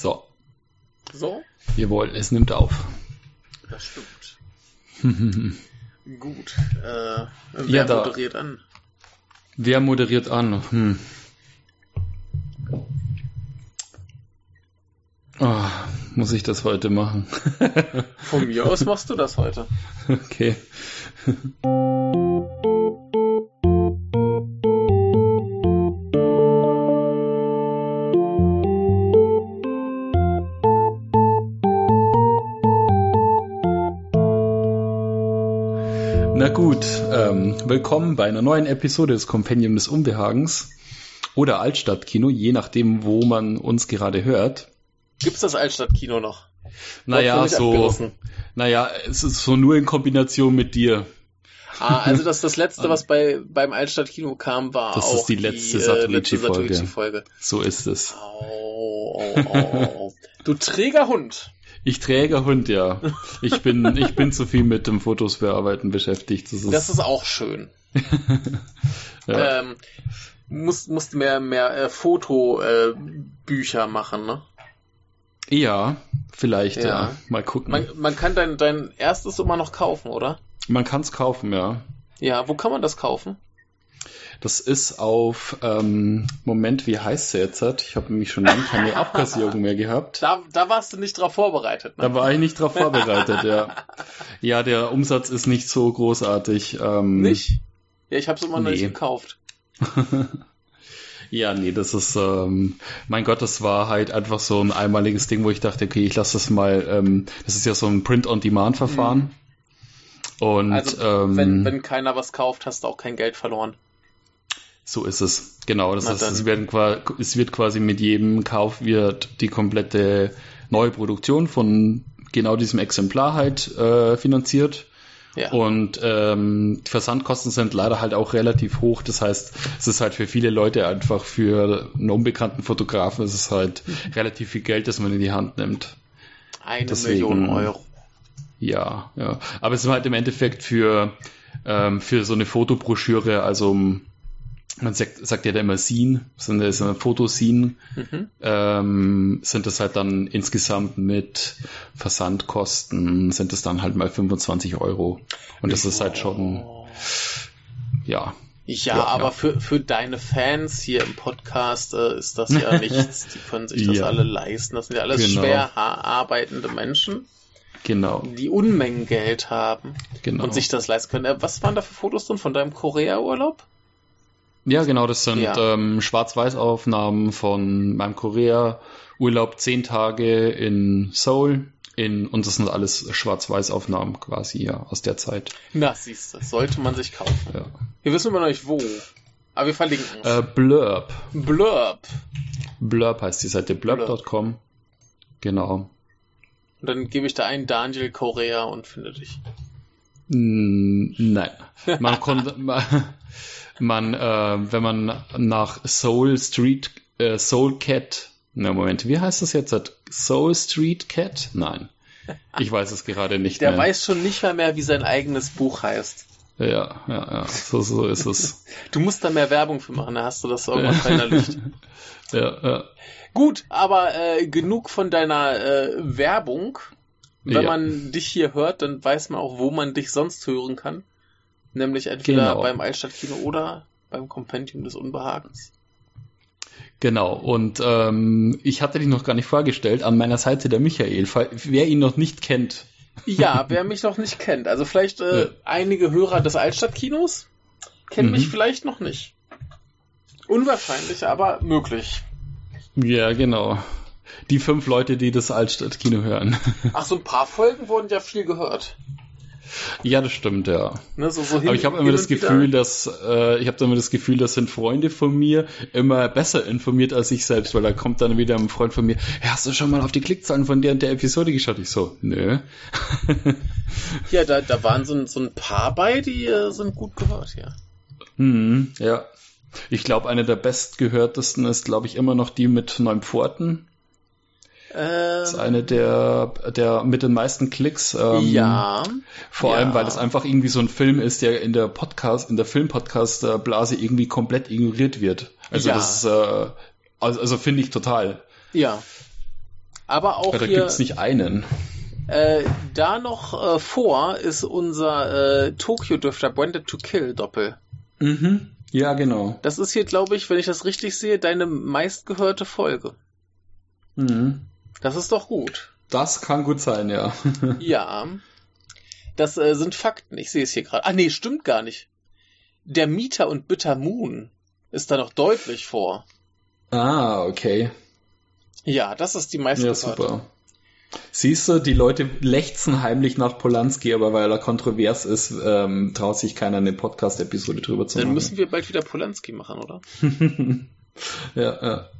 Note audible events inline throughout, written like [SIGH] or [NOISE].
So. So? Jawohl, es nimmt auf. Das stimmt. [LAUGHS] Gut. Äh, wer ja, moderiert an? Wer moderiert an? Hm. Oh, muss ich das heute machen? Von mir aus machst du das heute. [LAUGHS] Okay. Willkommen bei einer neuen Episode des Kompendium des Unbehagens oder Altstadtkino, je nachdem, wo man uns gerade hört. Gibt's das Altstadtkino noch? Naja, so. Naja, es ist so nur in Kombination mit dir. Ah, also das, das letzte, was bei, beim Altstadtkino kam, war das auch ist die letzte Satellici-Folge. Satellici so ist es. Oh, oh, oh, du träger Hund. Ich träge Hund, ja. Ich bin, ich bin zu viel mit dem Fotos bearbeiten beschäftigt. Das ist, das ist auch schön. [LAUGHS] ja. ähm, musst, musst mehr, mehr äh, Fotobücher äh, machen, ne? Ja, vielleicht, ja. ja. Mal gucken. Man, man kann dein, dein erstes immer noch kaufen, oder? Man kann es kaufen, ja. Ja, wo kann man das kaufen? Das ist auf, ähm, Moment, wie heißt sie jetzt? Ich habe nämlich schon lange keine Abkassierung mehr gehabt. Da, da warst du nicht drauf vorbereitet. Ne? Da war ich nicht drauf vorbereitet, ja. Ja, der Umsatz ist nicht so großartig. Ähm, nicht? Ja, ich habe es immer nee. noch nicht gekauft. [LAUGHS] ja, nee, das ist, ähm, mein Gott, das war halt einfach so ein einmaliges Ding, wo ich dachte, okay, ich lasse das mal, ähm, das ist ja so ein Print-on-Demand-Verfahren. Mhm. Und also, ähm, wenn, wenn keiner was kauft, hast du auch kein Geld verloren. So ist es. Genau. Das heißt, es, werden, es wird quasi mit jedem Kauf wird die komplette neue Produktion von genau diesem Exemplar halt äh, finanziert. Ja. Und ähm, Versandkosten sind leider halt auch relativ hoch. Das heißt, es ist halt für viele Leute einfach für einen unbekannten Fotografen, es ist halt mhm. relativ viel Geld, das man in die Hand nimmt. Eine Deswegen, Million Euro. Ja, ja. Aber es ist halt im Endeffekt für, ähm, für so eine Fotobroschüre, also man sagt, sagt ja da immer Scene, sind das Fotoscene, mhm. ähm, sind das halt dann insgesamt mit Versandkosten, sind das dann halt mal 25 Euro. Und das oh. ist halt schon, ja. Ja, ja aber ja. Für, für deine Fans hier im Podcast äh, ist das ja [LAUGHS] nichts. Die können sich das ja. alle leisten. Das sind ja alles genau. schwer arbeitende Menschen. Genau. Die Unmengen Geld haben genau. und sich das leisten können. Äh, was waren da für Fotos drin von deinem Korea-Urlaub? Ja, genau, das sind ja. ähm, Schwarz-Weiß-Aufnahmen von meinem Korea-Urlaub, zehn Tage in Seoul. In, und das sind alles Schwarz-Weiß-Aufnahmen quasi, ja, aus der Zeit. Na, siehst du, sollte man sich kaufen. Ja. Wir wissen immer noch nicht wo. Aber wir verlinken es. Äh, Blurb. Blurb. Blurb heißt die Seite, blurb.com. Genau. Und dann gebe ich da ein Daniel Korea und finde dich. Nein. Man konnte, [LAUGHS] man, äh, wenn man nach Soul Street, äh, Soul Cat, na Moment, wie heißt das jetzt? Soul Street Cat? Nein. Ich weiß es gerade nicht Der mehr. weiß schon nicht mehr, mehr, wie sein eigenes Buch heißt. Ja, ja, ja, so, so ist es. Du musst da mehr Werbung für machen, da hast du das [LAUGHS] irgendwann verinnerlicht. ja, ja. Gut, aber äh, genug von deiner äh, Werbung. Wenn ja. man dich hier hört, dann weiß man auch, wo man dich sonst hören kann. Nämlich entweder genau. beim Altstadtkino oder beim Kompendium des Unbehagens. Genau, und ähm, ich hatte dich noch gar nicht vorgestellt, an meiner Seite der Michael, wer ihn noch nicht kennt. Ja, [LAUGHS] wer mich noch nicht kennt. Also vielleicht äh, ja. einige Hörer des Altstadtkinos kennen mhm. mich vielleicht noch nicht. Unwahrscheinlich, aber möglich. Ja, genau. Die fünf Leute, die das Altstadtkino hören. Ach, so ein paar Folgen wurden ja viel gehört. [LAUGHS] Ja, das stimmt, ja. Ne, so, so Aber ich habe immer das Gefühl, wieder. dass äh, ich habe immer das Gefühl, das sind Freunde von mir immer besser informiert als ich selbst, weil da kommt dann wieder ein Freund von mir, hey, hast du schon mal auf die Klickzahlen von der und der Episode geschaut? Ich so, nö. [LAUGHS] ja, da, da waren so, so ein paar bei, die äh, sind gut gehört, ja. Hm, ja. Ich glaube, eine der bestgehörtesten ist, glaube ich, immer noch die mit Neumpforten. Das ist eine der, der mit den meisten Klicks. Ähm, ja. Vor ja. allem, weil es einfach irgendwie so ein Film ist, der in der Podcast, in der Filmpodcast-Blase irgendwie komplett ignoriert wird. Also ja. das ist, äh, also, also finde ich total. Ja. Aber auch Oder hier. gibt's nicht einen? Äh, da noch äh, vor ist unser äh, Tokyo Drifter Branded to Kill Doppel. Mhm. Ja, genau. Das ist hier, glaube ich, wenn ich das richtig sehe, deine meistgehörte Folge. Mhm. Das ist doch gut. Das kann gut sein, ja. [LAUGHS] ja. Das äh, sind Fakten. Ich sehe es hier gerade. Ah, nee, stimmt gar nicht. Der Mieter und Bitter Moon ist da noch deutlich vor. Ah, okay. Ja, das ist die meistgehörte. Ja, super. Siehst du, die Leute lechzen heimlich nach Polanski, aber weil er kontrovers ist, ähm, traut sich keiner eine Podcast-Episode drüber zu Dann machen. Dann müssen wir bald wieder Polanski machen, oder? [LAUGHS] ja, ja.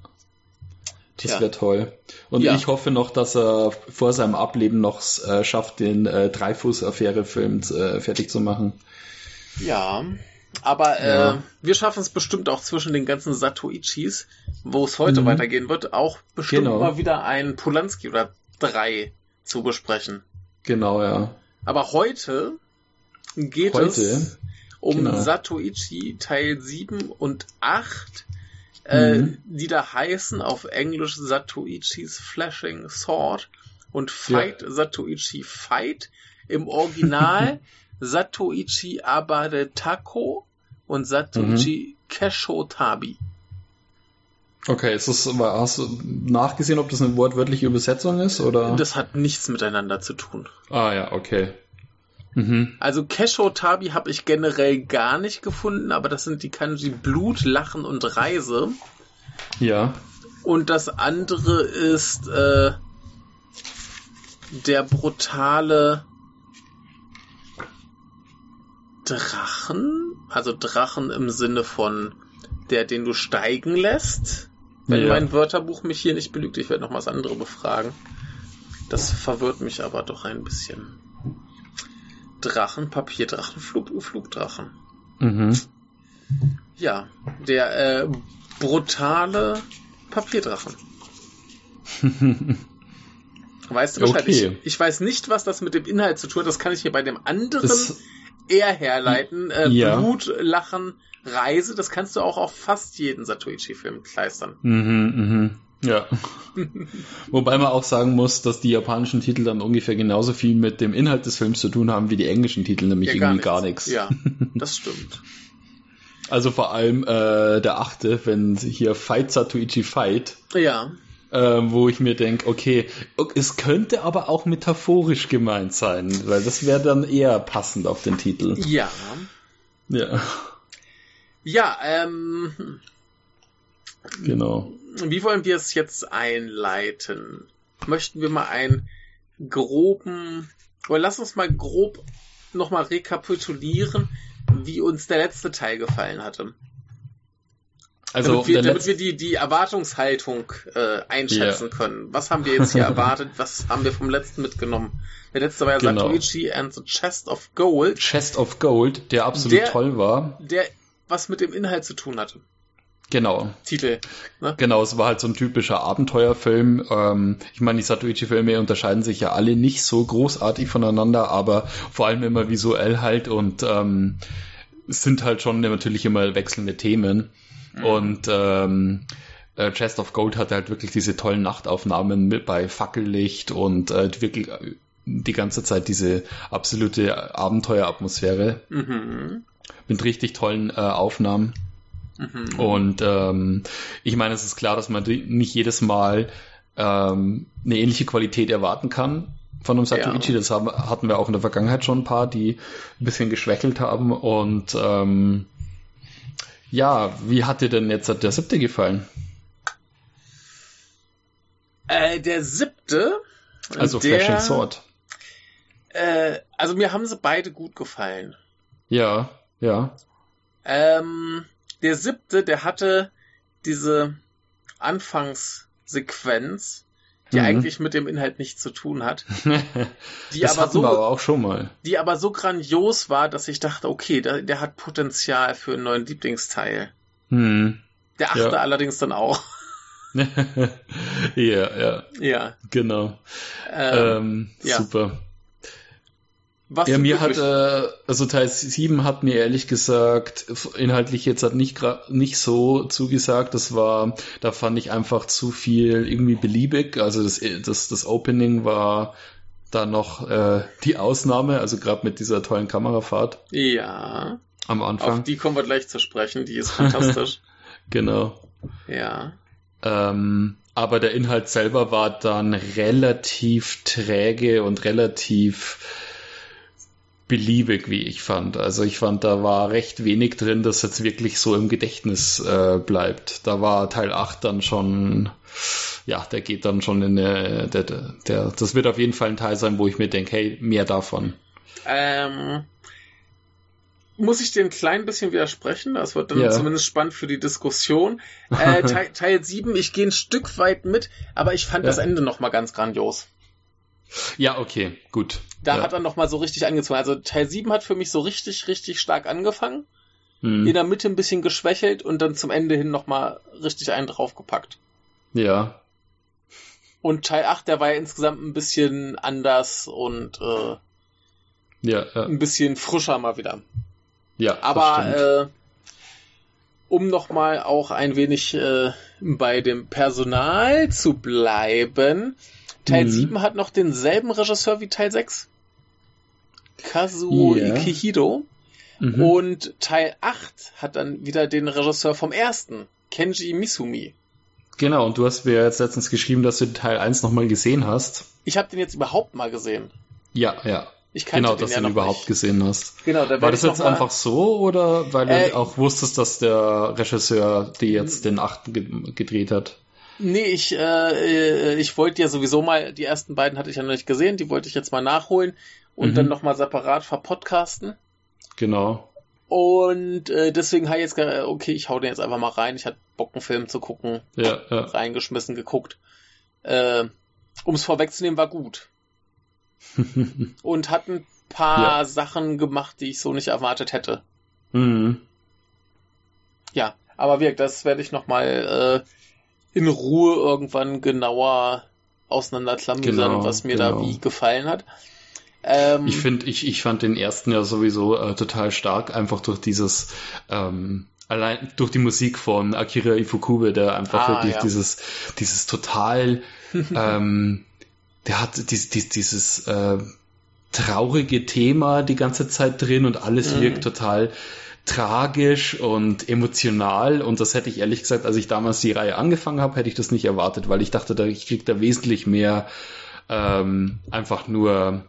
Das wäre toll. Und ja. ich hoffe noch, dass er vor seinem Ableben noch äh, schafft, den äh, Dreifuß-Affäre-Film äh, fertig zu machen. Ja, aber äh, ja. wir schaffen es bestimmt auch zwischen den ganzen Satoichis, wo es heute mhm. weitergehen wird, auch bestimmt genau. mal wieder ein Polanski oder drei zu besprechen. Genau, ja. Aber heute geht heute? es um genau. Satoichi Teil 7 und 8 äh, mhm. die da heißen auf Englisch Satoichis Flashing Sword und Fight ja. Satoichi Fight. Im Original [LAUGHS] Satoichi Abade Tako und Satoichi mhm. Keshotabi. Okay, ist das, hast du nachgesehen, ob das eine wortwörtliche Übersetzung ist, oder? Das hat nichts miteinander zu tun. Ah ja, okay. Mhm. Also Kesho Tabi habe ich generell gar nicht gefunden, aber das sind die Kanji Blut, Lachen und Reise. Ja. Und das andere ist äh, der brutale Drachen. Also Drachen im Sinne von der, den du steigen lässt. Wenn ja. mein Wörterbuch mich hier nicht belügt, ich werde noch mal das andere befragen. Das verwirrt mich aber doch ein bisschen. Drachen, Papierdrachen, Flug, Flugdrachen. Mhm. Ja, der äh, brutale Papierdrachen. [LAUGHS] weißt du Bescheid? Okay. Ich, ich, weiß nicht, was das mit dem Inhalt zu tun hat. Das kann ich mir bei dem anderen das, eher herleiten. Äh, ja. Blut, Lachen, Reise, das kannst du auch auf fast jeden Satoichi-Film kleistern. Mhm, mhm. Ja. [LAUGHS] Wobei man auch sagen muss, dass die japanischen Titel dann ungefähr genauso viel mit dem Inhalt des Films zu tun haben wie die englischen Titel, nämlich ja, irgendwie gar nichts. Ja, [LAUGHS] das stimmt. Also vor allem äh, der achte, wenn hier Fight Satuichi Fight. Ja. Äh, wo ich mir denke, okay, es könnte aber auch metaphorisch gemeint sein, weil das wäre dann eher passend auf den Titel. Ja. Ja. Ja, ähm. Genau. Wie wollen wir es jetzt einleiten? Möchten wir mal einen groben, oder lass uns mal grob nochmal rekapitulieren, wie uns der letzte Teil gefallen hatte. Also damit wir, damit wir die, die Erwartungshaltung äh, einschätzen yeah. können. Was haben wir jetzt hier erwartet? Was haben wir vom letzten mitgenommen? Der letzte war ja genau. Satoichi and the Chest of Gold. Chest of Gold, der absolut der, toll war. Der was mit dem Inhalt zu tun hatte. Genau. Titel. Ne? Genau, es war halt so ein typischer Abenteuerfilm. Ähm, ich meine, die Satoichi-Filme unterscheiden sich ja alle nicht so großartig voneinander, aber vor allem immer visuell halt und ähm, sind halt schon natürlich immer wechselnde Themen. Mhm. Und ähm, äh, Chest of Gold hatte halt wirklich diese tollen Nachtaufnahmen mit bei Fackellicht und äh, wirklich die ganze Zeit diese absolute Abenteueratmosphäre. Mhm. Mit richtig tollen äh, Aufnahmen. Mhm. Und ähm, ich meine, es ist klar, dass man nicht jedes Mal ähm, eine ähnliche Qualität erwarten kann von einem Satoichi. Ja. Das haben, hatten wir auch in der Vergangenheit schon ein paar, die ein bisschen geschwächelt haben. Und ähm, ja, wie hat dir denn jetzt der siebte gefallen? Äh, der siebte. Also der, Flash and Sword. Äh, also mir haben sie beide gut gefallen. Ja, ja. Ähm, der siebte, der hatte diese Anfangssequenz, die mhm. eigentlich mit dem Inhalt nichts zu tun hat. [LAUGHS] Die das aber so, wir aber auch schon mal. Die aber so grandios war, dass ich dachte, okay, der, der hat Potenzial für einen neuen Lieblingsteil. Mhm. Der achte ja. allerdings dann auch. [LAUGHS] [LAUGHS] ja, ja. Ja. Genau. Ähm, ähm, ja. Super. Was ja, mir hat, äh, also Teil 7 hat mir ehrlich gesagt inhaltlich jetzt hat nicht, nicht so zugesagt. Das war, da fand ich einfach zu viel irgendwie beliebig. Also das, das, das Opening war da noch äh, die Ausnahme, also gerade mit dieser tollen Kamerafahrt. Ja. Am Anfang. Auf die kommen wir gleich zu sprechen, die ist fantastisch. [LAUGHS] genau. Ja. Ähm, aber der Inhalt selber war dann relativ träge und relativ beliebig, wie ich fand. Also ich fand, da war recht wenig drin, das jetzt wirklich so im Gedächtnis äh, bleibt. Da war Teil 8 dann schon, ja, der geht dann schon in der, der, der, das wird auf jeden Fall ein Teil sein, wo ich mir denke, hey, mehr davon. Ähm, muss ich dir ein klein bisschen widersprechen. Das wird dann ja. zumindest spannend für die Diskussion. Äh, [LAUGHS] Teil, Teil 7, ich gehe ein Stück weit mit, aber ich fand ja. das Ende nochmal ganz grandios. Ja, okay, gut. Da ja. hat er nochmal so richtig angezogen. Also Teil 7 hat für mich so richtig, richtig stark angefangen. Hm. In der Mitte ein bisschen geschwächelt und dann zum Ende hin nochmal richtig einen draufgepackt. Ja. Und Teil 8, der war ja insgesamt ein bisschen anders und äh, ja, ja. ein bisschen frischer mal wieder. Ja, aber äh, um nochmal auch ein wenig äh, bei dem Personal zu bleiben, Teil mhm. 7 hat noch denselben Regisseur wie Teil 6. Kazuo yeah. Ikehiro. Mhm. Und Teil 8 hat dann wieder den Regisseur vom ersten, Kenji Misumi. Genau, und du hast mir jetzt letztens geschrieben, dass du Teil 1 nochmal gesehen hast. Ich habe den jetzt überhaupt mal gesehen. Ja, ja. Ich genau, dass du ihn überhaupt nicht. gesehen hast. Genau, da War das jetzt einfach so oder weil äh, du auch wusstest, dass der Regisseur die jetzt den achten ge gedreht hat? Nee, ich, äh, ich wollte ja sowieso mal, die ersten beiden hatte ich ja noch nicht gesehen, die wollte ich jetzt mal nachholen und mhm. dann nochmal separat verpodcasten. Genau. Und äh, deswegen habe ich jetzt gesagt, okay, ich hau den jetzt einfach mal rein. Ich hatte Bock, einen Film zu gucken. Ja, ja. Reingeschmissen, geguckt. Äh, um es vorwegzunehmen, war gut. [LAUGHS] und hat ein paar ja. Sachen gemacht, die ich so nicht erwartet hätte. Mhm. Ja, aber wirklich, das werde ich nochmal äh, in Ruhe irgendwann genauer auseinanderklamüsern, genau, was mir genau. da wie gefallen hat. Ähm, ich finde, ich, ich fand den ersten ja sowieso äh, total stark, einfach durch dieses, ähm, allein durch die Musik von Akira Ifukube, der einfach ah, wirklich ja. dieses, dieses total, [LAUGHS] ähm, der hat dies, dies, dieses äh, traurige Thema die ganze Zeit drin und alles mhm. wirkt total tragisch und emotional und das hätte ich ehrlich gesagt, als ich damals die Reihe angefangen habe, hätte ich das nicht erwartet, weil ich dachte, ich krieg da wesentlich mehr ähm, einfach nur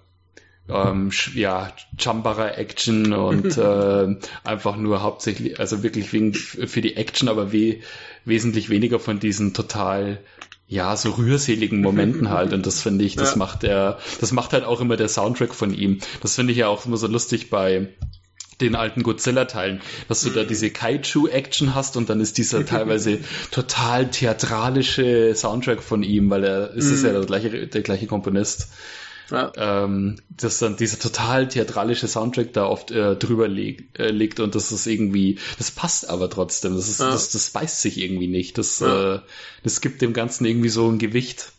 ähm, ja, Jumperer Action und [LAUGHS] äh, einfach nur hauptsächlich, also wirklich wegen, für die Action, aber we wesentlich weniger von diesen total ja, so rührseligen Momenten [LAUGHS] halt. Und das finde ich, das ja. macht er, das macht halt auch immer der Soundtrack von ihm. Das finde ich ja auch immer so lustig bei den alten Godzilla-Teilen, dass du da diese Kaiju-Action hast und dann ist dieser [LAUGHS] teilweise total theatralische Soundtrack von ihm, weil er ist es ja mhm. der gleiche, der gleiche Komponist. Ja. Ähm, dass dann dieser total theatralische Soundtrack da oft äh, drüber leg, äh, liegt und das ist irgendwie, das passt aber trotzdem, das ist, ja. das, das beißt sich irgendwie nicht, das, ja. äh, das gibt dem Ganzen irgendwie so ein Gewicht.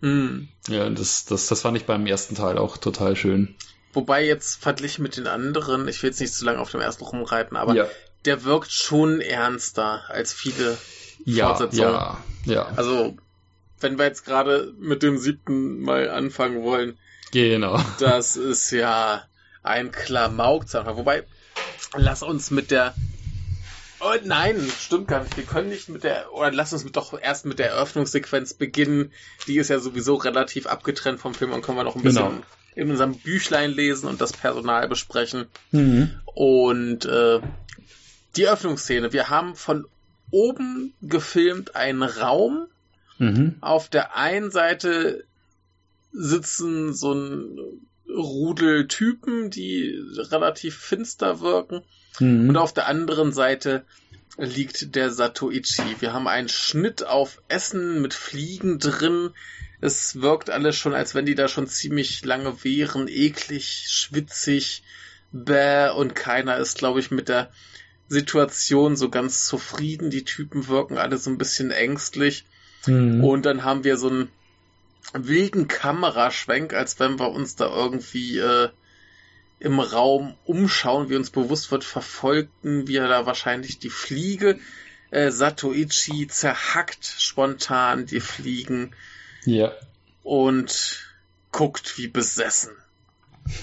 Mhm. Ja, das, das, das fand ich beim ersten Teil auch total schön. Wobei jetzt verglichen mit den anderen, ich will jetzt nicht zu lange auf dem ersten rumreiten, aber ja. der wirkt schon ernster als viele ja, Fortsetzungen. Ja, ja. Also, wenn wir jetzt gerade mit dem siebten mal anfangen wollen, genau. [LAUGHS] das ist ja ein Klamauk, wobei, lass uns mit der Oh, nein, stimmt gar nicht. Wir können nicht mit der, oder lass uns doch erst mit der Eröffnungssequenz beginnen. Die ist ja sowieso relativ abgetrennt vom Film und können wir noch ein bisschen genau in unserem Büchlein lesen und das Personal besprechen. Mhm. Und äh, die Öffnungsszene. Wir haben von oben gefilmt einen Raum. Mhm. Auf der einen Seite sitzen so ein Rudel Typen, die relativ finster wirken. Mhm. Und auf der anderen Seite liegt der Satoichi. Wir haben einen Schnitt auf Essen mit Fliegen drin. Es wirkt alles schon, als wenn die da schon ziemlich lange wären, eklig, schwitzig, bäh, und keiner ist, glaube ich, mit der Situation so ganz zufrieden. Die Typen wirken alle so ein bisschen ängstlich. Mhm. Und dann haben wir so einen wilden Kameraschwenk, als wenn wir uns da irgendwie äh, im Raum umschauen, wie uns bewusst wird, verfolgten wir da wahrscheinlich die Fliege. Äh, Satoichi zerhackt spontan die Fliegen. Ja. Und guckt wie besessen. [LAUGHS]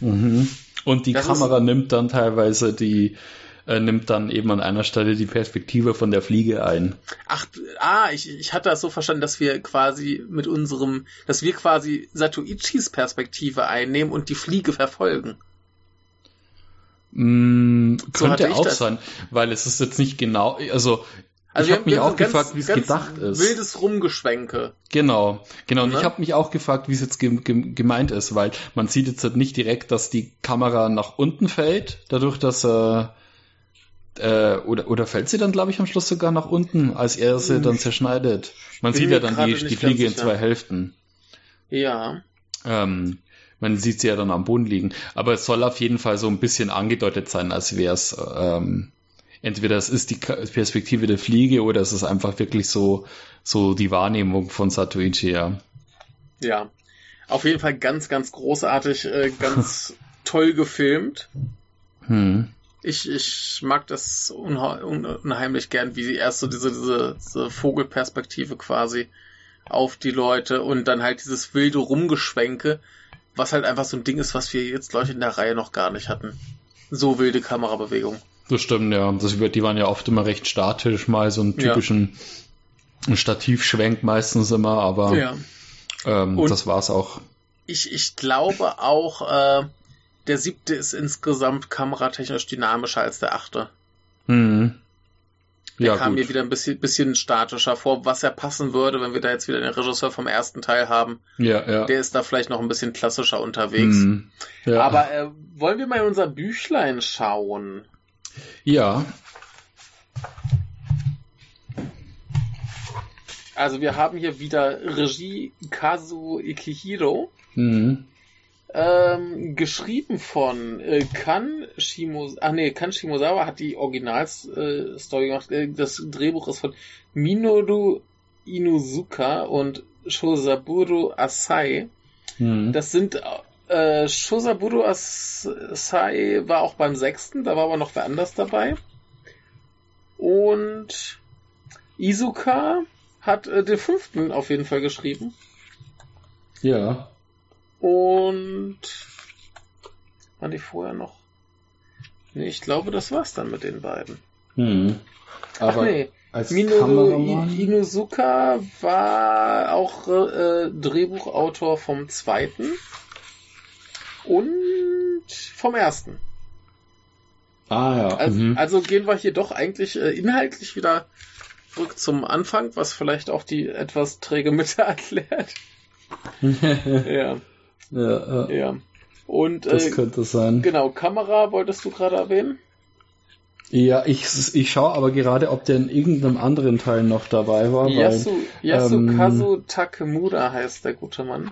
mhm. Und die das Kamera nimmt dann teilweise die äh, nimmt dann eben an einer Stelle die Perspektive von der Fliege ein. Ach, ah, ich, ich hatte das so verstanden, dass wir quasi mit unserem, dass wir quasi Satoichis Perspektive einnehmen und die Fliege verfolgen. Mm, könnte so auch sein, weil es ist jetzt nicht genau, also also ich habe mich auch gefragt, wie es gedacht ist. Wildes Rumgeschwenke. Genau, genau. Und ne? ich habe mich auch gefragt, wie es jetzt ge ge gemeint ist, weil man sieht jetzt halt nicht direkt, dass die Kamera nach unten fällt, dadurch, dass äh, äh, oder, oder fällt sie dann, glaube ich, am Schluss sogar nach unten, als er sie dann zerschneidet. Man sieht ja dann die, die Fliege in zwei Hälften. Ja. Ähm, man sieht sie ja dann am Boden liegen. Aber es soll auf jeden Fall so ein bisschen angedeutet sein, als wäre es ähm, entweder es ist die Perspektive der Fliege oder es ist einfach wirklich so, so die Wahrnehmung von Satoichi, ja. Ja. Auf jeden Fall ganz, ganz großartig, äh, ganz [LAUGHS] toll gefilmt. Hm. Ich, ich mag das unheimlich gern, wie sie erst so diese, diese, diese Vogelperspektive quasi auf die Leute und dann halt dieses wilde Rumgeschwenke, was halt einfach so ein Ding ist, was wir jetzt, ich, in der Reihe noch gar nicht hatten. So wilde Kamerabewegung. Das stimmt, ja. Das, die waren ja oft immer recht statisch, mal so einen typischen ja. Stativschwenk meistens immer, aber ja. ähm, das war's auch. Ich, ich glaube auch, äh, der siebte ist insgesamt kameratechnisch dynamischer als der achte. Mhm. Der ja, kam gut. mir wieder ein bisschen, bisschen statischer vor, was ja passen würde, wenn wir da jetzt wieder den Regisseur vom ersten Teil haben. Ja, ja. Der ist da vielleicht noch ein bisschen klassischer unterwegs. Mhm. Ja. Aber äh, wollen wir mal in unser Büchlein schauen? Ja. Also wir haben hier wieder Regie Kazu Ikihiro. Mhm. Ähm, geschrieben von äh, Kan Shimosawa, ah nee, Kan Shimosawa hat die Originalstory äh, gemacht. Äh, das Drehbuch ist von Minoru Inuzuka und Shosaburo Asai. Mhm. Das sind äh, Shosaburo Asai war auch beim sechsten, da war aber noch wer anders dabei. Und Izuka hat äh, den fünften auf jeden Fall geschrieben. Ja. Und waren die vorher noch? Nee, ich glaube, das war's dann mit den beiden. Hm. Aber Ach nee, als Minoru Inuzuka war auch äh, Drehbuchautor vom zweiten und vom ersten. Ah ja. Also, mhm. also gehen wir hier doch eigentlich äh, inhaltlich wieder zurück zum Anfang, was vielleicht auch die etwas träge Mitte [LAUGHS] erklärt. [LAUGHS] ja. Ja, ja. ja. Und, das äh, könnte sein. Genau, Kamera wolltest du gerade erwähnen? Ja, ich, ich schaue aber gerade, ob der in irgendeinem anderen Teil noch dabei war. Yasu, weil, Yasukazu ähm, Takemura heißt der gute Mann.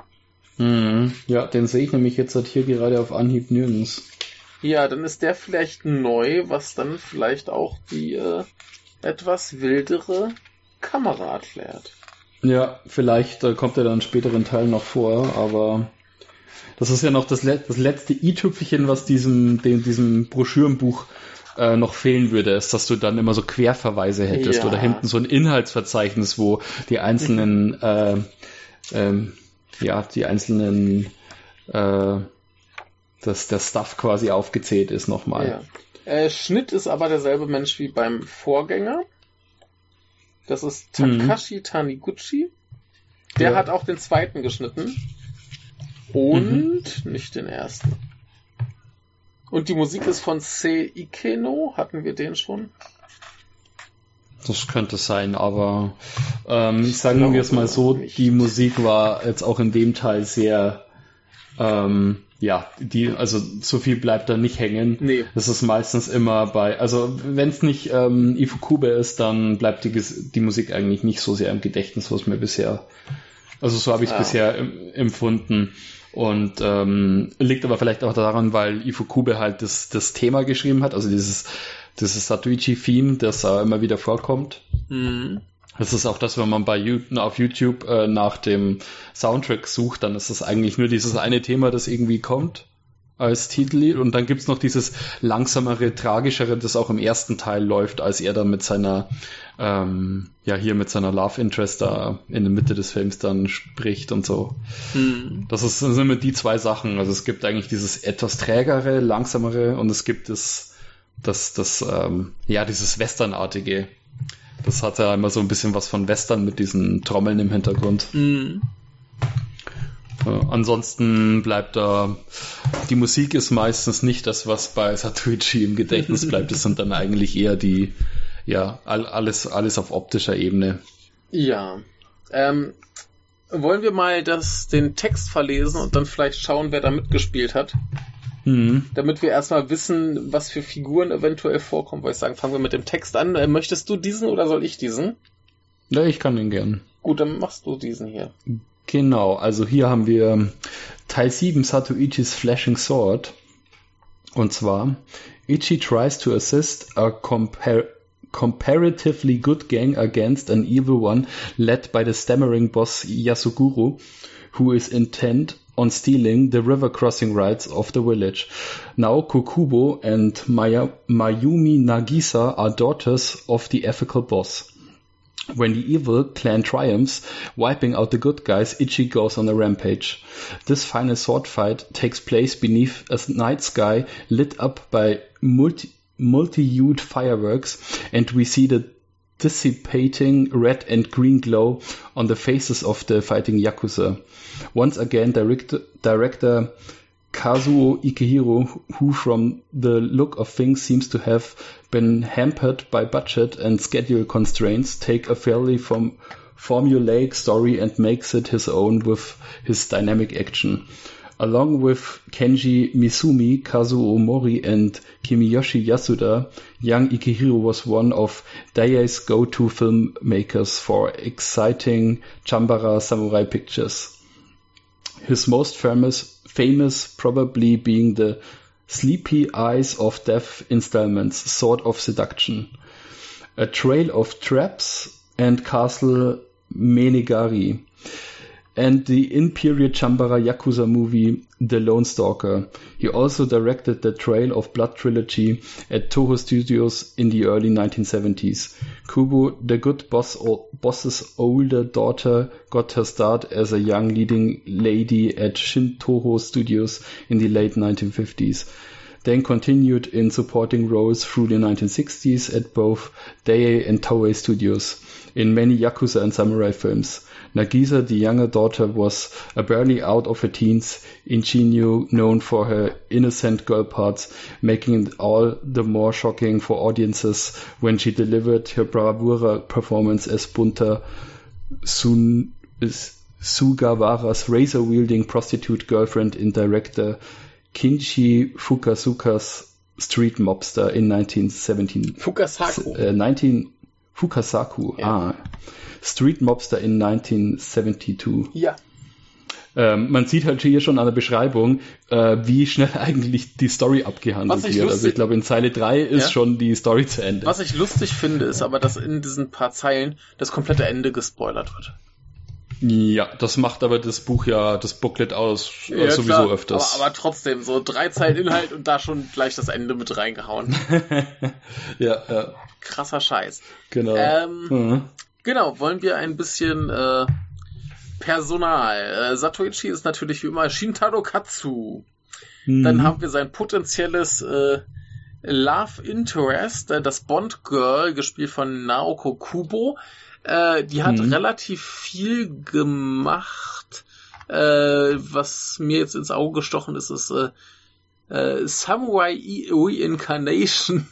Mh, ja, den sehe ich nämlich jetzt halt hier gerade auf Anhieb nirgends. Ja, dann ist der vielleicht neu, was dann vielleicht auch die äh, etwas wildere Kamera erklärt. Ja, vielleicht äh, kommt er dann späteren Teil noch vor, aber das ist ja noch das, Let das letzte i-Tüpfelchen, was diesem, dem, diesem Broschürenbuch äh, noch fehlen würde, ist, dass du dann immer so Querverweise hättest ja. oder hinten so ein Inhaltsverzeichnis, wo die einzelnen, [LAUGHS] äh, ähm, ja, die einzelnen, äh, dass der Stuff quasi aufgezählt ist nochmal. Ja. Äh, Schnitt ist aber derselbe Mensch wie beim Vorgänger. Das ist Takashi mhm. Taniguchi. Der ja. hat auch den zweiten geschnitten. Und mhm. nicht den ersten. Und die Musik ist von Se Ikeno. Hatten wir den schon? Das könnte sein, aber ähm, sagen wir es mal so, die Musik war jetzt auch in dem Teil sehr, ähm, ja, die, also so viel bleibt da nicht hängen. Nee. Das ist meistens immer bei, also wenn es nicht ähm, Ifukube ist, dann bleibt die, die Musik eigentlich nicht so sehr im Gedächtnis, was mir bisher, also so habe ich es ja. bisher empfunden. Und ähm, liegt aber vielleicht auch daran, weil Ifukube halt das, das Thema geschrieben hat, also dieses, dieses Satuichi-Theme, das äh, immer wieder vorkommt. Mhm. Das ist auch das, wenn man bei auf YouTube äh, nach dem Soundtrack sucht, dann ist das eigentlich nur dieses eine Thema, das irgendwie kommt als Titellied und dann gibt's noch dieses langsamere, tragischere, das auch im ersten Teil läuft, als er dann mit seiner, ähm, ja hier mit seiner Love Interest da in der Mitte des Films dann spricht und so. Hm. Das, ist, das sind immer die zwei Sachen. Also es gibt eigentlich dieses etwas trägere, langsamere und es gibt das, das, das, ähm, ja, dieses Westernartige. Das hat ja immer so ein bisschen was von Western mit diesen Trommeln im Hintergrund. Mhm. Äh, ansonsten bleibt da, die Musik ist meistens nicht das, was bei Satuichi im Gedächtnis bleibt. Es sind dann eigentlich eher die, ja, all, alles, alles auf optischer Ebene. Ja. Ähm, wollen wir mal das, den Text verlesen und dann vielleicht schauen, wer da mitgespielt hat? Mhm. Damit wir erstmal wissen, was für Figuren eventuell vorkommen, wollte ich sagen, fangen wir mit dem Text an. Äh, möchtest du diesen oder soll ich diesen? Ja, ich kann den gern. Gut, dann machst du diesen hier. Genau, also hier haben wir Teil 7 Satoichis Flashing Sword. Und zwar, Ichi tries to assist a compar comparatively good gang against an evil one led by the stammering boss Yasuguru, who is intent on stealing the river crossing rights of the village. Now Kokubo and Maya Mayumi Nagisa are daughters of the ethical boss. When the evil clan triumphs, wiping out the good guys, Ichi goes on a rampage. This final sword fight takes place beneath a night sky lit up by multi multi-hued fireworks, and we see the dissipating red and green glow on the faces of the fighting Yakuza. Once again, director, director Kazuo Ikehiro, who from the look of things seems to have been hampered by budget and schedule constraints, take a fairly form formulaic story and makes it his own with his dynamic action. Along with Kenji Misumi, Kazuo Mori, and Kimiyoshi Yasuda, young Ikehiro was one of Daiei's go-to filmmakers for exciting Chambara samurai pictures. His most famous, famous probably being the Sleepy Eyes of Death installments, Sword of Seduction, A Trail of Traps, and Castle Menegari, and the in-period Chambara Yakuza movie The Lone Stalker. He also directed the Trail of Blood trilogy at Toho Studios in the early 1970s. Kubo, the good boss boss's older daughter, got her start as a young leading lady at Shin Toho Studios in the late 1950s then continued in supporting roles through the 1960s at both Daiei and Toei Studios in many Yakuza and samurai films. Nagisa, the younger daughter, was a barely out of her teens ingenue known for her innocent girl parts, making it all the more shocking for audiences when she delivered her bravura performance as Bunta Sun Sugawara's razor-wielding prostitute girlfriend in director Kinshi Fukasaku's Street Mobster in 1917. Fukasaku. Äh, 19, Fukasaku, ja. ah. Street Mobster in 1972. Ja. Ähm, man sieht halt hier schon an der Beschreibung, äh, wie schnell [LAUGHS] eigentlich die Story abgehandelt wird. Also ich glaube, in Zeile 3 ist ja? schon die Story zu Ende. Was ich lustig finde, ist aber, dass in diesen paar Zeilen das komplette Ende gespoilert wird. Ja, das macht aber das Buch ja, das Booklet aus, äh, ja, sowieso klar, öfters. Aber, aber, trotzdem, so drei Zeilen Inhalt und da schon gleich das Ende mit reingehauen. [LAUGHS] ja, ja. Krasser Scheiß. Genau. Ähm, mhm. Genau, wollen wir ein bisschen äh, Personal. Äh, Satoichi ist natürlich wie immer Shintaro Katsu. Mhm. Dann haben wir sein potenzielles äh, Love Interest, äh, das Bond Girl, gespielt von Naoko Kubo. Äh, die hat mhm. relativ viel gemacht. Äh, was mir jetzt ins Auge gestochen ist, ist äh, äh, Samurai Reincarnation.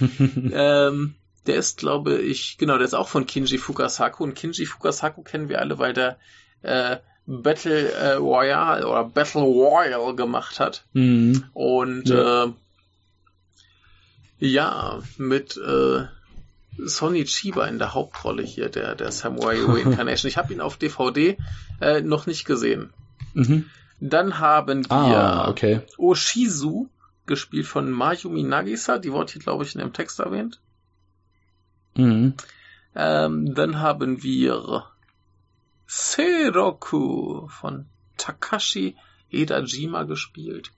[LAUGHS] ähm, der ist, glaube ich, genau, der ist auch von Kinji Fukasaku. Und Kinji Fukasaku kennen wir alle, weil der äh, Battle äh, Royale oder Battle Royale gemacht hat. Mhm. Und ja. Äh, ja, mit äh, Sonny Chiba in der Hauptrolle hier, der, der Samurai Reincarnation. Ich habe ihn auf DVD äh, noch nicht gesehen. Mhm. Dann haben ah, wir ah, okay. Oshizu, gespielt von Mayumi Nagisa, die wurde hier, glaube ich, in dem Text erwähnt. Mhm. Ähm, dann haben wir Seiroku von Takashi Edajima gespielt.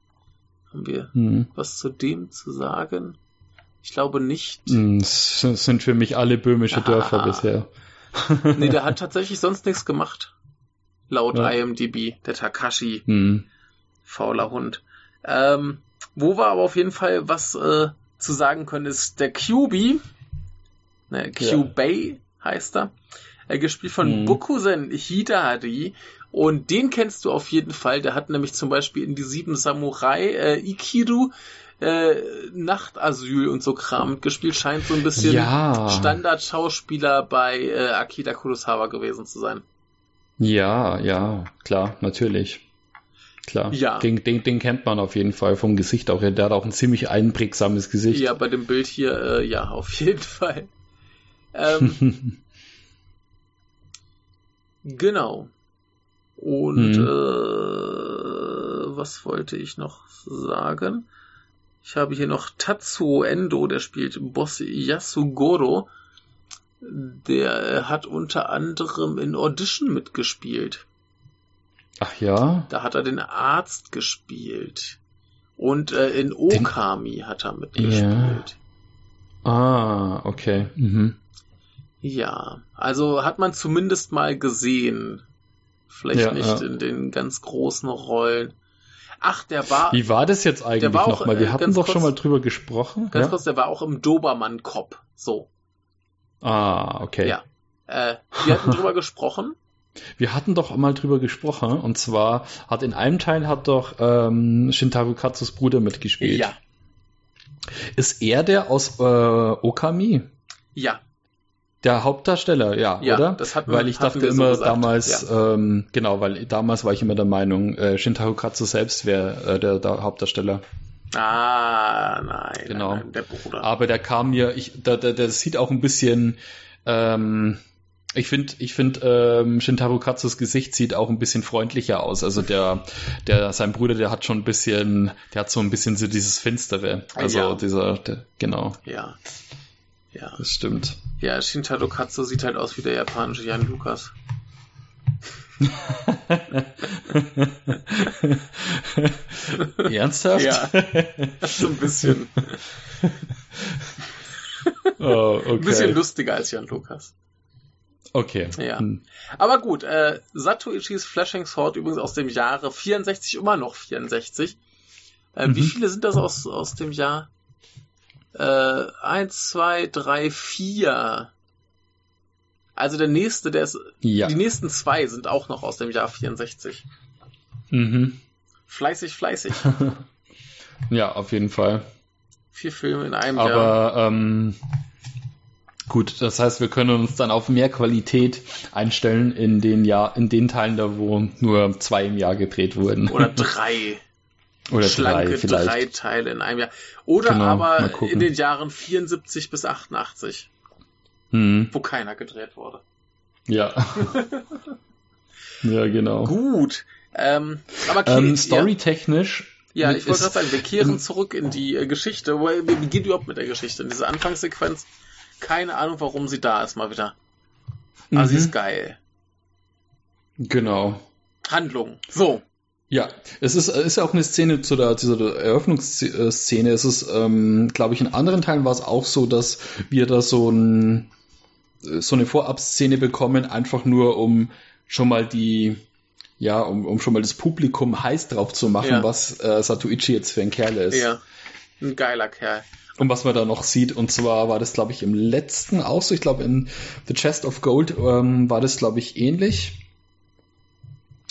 Haben wir hm. was zu dem zu sagen? Ich glaube nicht. Hm, das sind für mich alle böhmische Dörfer bisher. [LAUGHS] nee, der hat [LAUGHS] tatsächlich sonst nichts gemacht. Laut ja. IMDb, der Takashi. Hm. Fauler Hund. Ähm, wo wir aber auf jeden Fall was äh, zu sagen können, ist der QB. Ne, Q-Bay ja. heißt er. Äh, gespielt von mhm. Bokusen Hidari. Und den kennst du auf jeden Fall. Der hat nämlich zum Beispiel in die sieben Samurai äh, Ikiru äh, Nachtasyl und so Kram mitgespielt. Scheint so ein bisschen ja. Standard-Schauspieler bei äh, Akira Kurosawa gewesen zu sein. Ja, ja, klar, natürlich. Klar. Ja. Den, den, den kennt man auf jeden Fall vom Gesicht auch. Der hat auch ein ziemlich einprägsames Gesicht. Ja, bei dem Bild hier, äh, ja, auf jeden [LAUGHS] Fall. Ähm, [LAUGHS] genau. Und hm. äh, was wollte ich noch sagen? Ich habe hier noch Tatsuo Endo, der spielt Boss Yasugoro. Der hat unter anderem in Audition mitgespielt. Ach ja? Da hat er den Arzt gespielt. Und äh, in Okami den... hat er mitgespielt. Ja. Ah, okay. Mhm. Ja, also hat man zumindest mal gesehen. Vielleicht ja, nicht ja. in den ganz großen Rollen. Ach, der war. Wie war das jetzt eigentlich nochmal? Wir äh, hatten doch schon mal drüber gesprochen. Ganz ja? kurz, der war auch im Dobermann-Cop. So. Ah, okay. Ja. Äh, wir hatten drüber [LAUGHS] gesprochen. Wir hatten doch mal drüber gesprochen, und zwar hat in einem Teil hat doch ähm, Shintaro Katsus Bruder mitgespielt. Ja. Ist er der aus äh, Okami? Ja. Der Hauptdarsteller, ja, ja oder? Das hat, weil ich dachte immer so damals, ja. ähm, genau, weil damals war ich immer der Meinung, äh, Shintaro Katsu selbst wäre äh, der, der, Hauptdarsteller. Ah, nein, genau. Nein, der Bruder. Aber der kam mir, ich, der, der, der sieht auch ein bisschen, ähm, ich finde, ich finde, ähm, Shintaro Katsus Gesicht sieht auch ein bisschen freundlicher aus. Also der, der, sein Bruder, der hat schon ein bisschen, der hat so ein bisschen so dieses Finstere. Also ja. dieser, der, genau. Ja. Ja. Das stimmt. Ja, Shintaro Katsu sieht halt aus wie der japanische Jan Lukas. [LAUGHS] [LAUGHS] Ernsthaft? Ja, so ein bisschen. Oh, okay. Ein bisschen lustiger als Jan Lukas. Okay. Ja. Hm. Aber gut, äh, Satoichis Flashing Sword übrigens aus dem Jahre 64, immer noch 64. Äh, mhm. Wie viele sind das aus, aus dem Jahr? Äh, eins, zwei, drei, vier. Also der nächste, der ist. Ja. Die nächsten zwei sind auch noch aus dem Jahr 64. Mhm. Fleißig, fleißig. [LAUGHS] ja, auf jeden Fall. Vier Filme in einem Aber, Jahr. Aber ähm, gut, das heißt, wir können uns dann auf mehr Qualität einstellen in den Jahr, in den Teilen da, wo nur zwei im Jahr gedreht wurden. Oder [LAUGHS] drei. Oder schlanke drei, vielleicht. drei Teile in einem Jahr. Oder genau, aber in den Jahren 74 bis 88. Hm. Wo keiner gedreht wurde. Ja. [LAUGHS] ja, genau. Gut. Ähm, aber ähm, storytechnisch. Ja, ja ich wollte gerade sagen, wir kehren zurück in die äh, Geschichte. Wie geht überhaupt mit der Geschichte? In diese Anfangssequenz, keine Ahnung, warum sie da ist, mal wieder. Aber mhm. sie ist geil. Genau. Handlung. So. Ja, es ist, ist ja auch eine Szene zu der, der Eröffnungsszene. Es ist, ähm, glaube ich, in anderen Teilen war es auch so, dass wir da so, ein, so eine Vorabszene bekommen, einfach nur um schon mal die, ja, um, um schon mal das Publikum heiß drauf zu machen, ja. was äh, Satuichi jetzt für ein Kerl ist. Ja, ein geiler Kerl. Und was man da noch sieht, und zwar war das, glaube ich, im letzten auch so, ich glaube, in The Chest of Gold ähm, war das, glaube ich, ähnlich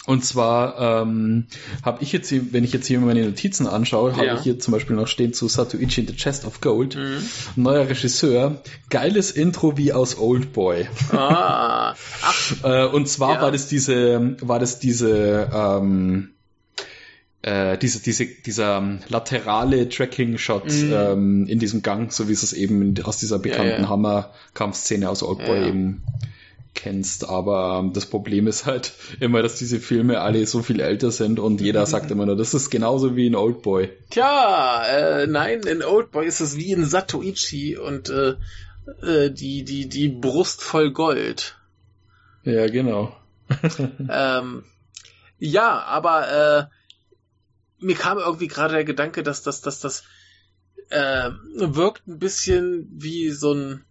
und zwar ähm, habe ich jetzt, hier, wenn ich jetzt hier meine Notizen anschaue, ja. habe ich hier zum Beispiel noch stehen zu Satoichi in the Chest of Gold. Mhm. Neuer Regisseur. Geiles Intro wie aus Old Boy. Ah. [LAUGHS] Äh, und zwar ja. war das diese, war das diese, ähm, äh, diese, diese, dieser ähm, laterale Tracking-Shot mhm. ähm, in diesem Gang, so wie es es eben aus dieser bekannten ja. Hammer-Kampfszene aus Oldboy eben kennst, aber das Problem ist halt immer, dass diese Filme alle so viel älter sind und jeder mhm. sagt immer nur, das ist genauso wie in Oldboy. Tja, äh, nein, in Oldboy ist es wie in Satoichi und äh, äh, die, die, die Brust voll Gold. Ja, genau. [LAUGHS] ähm, ja, aber äh, mir kam irgendwie gerade der Gedanke, dass das, dass das äh, wirkt ein bisschen wie so ein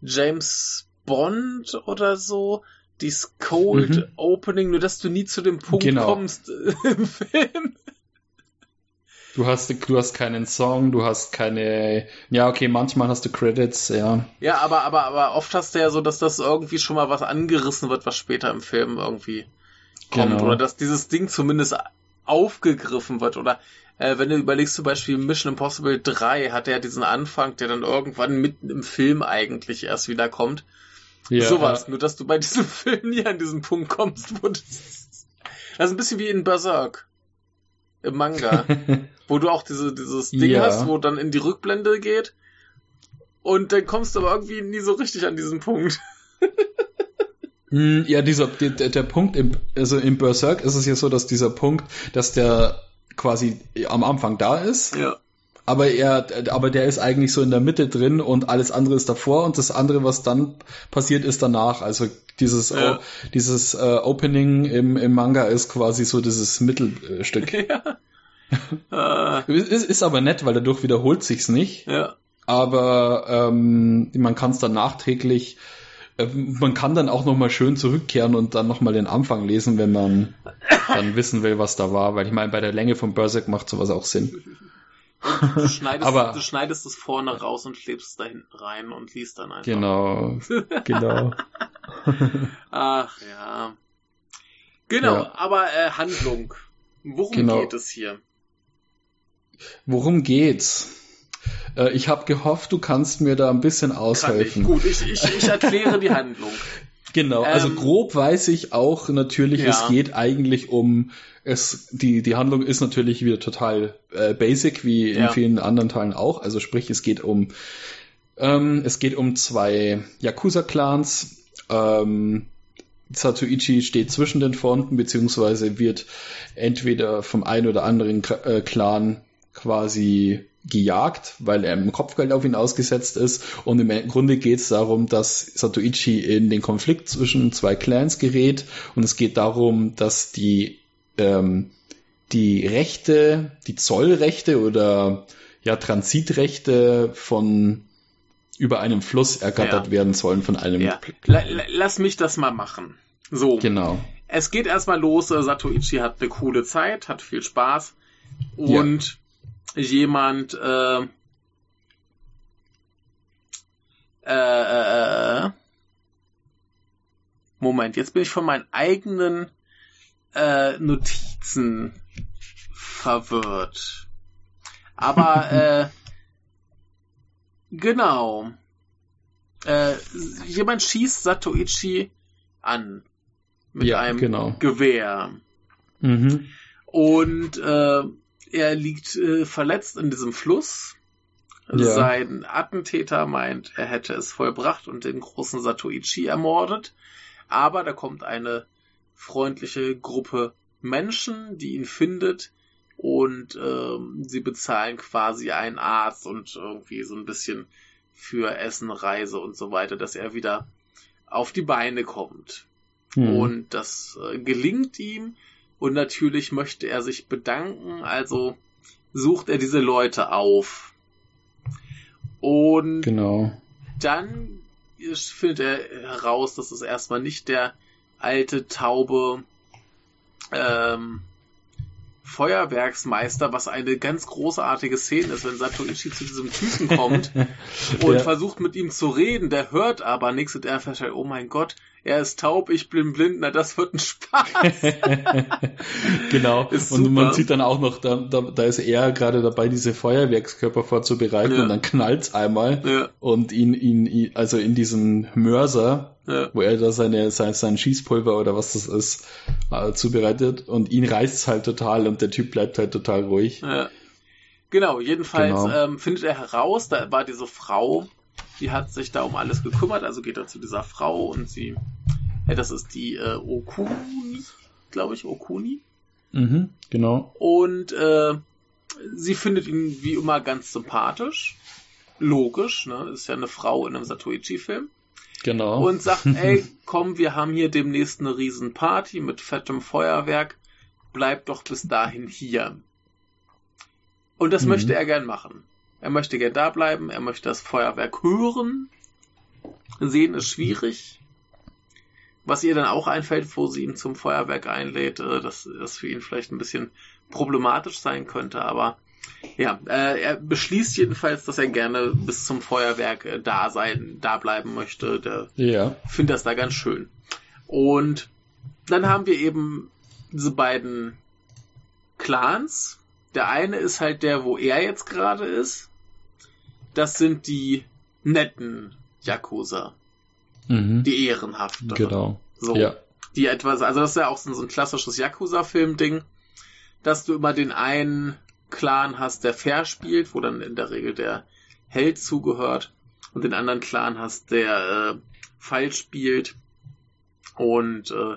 James Bond oder so. Dieses Cold mhm. Opening, nur dass du nie zu dem Punkt genau. kommst äh, [LAUGHS] im Film. Du hast, du hast keinen Song, du hast keine, ja, okay, manchmal hast du Credits, ja. Ja, aber, aber, aber oft hast du ja so, dass das irgendwie schon mal was angerissen wird, was später im Film irgendwie kommt. Genau. Oder dass dieses Ding zumindest aufgegriffen wird. Oder äh, wenn du überlegst, zum Beispiel Mission Impossible 3 hat er ja diesen Anfang, der dann irgendwann mitten im Film eigentlich erst wieder kommt. Ja, Sowas. Nur, dass du bei [LAUGHS] diesem Film nie an diesen Punkt kommst, wo das, das ist ein bisschen wie in Berserk im Manga, [LAUGHS] wo du auch diese, dieses Ding ja. hast, wo dann in die Rückblende geht und dann kommst du aber irgendwie nie so richtig an diesen Punkt. [LAUGHS] Hm, ja, dieser, der, der Punkt, im, also im Berserk ist es ja so, dass dieser Punkt, dass der quasi am Anfang da ist. Ja aber er, aber der ist eigentlich so in der Mitte drin und alles andere ist davor und das andere, was dann passiert, ist danach. Also dieses, ja. oh, dieses äh, Opening im, im Manga ist quasi so dieses Mittelstück. [LAUGHS] Ja. [LAUGHS] ist, ist aber nett, weil dadurch wiederholt sich's nicht. Ja. Aber ähm, man kann es dann nachträglich äh, man kann dann auch nochmal schön zurückkehren und dann nochmal den Anfang lesen, wenn man dann wissen will, was da war. Weil ich meine, bei der Länge von Berserk macht sowas auch Sinn. Du schneidest, Aber, du schneidest es vorne raus und klebst es da hinten rein und liest dann einfach. Genau, [LAUGHS] genau. Ach ja. Genau, ja. aber äh, Handlung. Worum genau. geht es hier? Worum geht's? Äh, ich habe gehofft, du kannst mir da ein bisschen aushelfen. Kann ich. Gut, ich, ich, ich erkläre die [LAUGHS] Handlung. Genau, also ähm, grob weiß ich auch natürlich, ja. es geht eigentlich um es, die, die Handlung ist natürlich wieder total äh, basic, wie in ja. vielen anderen Teilen auch. Also sprich, es geht um ähm, es geht um zwei Yakuza-Clans. Ähm, Satoichi steht zwischen den Fronten, beziehungsweise wird entweder vom einen oder anderen äh, Clan quasi gejagt, weil er im Kopfgeld auf ihn ausgesetzt ist. Und im Grunde geht es darum, dass Satoichi in den Konflikt zwischen zwei Clans gerät. Und es geht darum, dass die ähm, die Rechte, die Zollrechte oder ja Transitrechte von über einem Fluss ergattert ja. werden sollen von einem. Ja. Lass mich das mal machen. So. Genau. Es geht erstmal los. Äh, Satoichi hat eine coole Zeit, hat viel Spaß und ja. Jemand äh, äh, äh, äh, Moment, jetzt bin ich von meinen eigenen äh, Notizen verwirrt. Aber [LAUGHS] äh, genau. Äh, jemand schießt Satoichi an mit ja, einem genau. Gewehr. Mhm. Und äh, er liegt äh, verletzt in diesem Fluss. Ja. Sein Attentäter meint, er hätte es vollbracht und den großen Satoichi ermordet. Aber da kommt eine freundliche Gruppe Menschen, die ihn findet und ähm, sie bezahlen quasi einen Arzt und irgendwie so ein bisschen für Essen, Reise und so weiter, dass er wieder auf die Beine kommt. Mhm. Und das äh, gelingt ihm und natürlich möchte er sich bedanken, also sucht er diese Leute auf. Und genau. dann findet er heraus, dass es erstmal nicht der alte, taube ähm, Feuerwerksmeister, was eine ganz großartige Szene ist, wenn Satoichi zu diesem Typen kommt [LAUGHS] und ja. versucht mit ihm zu reden, der hört aber nichts und er feststellt, oh mein Gott, er ist taub, ich bin blind, na das wird ein Spaß. [LAUGHS] genau. [LAUGHS] und man sieht dann auch noch, da, da, da ist er gerade dabei, diese Feuerwerkskörper vorzubereiten ja. und dann knallt's einmal ja. und ihn, ihn, ihn, also in diesen Mörser, ja. wo er da seine, sein, sein Schießpulver oder was das ist, äh, zubereitet und ihn reißt's halt total und der Typ bleibt halt total ruhig. Ja. Genau, jedenfalls genau. Ähm, findet er heraus, da war diese Frau, die hat sich da um alles gekümmert, also geht er zu dieser Frau und sie, ja, das ist die äh, Okuni, glaube ich, Okuni. Mhm, genau. Und äh, sie findet ihn wie immer ganz sympathisch, logisch, ne? Ist ja eine Frau in einem Satoichi-Film. Genau. Und sagt, [LAUGHS] ey, komm, wir haben hier demnächst eine Riesenparty mit fettem Feuerwerk. Bleib doch bis dahin hier. Und das mhm. möchte er gern machen. Er möchte gern da bleiben, er möchte das Feuerwerk hören. Sehen ist schwierig. Was ihr dann auch einfällt, wo sie ihn zum Feuerwerk einlädt, äh, dass das für ihn vielleicht ein bisschen problematisch sein könnte, aber ja, äh, er beschließt jedenfalls, dass er gerne bis zum Feuerwerk äh, da sein, da bleiben möchte. Der ja. findet das da ganz schön. Und dann haben wir eben diese beiden Clans. Der eine ist halt der, wo er jetzt gerade ist. Das sind die netten Yakuza. Mhm. Die ehrenhaften. Genau. So. Ja. Die etwas, also das ist ja auch so ein klassisches Yakuza-Film-Ding, dass du immer den einen Clan hast, der fair spielt, wo dann in der Regel der Held zugehört, und den anderen Clan hast, der äh, falsch spielt. Und äh,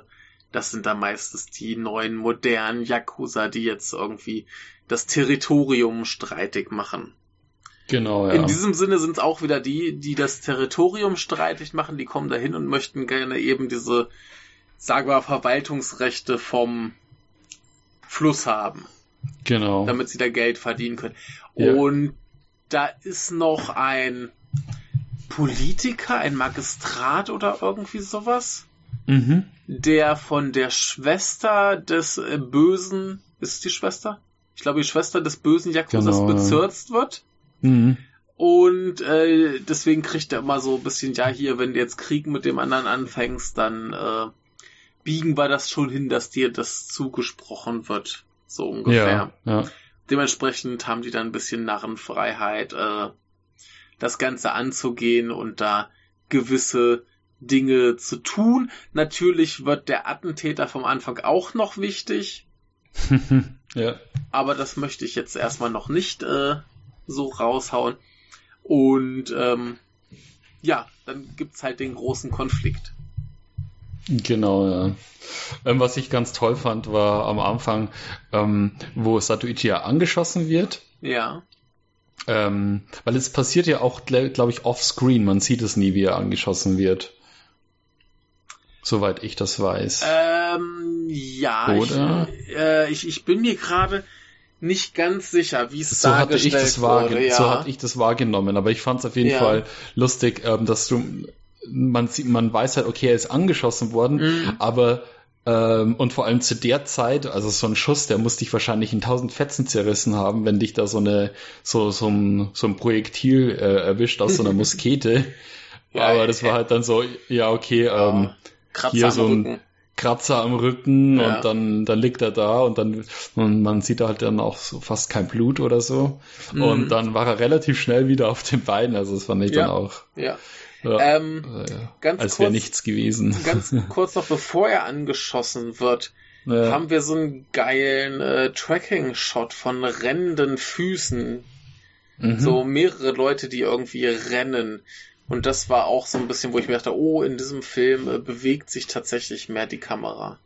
das sind dann meistens die neuen modernen Yakuza, die jetzt irgendwie das Territorium streitig machen. Genau, ja. In diesem Sinne sind es auch wieder die, die das Territorium streitig machen, die kommen dahin und möchten gerne eben diese, sagen wir, Verwaltungsrechte vom Fluss haben. Genau. Damit sie da Geld verdienen können. Ja. Und da ist noch ein Politiker, ein Magistrat oder irgendwie sowas, mhm. der von der Schwester des äh, Bösen, ist es die Schwester? Ich glaube, die Schwester des bösen Yakuzas genau, bezirzt wird. Mhm. Und äh, deswegen kriegt er immer so ein bisschen, ja, hier, wenn du jetzt Krieg mit dem anderen anfängst, dann äh, biegen wir das schon hin, dass dir das zugesprochen wird. So ungefähr. Ja, ja. Dementsprechend haben die dann ein bisschen Narrenfreiheit, äh, das Ganze anzugehen und da gewisse Dinge zu tun. Natürlich wird der Attentäter vom Anfang auch noch wichtig. [LAUGHS] ja. Aber das möchte ich jetzt erstmal noch nicht äh, so raushauen. Und ähm, ja, dann gibt's halt den großen Konflikt. Genau, ja. Ähm, was ich ganz toll fand, war am Anfang, ähm, wo Satuichi ja angeschossen wird. Ja. Ähm, weil es passiert ja auch, glaube ich, offscreen. Man sieht es nie, wie er angeschossen wird. Soweit ich das weiß. Ähm, ja. Oder? Ich, äh, ich, ich bin mir gerade nicht ganz sicher, wie es so hatte ich das wurde. Ja. So hatte ich das wahrgenommen. Aber ich fand es auf jeden ja. Fall lustig, ähm, dass du man sieht, man weiß halt, okay, er ist angeschossen worden, mhm. aber ähm, und vor allem zu der Zeit, also so ein Schuss, der muss dich wahrscheinlich in tausend Fetzen zerrissen haben, wenn dich da so eine so so ein, so ein Projektil äh, erwischt aus so einer [LAUGHS] Muskete. ja, aber das war halt dann so, ja okay, ähm, hier so ein. Kratzer am Rücken ja. und dann, dann liegt er da und dann und man sieht halt dann auch so fast kein Blut oder so. Mhm. Und dann war er relativ schnell wieder auf den Beinen, also das fand ich ja. dann auch. Ja. Ja, ähm, ganz als wäre nichts gewesen. Ganz [LAUGHS] kurz noch bevor er angeschossen wird, haben wir so einen geilen äh, Tracking-Shot von rennenden Füßen. Mhm. So mehrere Leute, die irgendwie rennen. Und das war auch so ein bisschen, wo ich mir dachte, oh, in diesem Film äh, bewegt sich tatsächlich mehr die Kamera.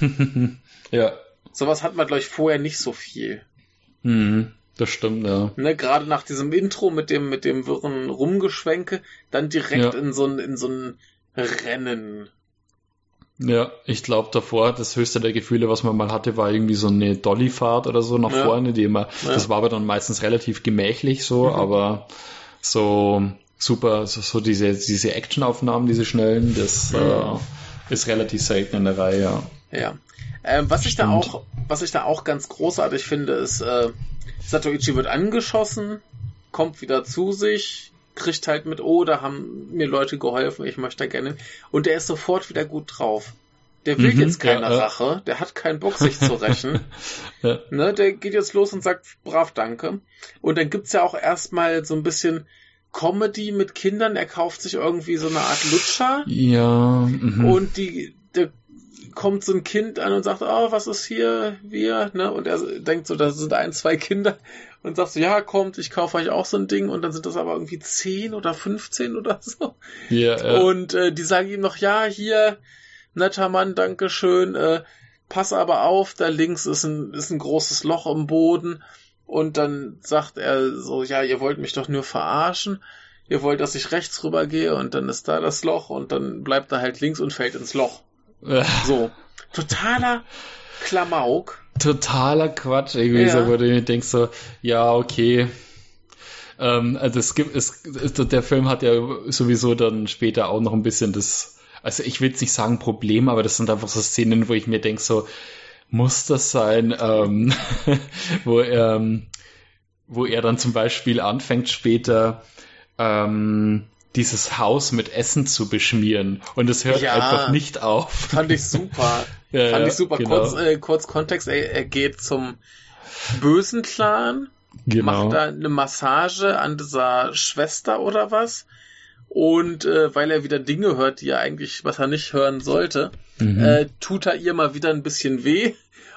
[LAUGHS] ja. Sowas hat man, glaube ich, vorher nicht so viel. Mhm. Das stimmt, ja. Ne, gerade nach diesem Intro mit dem, mit dem wirren Rumgeschwenke, dann direkt ja. in so ein, in so ein Rennen. Ja, ich glaube davor, das höchste der Gefühle, was man mal hatte, war irgendwie so eine Dollyfahrt oder so nach ja. vorne, die immer, ja. das war aber dann meistens relativ gemächlich so, mhm. aber so super, so, so diese, diese Actionaufnahmen, diese schnellen, das äh, ist relativ selten in der Reihe, ja. Ja. Ähm, was ich da auch, was ich da auch ganz großartig finde, ist, äh, Satoichi wird angeschossen, kommt wieder zu sich, kriegt halt mit, oh, da haben mir Leute geholfen, ich möchte gerne. Und der ist sofort wieder gut drauf. Der will mhm, jetzt keine ja, Rache, der hat keinen Bock, sich zu [LAUGHS] rächen. ja. ne, der geht jetzt los und sagt, brav, danke. Und dann gibt's ja auch erstmal so ein bisschen Comedy mit Kindern. Er kauft sich irgendwie so eine Art Lutscher. Ja. Mhm. Und die, der kommt so ein Kind an und sagt, oh, was ist hier, wir, ne? Und er denkt so, das sind ein, zwei Kinder und sagt so, ja, kommt, ich kaufe euch auch so ein Ding und dann sind das aber irgendwie zehn oder 15 oder so. Ja, ja. Und äh, die sagen ihm noch, ja, hier, netter Mann, Dankeschön, äh, pass aber auf, da links ist ein, ist ein großes Loch im Boden Und dann sagt er so, ja, ihr wollt mich doch nur verarschen. Ihr wollt, dass ich rechts rübergehe und dann ist da das Loch und dann bleibt er halt links und fällt ins Loch. so. Totaler Klamauk. Totaler Quatsch, irgendwie ja. so, wo du denkst so, ja, okay. Ähm, also es gibt, es, der Film hat ja sowieso dann später auch noch ein bisschen das, also ich will jetzt nicht sagen Problem, aber das sind einfach so Szenen, wo ich mir denke so, muss das sein, ähm, [LAUGHS] wo er, ähm, wo er dann zum Beispiel anfängt später ähm, dieses Haus mit Essen zu beschmieren und es hört ja, einfach nicht auf. Fand ich super. [LAUGHS] ja, fand ich super. Genau. Kurz, äh, kurz Kontext, er, er geht zum bösen Clan, genau. macht da eine Massage an dieser Schwester oder was und äh, weil er wieder Dinge hört, die er eigentlich, was er nicht hören sollte, mhm. äh, tut er ihr mal wieder ein bisschen weh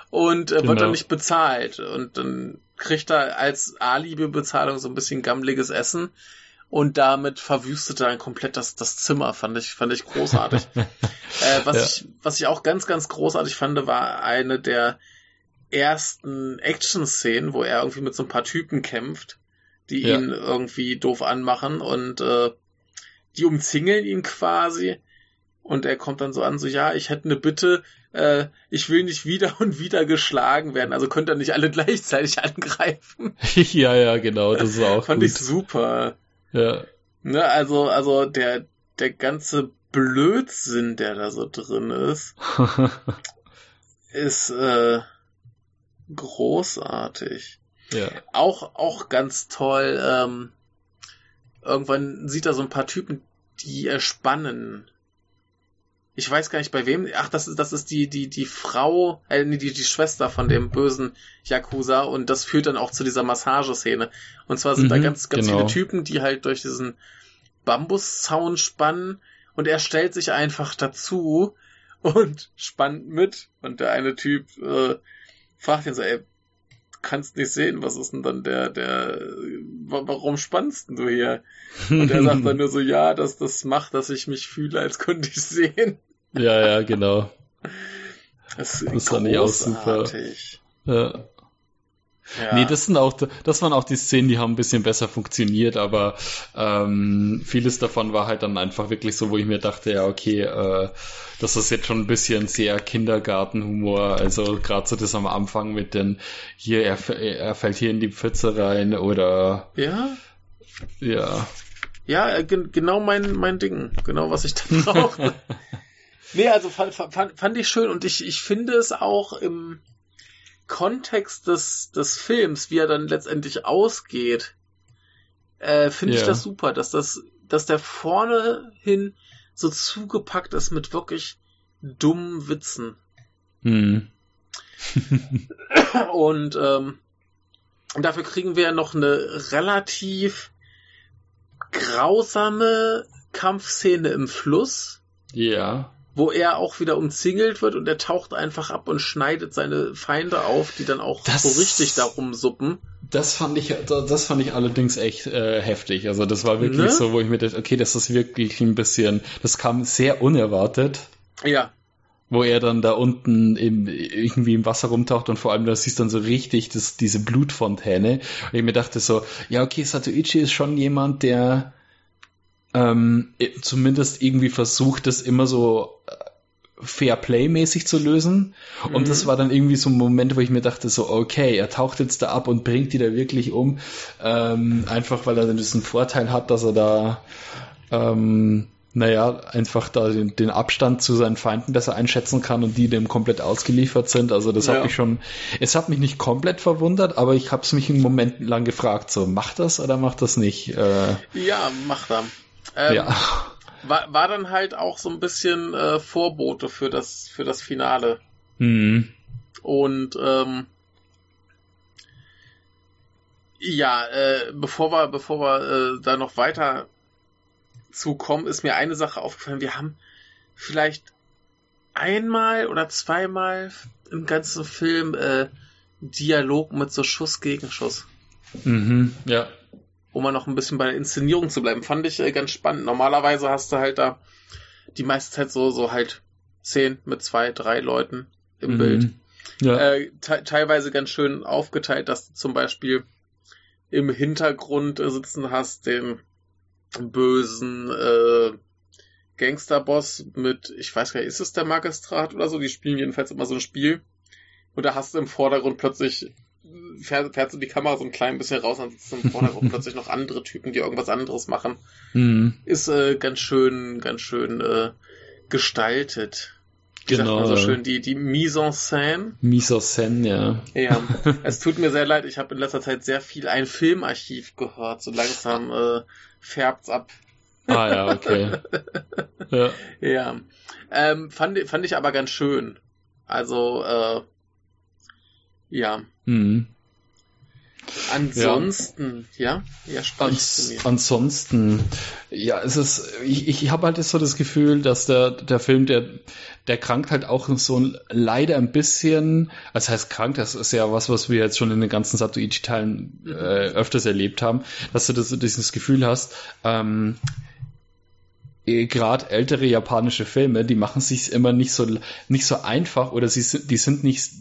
und äh, genau. wird dann nicht bezahlt. Und dann kriegt er als Alibi-Bezahlung so ein bisschen gammeliges Essen und damit verwüstet er dann komplett das, das Zimmer, fand ich, fand ich großartig. [LAUGHS] äh, was, ja. ich, was ich auch ganz, ganz großartig fand, war eine der ersten Action-Szenen, wo er irgendwie mit so ein paar Typen kämpft, die ja. ihn irgendwie doof anmachen und äh, die umzingeln ihn quasi und er kommt dann so an, so ja, ich hätte eine Bitte, äh, ich will nicht wieder und wieder geschlagen werden. Also könnt ihr nicht alle [LAUGHS] gleichzeitig angreifen. [LAUGHS] ja, ja, genau, das ist auch Fand gut. ich super. Ja. Ne, also, also der, der ganze Blödsinn, der da so drin ist, [LAUGHS] ist äh, großartig. Ja. Auch, auch ganz toll. Ähm, irgendwann sieht er so ein paar Typen, die erspannen ich weiß gar nicht bei wem. Ach, das ist, das ist die, die, die Frau, äh, nee, die, die Schwester von dem bösen Yakuza und das führt dann auch zu dieser Massageszene. Und zwar sind mhm, da ganz, ganz genau. viele Typen, die halt durch diesen Bambuszaun spannen und er stellt sich einfach dazu und [LAUGHS] spannt mit. Und der eine Typ äh, fragt ihn so, ey, kannst nicht sehen, was ist denn dann der, der, warum spannst du hier? [LAUGHS] Und er sagt dann nur so, ja, dass das macht, dass ich mich fühle, als könnte ich sehen. Ja, ja, genau. Das, das fand ich auch super. Ja. Ja. Nee, das sind auch, das waren auch die Szenen, die haben ein bisschen besser funktioniert, aber ähm, vieles davon war halt dann einfach wirklich so, wo ich mir dachte, ja, okay, äh, das ist jetzt schon ein bisschen sehr Kindergartenhumor, also gerade so das am Anfang mit den, hier, er, er fällt hier in die Pfütze rein oder Ja? Ja. Ja, äh, genau mein, mein Ding, genau was ich dann [LAUGHS] brauche. [LAUGHS] nee, also fand, fand, fand ich schön und ich, ich finde es auch im Kontext des, des Films, wie er dann letztendlich ausgeht, äh, finde yeah. ich das super, dass das, dass der vorne hin so zugepackt ist mit wirklich dummen Witzen. Hm. [LAUGHS] Und ähm, dafür kriegen wir ja noch eine relativ grausame Kampfszene im Fluss. Ja wo er auch wieder umzingelt wird und er taucht einfach ab und schneidet seine Feinde auf, die dann auch das, so richtig darum suppen. Das fand ich, das fand ich allerdings echt äh, heftig. Also das war wirklich ne? so, wo ich mir dachte, okay, das ist wirklich ein bisschen, das kam sehr unerwartet. Ja. Wo er dann da unten im, irgendwie im Wasser rumtaucht und vor allem, da siehst dann so richtig das, diese Blutfontäne. Und ich mir dachte so, ja, okay, Satoichi ist schon jemand, der ähm, zumindest irgendwie versucht, das immer so äh, Fair Play-mäßig zu lösen. Mhm. Und das mhm. war dann irgendwie so ein Moment, wo ich mir dachte, so, okay, er taucht jetzt da ab und bringt die da wirklich um. Ähm, einfach weil er dann diesen Vorteil hat, dass er da, ähm, naja, einfach da den, den, Abstand zu seinen Feinden besser einschätzen kann und die dem komplett ausgeliefert sind. Also das ja. hat mich schon, es hat mich nicht komplett verwundert, aber ich habe es mich einen Moment lang gefragt, so, macht das oder macht das nicht? Äh, ja, macht er. Ähm, ja. [LAUGHS] War, war dann halt auch so ein bisschen äh, Vorbote für das, für das Finale. Mhm. Und ähm, ja, äh, bevor wir, bevor wir äh, da noch weiter zukommen, ist mir eine Sache aufgefallen. Wir haben vielleicht einmal oder zweimal im ganzen Film äh, Dialog mit so Schuss gegen Schuss. Mhm, ja um mal noch ein bisschen bei der Inszenierung zu bleiben, fand ich äh, ganz spannend. Normalerweise hast du halt da die meiste Zeit so, so halt zehn mit zwei, drei Leuten im mhm. Bild. Ja. Äh, te teilweise ganz schön aufgeteilt, dass du zum Beispiel im Hintergrund sitzen hast, den bösen äh, Gangsterboss mit, ich weiß gar nicht, ist es der Magistrat oder so? Die spielen jedenfalls immer so ein Spiel. Und da hast du im Vordergrund plötzlich, fährt, fährt so die Kamera so ein klein bisschen raus, dann sitzen im Vordergrund [LAUGHS] plötzlich noch andere Typen, die irgendwas anderes machen. Mhm. Ist äh, ganz schön, ganz schön äh, gestaltet. Wie genau. sagt man so schön, die, die Mise en scène. Mise en scène, ja. Ja, [LAUGHS] es tut mir sehr leid, ich habe in letzter Zeit sehr viel ein Filmarchiv gehört, so langsam äh, färbt's ab. Ah ja, okay. [LAUGHS] ja. ja. Ähm, fand, fand ich aber ganz schön. Also, äh, ja. Mhm. Ansonsten, ja, ja, ja Ans, Ansonsten, ja, es ist, ich, ich habe halt so das Gefühl, dass der, der Film, der, der krankt halt auch so leider ein bisschen, das heißt krank, das ist ja was, was wir jetzt schon in den ganzen Satoichi-Teilen äh, öfters erlebt haben, dass du das, dieses Gefühl hast, ähm, gerade ältere japanische Filme, die machen sich immer nicht so nicht so einfach oder sie sind, die sind nicht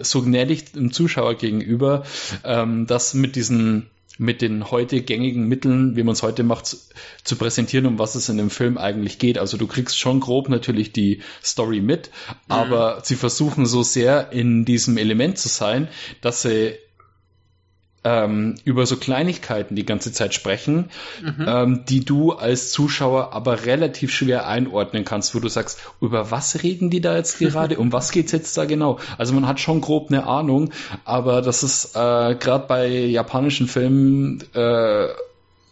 so gnädig dem Zuschauer gegenüber, ähm, das mit diesen mit den heute gängigen Mitteln, wie man es heute macht, zu, zu, präsentieren, um was es in dem Film eigentlich geht. Also du kriegst schon grob natürlich die Story mit, mhm. aber sie versuchen so sehr in diesem Element zu sein, dass sie ähm, über so Kleinigkeiten die ganze Zeit sprechen, mhm. ähm, die du als Zuschauer aber relativ schwer einordnen kannst, wo du sagst, über was reden die da jetzt gerade, um was geht's jetzt da genau? Also man hat schon grob eine Ahnung, aber das ist äh, gerade bei japanischen Filmen äh,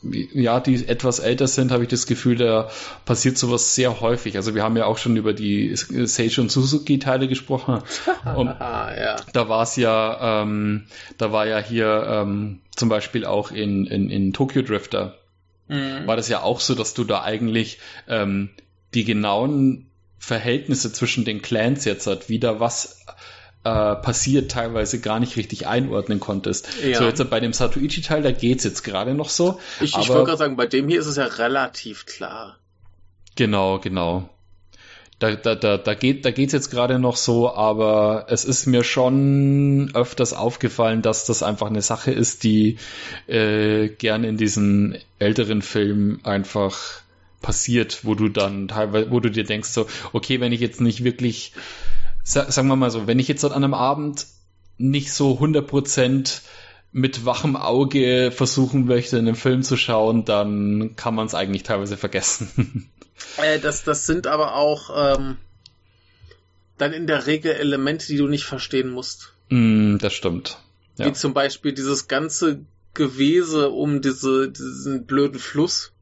ja, die etwas älter sind, habe ich das Gefühl, da passiert sowas sehr häufig. Also wir haben ja auch schon über die Sage und Suzuki Teile gesprochen. [LAUGHS] Und ja. da war es ja, ähm, da war ja hier ähm, zum Beispiel auch in, in, in Tokyo Drifter, mhm. war das ja auch so, dass du da eigentlich ähm, die genauen Verhältnisse zwischen den Clans jetzt hat, wie da was äh, passiert, teilweise gar nicht richtig einordnen konntest. Ja. So jetzt bei dem Satuichi-Teil, da geht's jetzt gerade noch so. Ich, ich wollte gerade sagen, bei dem hier ist es ja relativ klar. Genau, genau. Da, da, da, da geht da geht's jetzt gerade noch so, aber es ist mir schon öfters aufgefallen, dass das einfach eine Sache ist, die äh, gern in diesen älteren Filmen einfach passiert, wo du dann teilweise, wo du dir denkst so, okay, wenn ich jetzt nicht wirklich sagen wir mal so, wenn ich jetzt an einem Abend nicht so 100% mit wachem Auge versuchen möchte, einen Film zu schauen, dann kann man es eigentlich teilweise vergessen. [LAUGHS] Äh, das, das sind aber auch ähm, dann in der Regel Elemente, die du nicht verstehen musst. Mm, das stimmt. Ja. Wie zum Beispiel dieses ganze Gewese um diese, diesen blöden Fluss.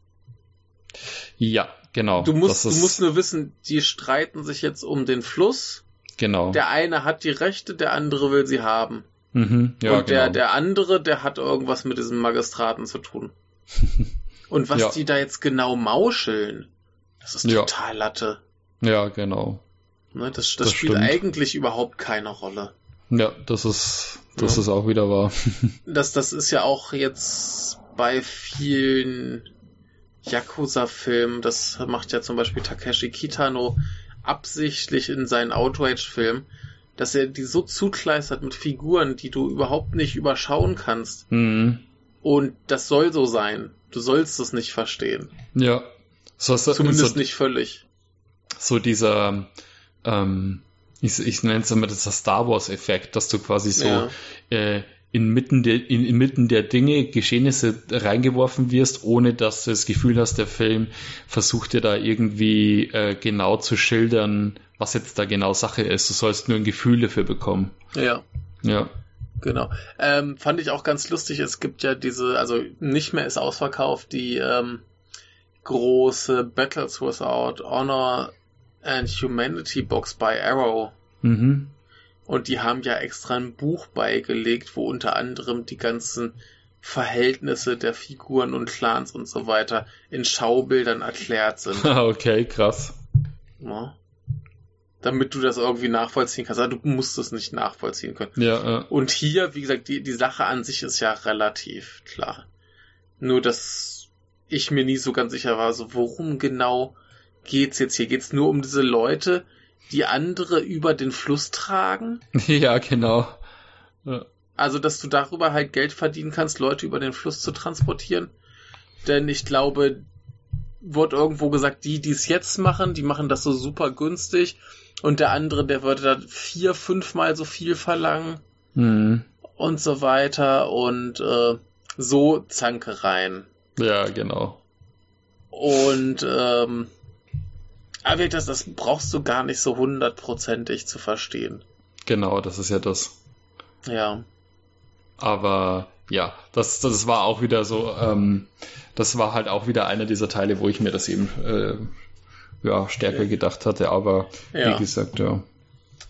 Ja, genau. Du musst, du musst nur wissen, die streiten sich jetzt um den Fluss Genau. Der eine hat die Rechte, der andere will sie haben. Mhm, ja, und der, genau. der andere, der hat irgendwas mit diesem Magistraten zu tun. [LAUGHS] und was ja. die da jetzt genau mauscheln, das ist total ja. Latte. Ja, genau. Ne, das, das, das spielt stimmt. eigentlich überhaupt keine Rolle. Ja, das ist, das ist auch wieder wahr. [LAUGHS] das, das ist ja auch jetzt bei vielen Yakuza-Filmen, das macht ja zum Beispiel Takeshi Kitano, absichtlich in seinen Outrage-Filmen, dass er die so zukleistert mit Figuren, die du überhaupt nicht überschauen kannst. Mhm. Und das soll so sein. Du sollst es nicht verstehen. Ja. So, so, Zumindest so, nicht völlig. So dieser, ähm, ich, ich nenne es immer das Star Wars-Effekt, dass du quasi so ja. äh, inmitten der, in, inmitten der Dinge, Geschehnisse reingeworfen wirst, ohne dass du das Gefühl hast, der Film versucht dir da irgendwie äh, genau zu schildern, was jetzt da genau Sache ist. Du sollst nur ein Gefühl dafür bekommen. Ja. Ja. Genau. Ähm, fand ich auch ganz lustig. Es gibt ja diese, also nicht mehr ist ausverkauft, die ähm, große Battles Without Honor and Humanity Box by Arrow. Mhm. Und die haben ja extra ein Buch beigelegt, wo unter anderem die ganzen Verhältnisse der Figuren und Clans und so weiter in Schaubildern erklärt sind. [LAUGHS] okay, krass. Ja. Damit du das irgendwie nachvollziehen kannst. Aber du musst es nicht nachvollziehen können. Ja, ja. Und hier, wie gesagt, die, die Sache an sich ist ja relativ klar. Nur, dass ich mir nie so ganz sicher war, so worum genau geht's jetzt hier? Geht's nur um diese Leute, die andere über den Fluss tragen. [LAUGHS] Ja, genau. Ja. Also, dass du darüber halt Geld verdienen kannst, Leute über den Fluss zu transportieren. Denn ich glaube, wird irgendwo gesagt, die, die es jetzt machen, die machen das so super günstig. Und der andere, der würde da vier, fünfmal so viel verlangen. Mhm. Und so weiter. Und äh, so Zankereien. Ja, genau. Und ähm, aber das, das brauchst du gar nicht so hundertprozentig zu verstehen. Genau, das ist ja das. Ja. Aber ja, das, das war auch wieder so, ähm, das war halt auch wieder einer dieser Teile, wo ich mir das eben äh, ja, stärker gedacht hatte, aber ja. wie gesagt, ja.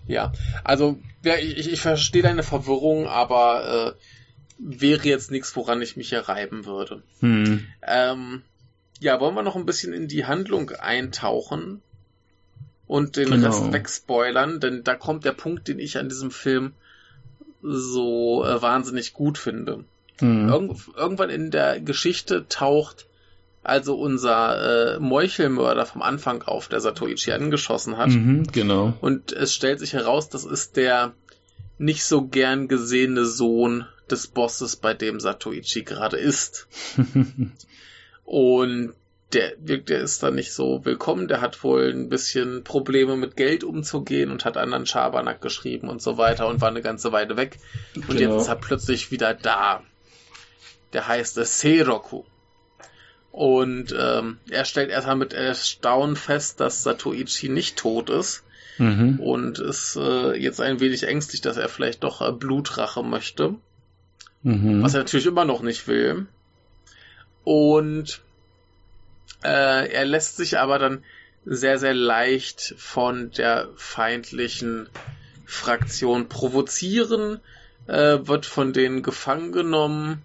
Ja, also ja, ich, ich verstehe deine Verwirrung, aber äh, wäre jetzt nichts, woran ich mich hier reiben würde. Hm. Ähm, ja, wollen wir noch ein bisschen in die Handlung eintauchen und den genau. Rest wegspoilern, denn da kommt der Punkt, den ich an diesem Film so äh, wahnsinnig gut finde. Mhm. Irgend, irgendwann in der Geschichte taucht also unser äh, Meuchelmörder vom Anfang auf, der Satoichi angeschossen hat. Mhm, genau. Und es stellt sich heraus, das ist der nicht so gern gesehene Sohn des Bosses, bei dem Satoichi gerade ist. [LAUGHS] Und der, der ist da nicht so willkommen. Der hat wohl ein bisschen Probleme mit Geld umzugehen und hat anderen Schabernack geschrieben und so weiter und war eine ganze Weile weg. Und genau. jetzt ist er plötzlich wieder da. Der heißt Seiroku. Und ähm, er stellt erstmal mit Erstaunen fest, dass Satoichi nicht tot ist. Mhm. Und ist äh, jetzt ein wenig ängstlich, dass er vielleicht doch äh, Blutrache möchte. Mhm. Was er natürlich immer noch nicht will. Und äh, er lässt sich aber dann sehr, sehr leicht von der feindlichen Fraktion provozieren, äh, wird von denen gefangen genommen.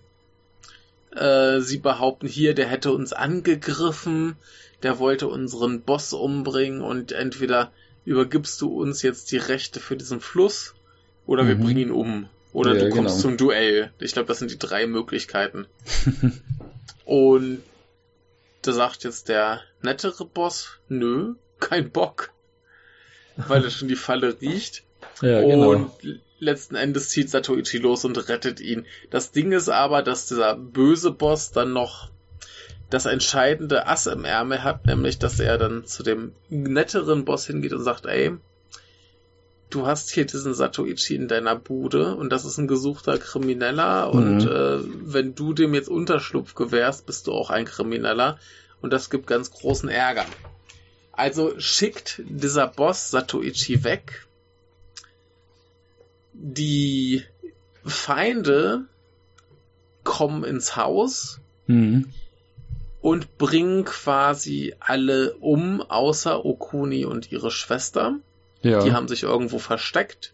Äh, sie behaupten hier, der hätte uns angegriffen, der wollte unseren Boss umbringen und entweder übergibst du uns jetzt die Rechte für diesen Fluss oder mhm. wir bringen ihn um. Oder ja, du kommst genau. zum Duell. Ich glaube, das sind die drei Möglichkeiten. [LAUGHS] und da sagt jetzt der nettere Boss, nö, kein Bock. Weil er schon die Falle riecht. Ja, genau. Und letzten Endes zieht Satoichi los und rettet ihn. Das Ding ist aber, dass dieser böse Boss dann noch das entscheidende Ass im Ärmel hat, nämlich, dass er dann zu dem netteren Boss hingeht und sagt, ey, du hast hier diesen Satoichi in deiner Bude und das ist ein gesuchter Krimineller mhm. und äh, wenn du dem jetzt Unterschlupf gewährst, bist du auch ein Krimineller und das gibt ganz großen Ärger. Also schickt dieser Boss Satoichi weg. Die Feinde kommen ins Haus mhm. und bringen quasi alle um, außer Okuni und ihre Schwester. Ja. Die haben sich irgendwo versteckt.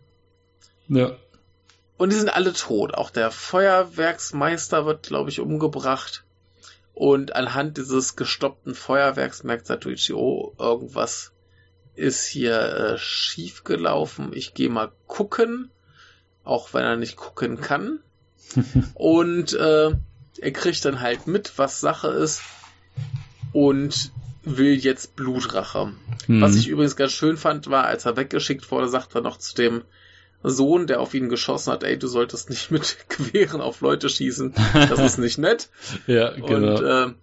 Ja. Und die sind alle tot. Auch der Feuerwerksmeister wird, glaube ich, umgebracht. Und anhand dieses gestoppten Feuerwerks merkt Satoichi, oh, irgendwas ist hier äh, schief gelaufen. Ich gehe mal gucken, auch wenn er nicht gucken kann. [LAUGHS] und äh, er kriegt dann halt mit, was Sache ist. Und will jetzt Blutrache. Mhm. Was ich übrigens ganz schön fand, war, als er weggeschickt wurde, sagt er noch zu dem Sohn, der auf ihn geschossen hat, ey, du solltest nicht mit [LAUGHS] Gewehren auf Leute schießen. Das ist nicht nett. [LAUGHS] ja, genau. Und äh,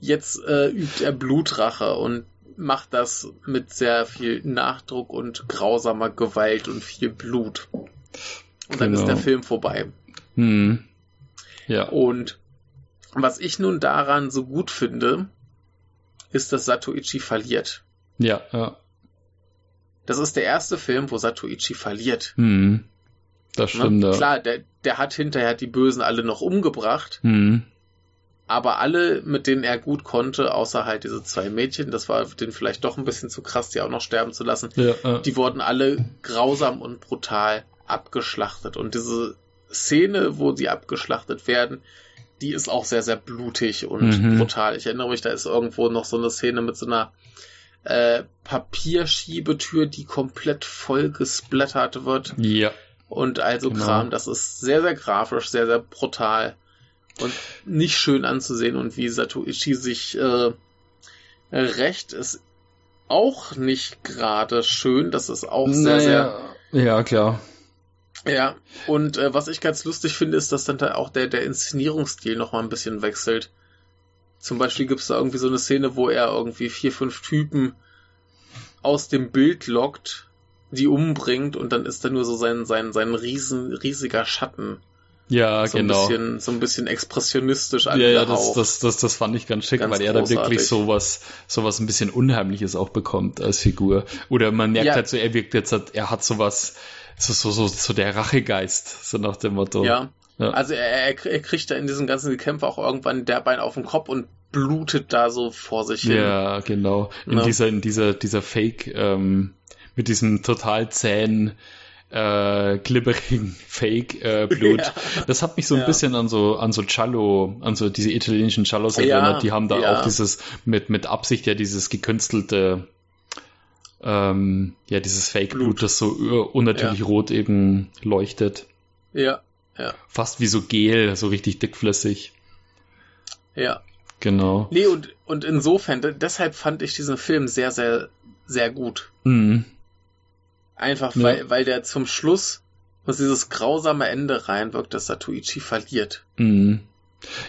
jetzt äh, übt er Blutrache und macht das mit sehr viel Nachdruck und grausamer Gewalt und viel Blut. Und dann ist der genau. Film vorbei. Mhm. Ja. Und was ich nun daran so gut finde, ist, dass Satoichi verliert. Ja, ja. Das ist der erste Film, wo Satoichi verliert. Mhm. Das ne? stimmt. Ja. Klar, der, der hat hinterher die Bösen alle noch umgebracht. Mhm. Aber alle, mit denen er gut konnte, außer halt diese zwei Mädchen, das war denen vielleicht doch ein bisschen zu krass, die auch noch sterben zu lassen, ja, ja. die wurden alle grausam und brutal abgeschlachtet. Und diese Szene, wo sie abgeschlachtet werden, die ist auch sehr, sehr blutig und mhm. brutal. Ich erinnere mich, da ist irgendwo noch so eine Szene mit so einer äh, Papierschiebetür, die komplett voll gesplattert wird. Ja. Und also genau. Kram, das ist sehr, sehr grafisch, sehr, sehr brutal und nicht schön anzusehen und wie Satoichi sich äh, rächt, ist auch nicht gerade schön. Das ist auch sehr, naja, sehr. Ja, klar. Ja, und äh, was ich ganz lustig finde, ist, dass dann da auch der, der Inszenierungsstil nochmal ein bisschen wechselt. Zum Beispiel gibt es da irgendwie so eine Szene, wo er irgendwie vier, fünf Typen aus dem Bild lockt, die umbringt und dann ist da nur so sein, sein, sein riesen, riesiger Schatten. Ja, so genau. Ein bisschen, so ein bisschen expressionistisch Ja, ja, das, das, das, das fand ich ganz schick, ganz weil er da wirklich sowas, sowas ein bisschen Unheimliches auch bekommt als Figur. Oder man merkt ja. halt so, er wirkt jetzt, er hat sowas, so, so, so, so der Rachegeist, so nach dem Motto. Ja. ja. Also er, er, kriegt da in diesem ganzen Gekämpfe auch irgendwann der Bein auf den Kopf und blutet da so vor sich hin. Ja, genau. In ja. dieser, in dieser, dieser Fake, ähm, mit diesem total zähen, äh, glibberigen [LAUGHS] Fake-Blut. Äh, [LAUGHS] ja. Das hat mich so ein ja. bisschen an so an so Cello, an so diese italienischen Cellos erinnert. Ja. Die haben da auch dieses mit mit Absicht ja dieses gekünstelte ähm, ja dieses Fake-Blut, das so unnatürlich rot eben leuchtet. Ja, ja. Fast wie so Gel, so richtig dickflüssig. Ja. Genau. Nee, und, und insofern, deshalb fand ich diesen Film sehr, sehr, sehr gut. Mhm. Einfach ja. weil, weil der zum Schluss muss dieses grausame Ende reinwirkt, dass Satuichi verliert. Mhm.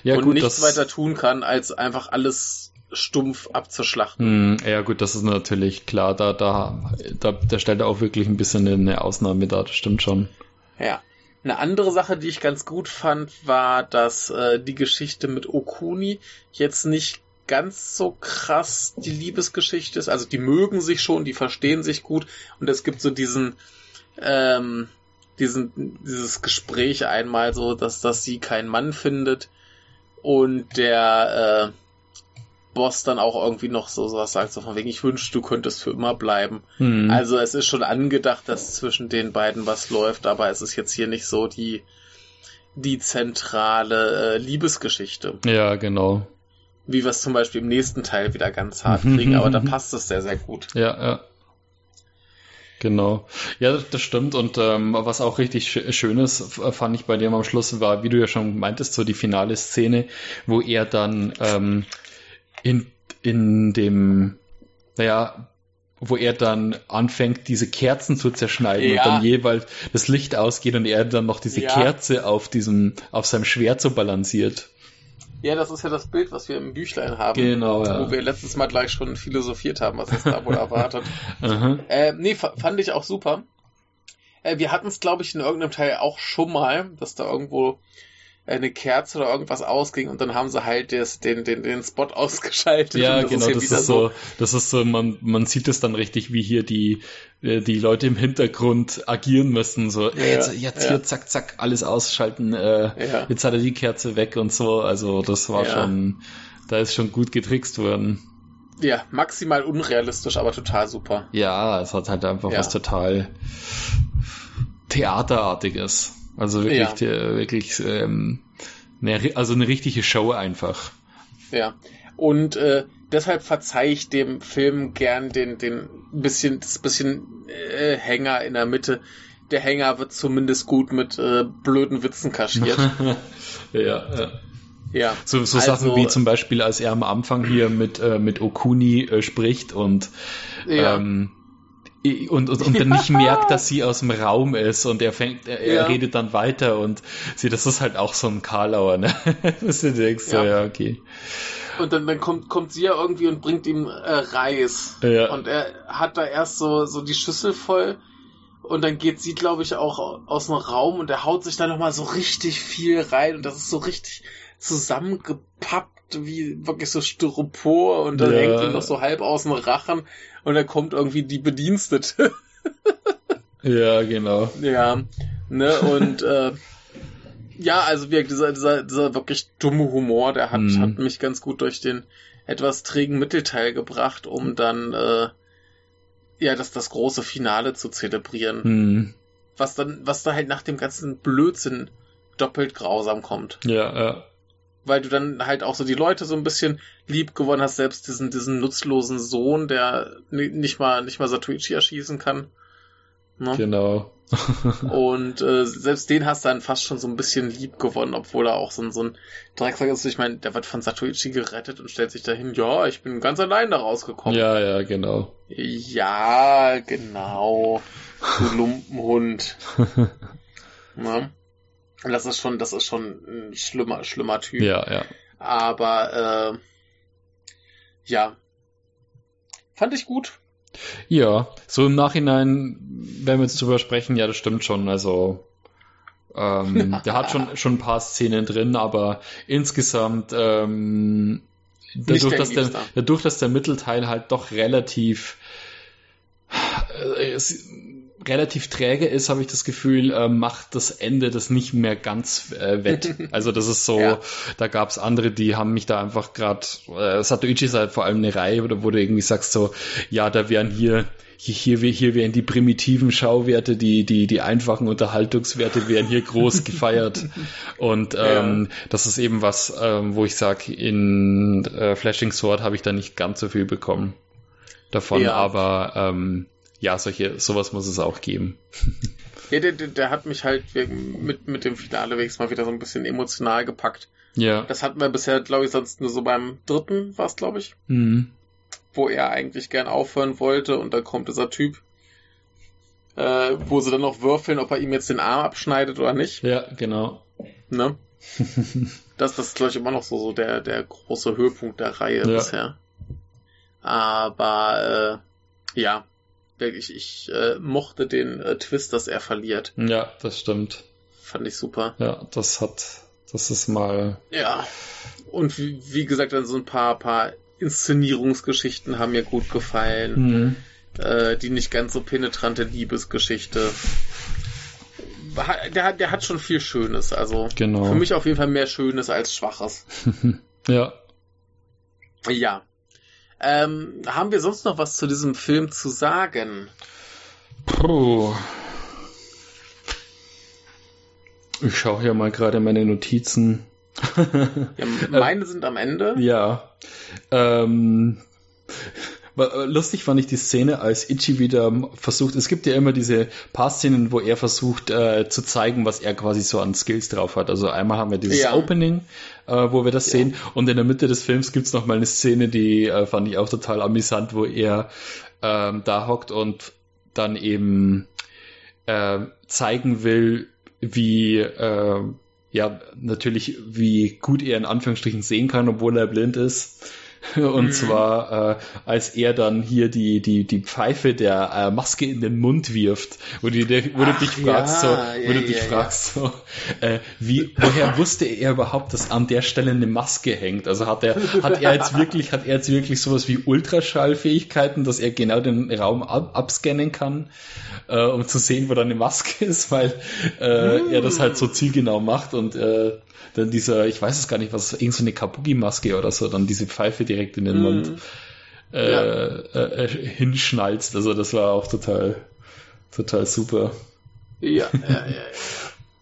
Ja, und gut, nichts weiter tun kann, als einfach alles stumpf abzuschlachten. Mhm. Ja gut, das ist natürlich klar. Da, da, da, da stellt er auch wirklich ein bisschen eine Ausnahme da, das stimmt schon. Ja. Eine andere Sache, die ich ganz gut fand, war, dass äh, die Geschichte mit Okuni jetzt nicht ganz so krass die Liebesgeschichte ist. Also die mögen sich schon, die verstehen sich gut und es gibt so diesen, ähm, diesen, dieses Gespräch einmal so, dass, dass sie keinen Mann findet und der äh, Boss dann auch irgendwie noch so was sagt, so von wegen, ich wünsche, du könntest für immer bleiben. Mhm. Also es ist schon angedacht, dass zwischen den beiden was läuft, aber es ist jetzt hier nicht so die, die zentrale äh, Liebesgeschichte. Ja, genau wie wir es zum Beispiel im nächsten Teil wieder ganz hart kriegen, aber da passt es sehr, sehr gut. Ja, ja. Genau. Ja, das stimmt. Und ähm, was auch richtig sch schön ist, fand ich bei dem am Schluss, war, wie du ja schon meintest, so die finale Szene, wo er dann ähm, in, in dem, naja, wo er dann anfängt, diese Kerzen zu zerschneiden ja. und dann jeweils das Licht ausgeht und er dann noch diese ja. Kerze auf diesem, auf seinem Schwert so balanciert. Ja, das ist ja das Bild, was wir im Büchlein haben. Genau, ja. Wo wir letztes Mal gleich schon philosophiert haben, was es da wohl [LAUGHS] erwartet. äh, nee, fand ich auch super. Äh, wir hatten es, glaube ich, in irgendeinem Teil auch schon mal, dass da irgendwo eine Kerze oder irgendwas ausging und dann haben sie halt des, den, den, den Spot [LAUGHS] ausgeschaltet. Ja, das genau, ist das ist so, das ist so, man, man sieht es dann richtig, wie hier die, äh, die Leute im Hintergrund agieren müssen, so, ja, jetzt, jetzt ja. hier zack, zack, alles ausschalten, äh, ja. jetzt hat er die Kerze weg und so, also das war schon, da ist schon gut getrickst worden. Ja, maximal unrealistisch, aber total super. Ja, es hat halt einfach was total Theaterartiges. Also wirklich, ja. wirklich, ähm, eine, also eine richtige Show einfach. Ja. Und äh, deshalb verzeihe ich dem Film gern den, den bisschen, das bisschen äh, Hänger in der Mitte. Der Hänger wird zumindest gut mit äh, blöden Witzen kaschiert. [LAUGHS] ja, ja. Ja, so, so also, Sachen wie zum Beispiel, als er am Anfang hier mit, äh, mit Okuni äh, spricht und ja. ähm, und, und, und dann nicht [LAUGHS] merkt, dass sie aus dem Raum ist und er fängt, er, ja. redet dann weiter und sie, das ist halt auch so ein Karlauer, ne? dass du denkst, ja. So, ja, okay. Und dann, dann kommt, kommt sie ja irgendwie und bringt ihm äh, Reis. Ja. Und er hat da erst so, so die Schüssel voll und dann geht sie, glaube ich, auch aus dem Raum und er haut sich da nochmal so richtig viel rein und das ist so richtig zusammengepappt wie wirklich so Styropor und dann ja. hängt ihm noch so halb aus dem Rachen und dann kommt irgendwie die Bedienstete. [LAUGHS] ja, genau. Ja, ne, und äh, ja, also wie dieser, dieser, dieser wirklich dumme Humor, der hat, mhm. hat mich ganz gut durch den etwas trägen Mittelteil gebracht, um dann äh, ja das, das große Finale zu zelebrieren. Mhm. Was dann, was da halt nach dem ganzen Blödsinn doppelt grausam kommt. Ja, ja weil du dann halt auch so die Leute so ein bisschen lieb gewonnen hast, selbst diesen, diesen nutzlosen Sohn, der nicht mal, nicht mal Satuichi erschießen kann. Ne? Genau. [LAUGHS] und äh, selbst den hast du dann fast schon so ein bisschen lieb gewonnen, obwohl er auch so ein, so ein Drecksack ist. Ich meine, der wird von Satoichi gerettet und stellt sich dahin, ja, ich bin ganz allein da rausgekommen. Ja, ja, genau. Ja, genau. Du Lumpenhund. [LAUGHS] Das ist schon, das ist schon ein schlimmer, schlimmer Typ. Ja, ja. Aber äh, ja. Fand ich gut. Ja, so im Nachhinein, wenn wir jetzt drüber sprechen, ja, das stimmt schon. Also ähm, [LAUGHS] der hat schon, schon ein paar Szenen drin, aber insgesamt ähm, dadurch, dass der, dadurch, dass der Mittelteil halt doch relativ äh, relativ träge ist, habe ich das Gefühl, äh, macht das Ende das nicht mehr ganz äh, wett. [LAUGHS] Also das ist so, ja. da gab es andere, die haben mich da einfach gerade, äh, Satoichi ist halt vor allem eine Reihe, wo du irgendwie sagst so, ja, da wären hier hier, hier, hier wären die primitiven Schauwerte, die, die, die einfachen Unterhaltungswerte wären hier groß [LAUGHS] gefeiert. Und ähm, ja. das ist eben was, ähm, wo ich sage, in äh, Flashing Sword habe ich da nicht ganz so viel bekommen davon, ja. aber ähm, ja, solche, sowas muss es auch geben. [LAUGHS] Ja, der, der, der hat mich halt mit, mit dem Finale wenigstens mal wieder so ein bisschen emotional gepackt. Ja. Das hatten wir bisher, glaube ich, sonst nur so beim dritten, war es, glaube ich. Mhm. Wo er eigentlich gern aufhören wollte und dann kommt dieser Typ, äh, wo sie dann noch würfeln, ob er ihm jetzt den Arm abschneidet oder nicht. Ja, genau. Ne? [LAUGHS] das, das ist, glaube ich, immer noch so, so der, der große Höhepunkt der Reihe ja. bisher. Aber äh, ja, ich, ich äh, mochte den äh, Twist, dass er verliert. Ja, das stimmt. Fand ich super. Ja, das hat, das ist mal. Ja. Und wie, wie gesagt, dann so ein paar, paar Inszenierungsgeschichten haben mir gut gefallen. Mhm. Äh, die nicht ganz so penetrante Liebesgeschichte. Der, der hat schon viel Schönes. Also genau. für mich auf jeden Fall mehr Schönes als Schwaches. [LAUGHS] ja. Ja. Ähm, haben wir sonst noch was zu diesem Film zu sagen? Puh. Ich schaue hier mal gerade meine Notizen. ja, meine sind am Ende. [LAUGHS] Ja. Ähm, äh, lustig fand ich die Szene, als Ichi wieder versucht, es gibt ja immer diese paar Szenen, wo er versucht äh, zu zeigen, was er quasi so an Skills drauf hat. Also einmal haben wir dieses ja. Opening, äh, wo wir das ja. sehen und in der Mitte des Films gibt's noch mal eine Szene, die äh, fand ich auch total amüsant, wo er ähm, da hockt und dann eben äh, zeigen will, wie äh, ja natürlich wie gut er in Anführungsstrichen sehen kann, obwohl er blind ist [LAUGHS] Und mhm. zwar, äh, als er dann hier die, die, die Pfeife der äh, Maske in den Mund wirft, wo du, wo du dich fragst, ja, so, wo ja, du dich ja, fragst, so, äh, wie, woher wusste er überhaupt, dass an der Stelle eine Maske hängt? Also hat er, hat er jetzt wirklich, hat er jetzt wirklich sowas wie Ultraschallfähigkeiten, dass er genau den Raum ab, abscannen kann, äh, um zu sehen, wo da eine Maske [LAUGHS] ist, weil äh, mhm. er das halt so zielgenau macht und äh, dann dieser, ich weiß es gar nicht, was, irgend so eine Kabuki-Maske oder so, dann diese Pfeife direkt in den mm. Mund äh, ja. äh, äh, hinschnalzt. Also das war auch total, total super. Ja, ja, ja,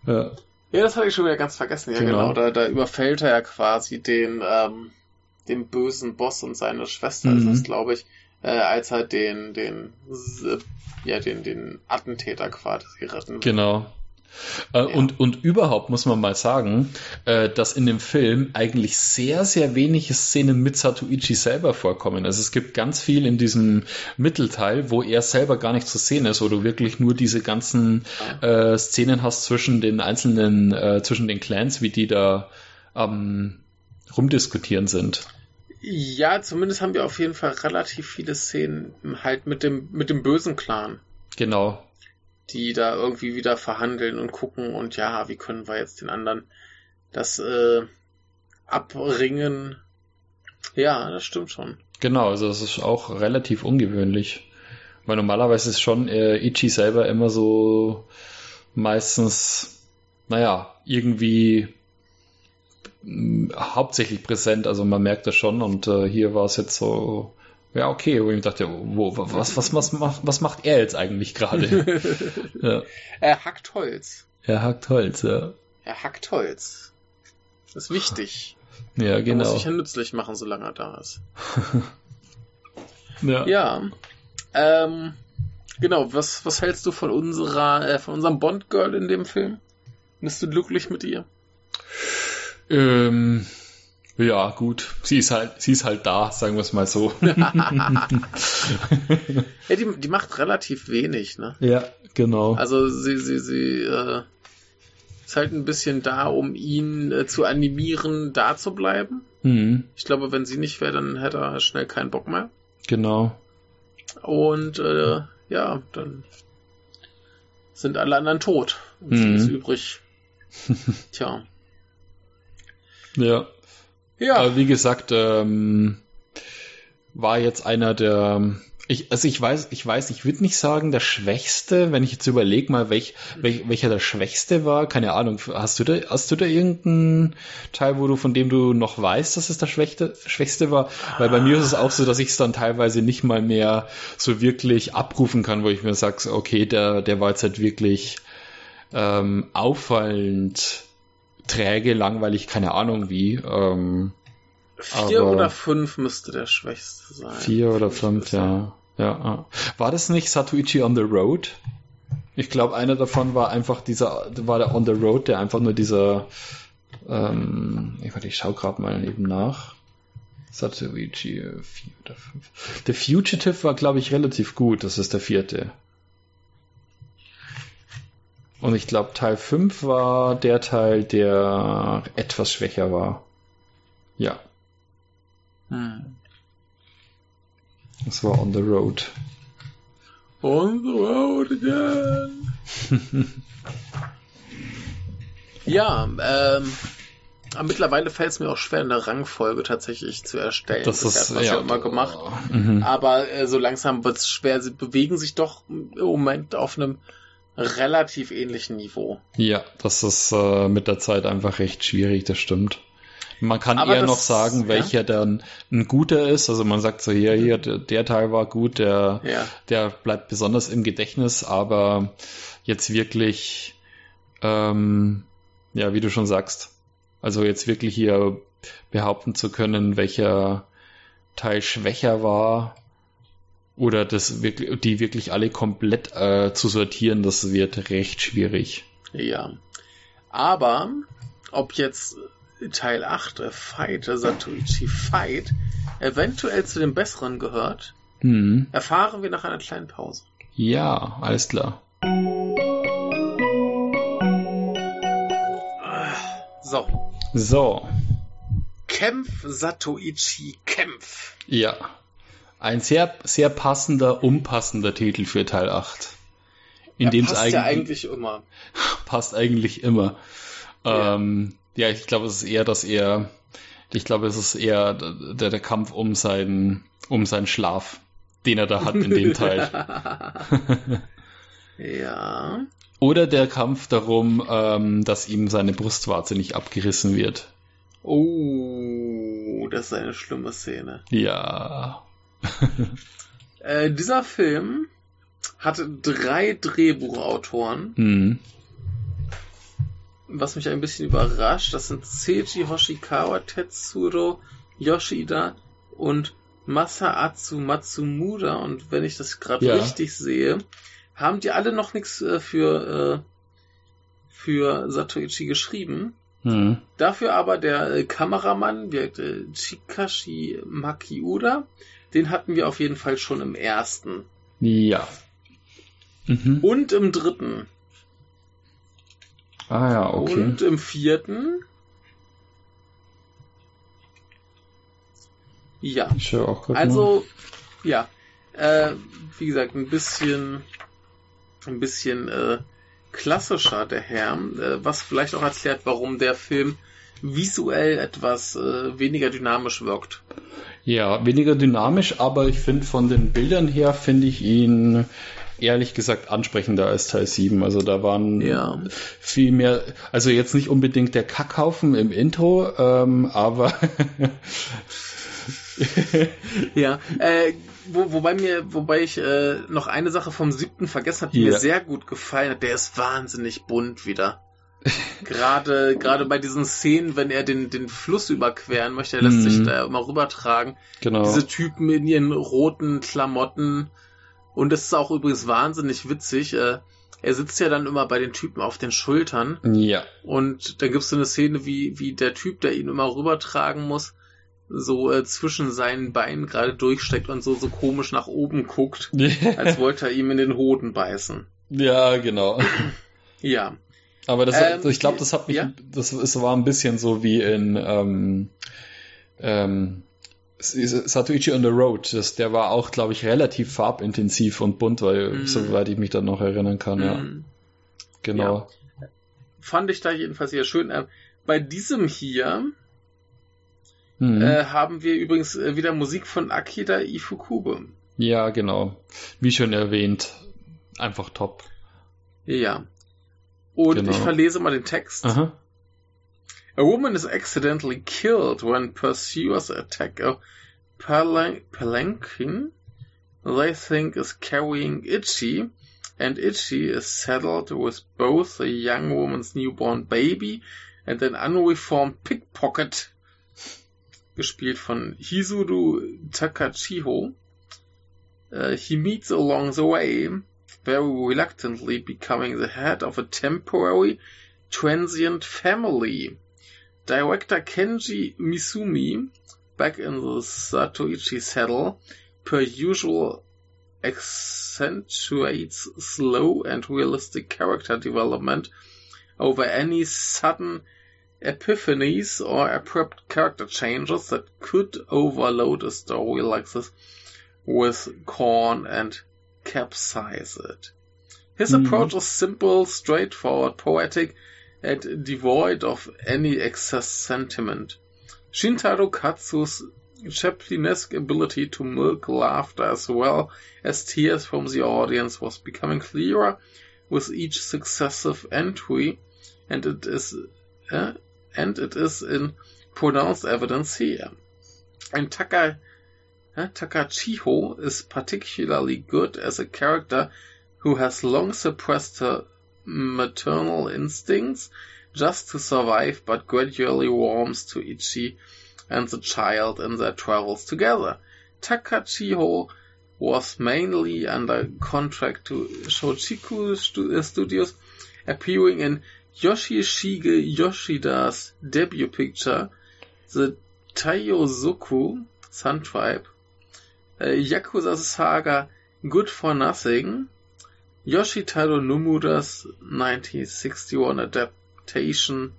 ja. [LAUGHS] ja. Das hatte ich schon wieder ganz vergessen. Ja, genau. genau. Da, da überfällt er ja quasi den, ähm, den bösen Boss und seine Schwester, mhm. ist das, glaube ich, äh, als er den, den, ja, den, den Attentäter quasi retten. Genau. Äh, ja. und, und überhaupt muss man mal sagen, äh, dass in dem Film eigentlich sehr, sehr wenige Szenen mit Satuichi selber vorkommen. Also es gibt ganz viel in diesem Mittelteil, wo er selber gar nicht zu sehen ist, wo du wirklich nur diese ganzen äh, Szenen hast zwischen den einzelnen, äh, zwischen den Clans, wie die da ähm, rumdiskutieren sind. Ja, zumindest haben wir auf jeden Fall relativ viele Szenen halt mit dem, mit dem bösen Clan. Genau die da irgendwie wieder verhandeln und gucken und ja, wie können wir jetzt den anderen das äh, abringen. Ja, das stimmt schon. Genau, also das ist auch relativ ungewöhnlich. Weil normalerweise ist schon äh, Ichi selber immer so meistens, naja, irgendwie mh, hauptsächlich präsent, also man merkt das schon und äh, hier war es jetzt so ja, okay, wo ich dachte, wo, was, was, was, macht, was macht er jetzt eigentlich gerade? [LAUGHS] ja. Er hackt Holz. Er hackt Holz, ja. Er hackt Holz. Das ist wichtig. Ja, genau. Er muss sich ja nützlich machen, solange er da ist. [LAUGHS] ja. Ja. Ähm, Genau, was, was hältst du von unserer, äh, von unserem Bond-Girl in dem Film? Bist du glücklich mit ihr? Ähm, ja, gut. Sie ist halt, sie ist halt da, sagen wir es mal so. [LAUGHS] ja, die, die macht relativ wenig, ne? Ja, genau. Also sie, sie, sie äh, ist halt ein bisschen da, um ihn äh, zu animieren, da zu bleiben. Mhm. Ich glaube, wenn sie nicht wäre, dann hätte er schnell keinen Bock mehr. Genau. Und äh, ja, dann sind alle anderen tot. Und mhm. sie ist übrig. [LAUGHS] Tja. Ja. Ja. Wie gesagt, ähm, war jetzt einer der ich, also ich weiß, ich weiß, ich würde nicht sagen, der Schwächste, wenn ich jetzt überlege mal, welch, welch, welcher der Schwächste war, keine Ahnung, hast du da, hast du da irgendeinen Teil, wo du, von dem du noch weißt, dass es der Schwächste, Schwächste war? Weil bei mir ist es auch so, dass ich es dann teilweise nicht mal mehr so wirklich abrufen kann, wo ich mir sage, okay, der, der war jetzt halt wirklich ähm, auffallend träge, langweilig, keine Ahnung wie. Ähm, Vier oder fünf müsste der Schwächste sein. Vier oder fünf, ja. Ja, war das nicht Satuichi on the Road? Ich glaube, einer davon war einfach dieser, war der On the Road, der einfach nur dieser, ähm, ich, warte, ich schau gerade mal eben nach. Satuichi 4 oder 5. Der Fugitive war, glaube ich, relativ gut. Das ist der vierte. Und ich glaube, Teil 5 war der Teil, der etwas schwächer war. Ja. Hm. Das war On the Road. On the Road again. [LAUGHS] ja, ähm, aber mittlerweile fällt es mir auch schwer, eine Rangfolge tatsächlich zu erstellen. Das, das ist ja, ja immer gemacht. Mhm. Aber äh, so langsam wird es schwer. Sie bewegen sich doch im Moment auf einem relativ ähnlichen Niveau. Ja, das ist äh, mit der Zeit einfach recht schwierig, das stimmt. Man kann Aber eher das, noch sagen, welcher ja? dann ein guter ist. Also man sagt so, hier, hier, der, Teil war gut, der, ja. der bleibt besonders im Gedächtnis, aber jetzt wirklich, ähm, ja, wie du schon sagst, also jetzt wirklich hier behaupten zu können, welcher Teil schwächer war oder das wirklich, die wirklich alle komplett äh, zu sortieren, das wird recht schwierig. Ja. Aber ob jetzt Teil 8, äh, Fight, äh, Satoichi Fight, eventuell zu den besseren gehört, hm. erfahren wir nach einer kleinen Pause. Ja, alles klar. So. So. Kämpf, Satoichi, Kämpf. Ja. Ein sehr, sehr passender, unpassender Titel für Teil 8. In ja, dem passt es eigentlich, ja eigentlich immer. [LAUGHS] Passt eigentlich immer. Ja. Ähm, ja, ich glaube, es ist eher, dass er, ich glaube, es ist eher der, der Kampf um seinen, um seinen Schlaf, den er da hat in dem Teil. [LAUGHS] [LAUGHS] ja. Oder der Kampf darum, ähm, dass ihm seine Brustwarze nicht abgerissen wird. Oh, das ist eine schlimme Szene. Ja. [LAUGHS] äh, dieser Film hatte drei Drehbuchautoren. Mhm was mich ein bisschen überrascht, das sind Seiji Hoshikawa, Tetsuro Yoshida und Masaatsu Matsumuda. Und wenn ich das gerade ja. richtig sehe, haben die alle noch nichts äh, für, äh, für Satoichi geschrieben. Mhm. Dafür aber der äh, Kameramann, äh, Chikashi Makiura, den hatten wir auf jeden Fall schon im ersten. Ja. Mhm. Und im dritten. Ah ja, okay. Und im vierten. Ja. Ich auch also, mal. ja. Äh, wie gesagt, ein bisschen, ein bisschen äh, klassischer der Herr, äh, was vielleicht auch erklärt, warum der Film visuell etwas äh, weniger dynamisch wirkt. Ja, weniger dynamisch, aber ich finde von den Bildern her finde ich ihn ehrlich gesagt ansprechender als Teil 7. Also da waren ja. viel mehr, also jetzt nicht unbedingt der Kackhaufen im Intro, ähm, aber [LAUGHS] ja, äh, wo, wobei mir, wobei ich äh, noch eine Sache vom siebten vergessen habe, die ja. mir sehr gut gefallen hat. Der ist wahnsinnig bunt wieder. [LAUGHS] gerade, gerade bei diesen Szenen, wenn er den, den Fluss überqueren möchte, er lässt mm. sich da immer rübertragen. Genau. Diese Typen in ihren roten Klamotten, Und das ist auch übrigens wahnsinnig witzig. Äh, er sitzt ja dann immer bei den Typen auf den Schultern. Ja. Und da gibt es so eine Szene, wie, wie der Typ, der ihn immer rübertragen muss, so äh, zwischen seinen Beinen gerade durchsteckt und so, so komisch nach oben guckt, [LAUGHS] als wollte er ihm in den Hoden beißen. Ja, genau. ja. Aber das, ähm, ich glaube, das hat mich, ja? das, das war ein bisschen so wie in ähm, ähm, Satuichi on the Road. Das, der war auch, glaube ich, relativ farbintensiv und bunt, weil, mm. soweit ich mich dann noch erinnern kann, mm. ja. Mhm. Genau. Ja. Fand ich da jedenfalls sehr schön. Ähm, bei diesem hier mm. äh, haben wir übrigens äh, wieder Musik von Akira Ifukube. Ja, genau. Wie schon erwähnt, einfach top. Ja. Und genau. ich verlese mal den Text. Aha. A woman is accidentally killed when pursuers attack a palanquin they think is carrying Itchy, and Itchy is saddled with both a young woman's newborn baby and an unreformed pickpocket, gespielt von Hizuru Takachiho. Uh, he meets along the way very reluctantly becoming the head of a temporary, transient family. Director Kenji Misumi, back in the Satoichi saddle, per usual accentuates slow and realistic character development over any sudden epiphanies or abrupt character changes that could overload a story like this with corn and capsize it. His mm. approach is simple, straightforward, poetic, and devoid of any excess sentiment. Shintaro Katsu's Chaplinesque ability to milk laughter as well as tears from the audience was becoming clearer with each successive entry, and it is uh, and it is in pronounced evidence here. And Taka Takachiho is particularly good as a character who has long suppressed her maternal instincts just to survive but gradually warms to Ichi and the child in their travels together. Takachiho was mainly under contract to Shochiku uh, Studios, appearing in Yoshishige Yoshida's debut picture, The Taiyozoku Sun Tribe, äh, Yakuza Saga Good for Nothing, Yoshitaro Nomura's 1961 adaptation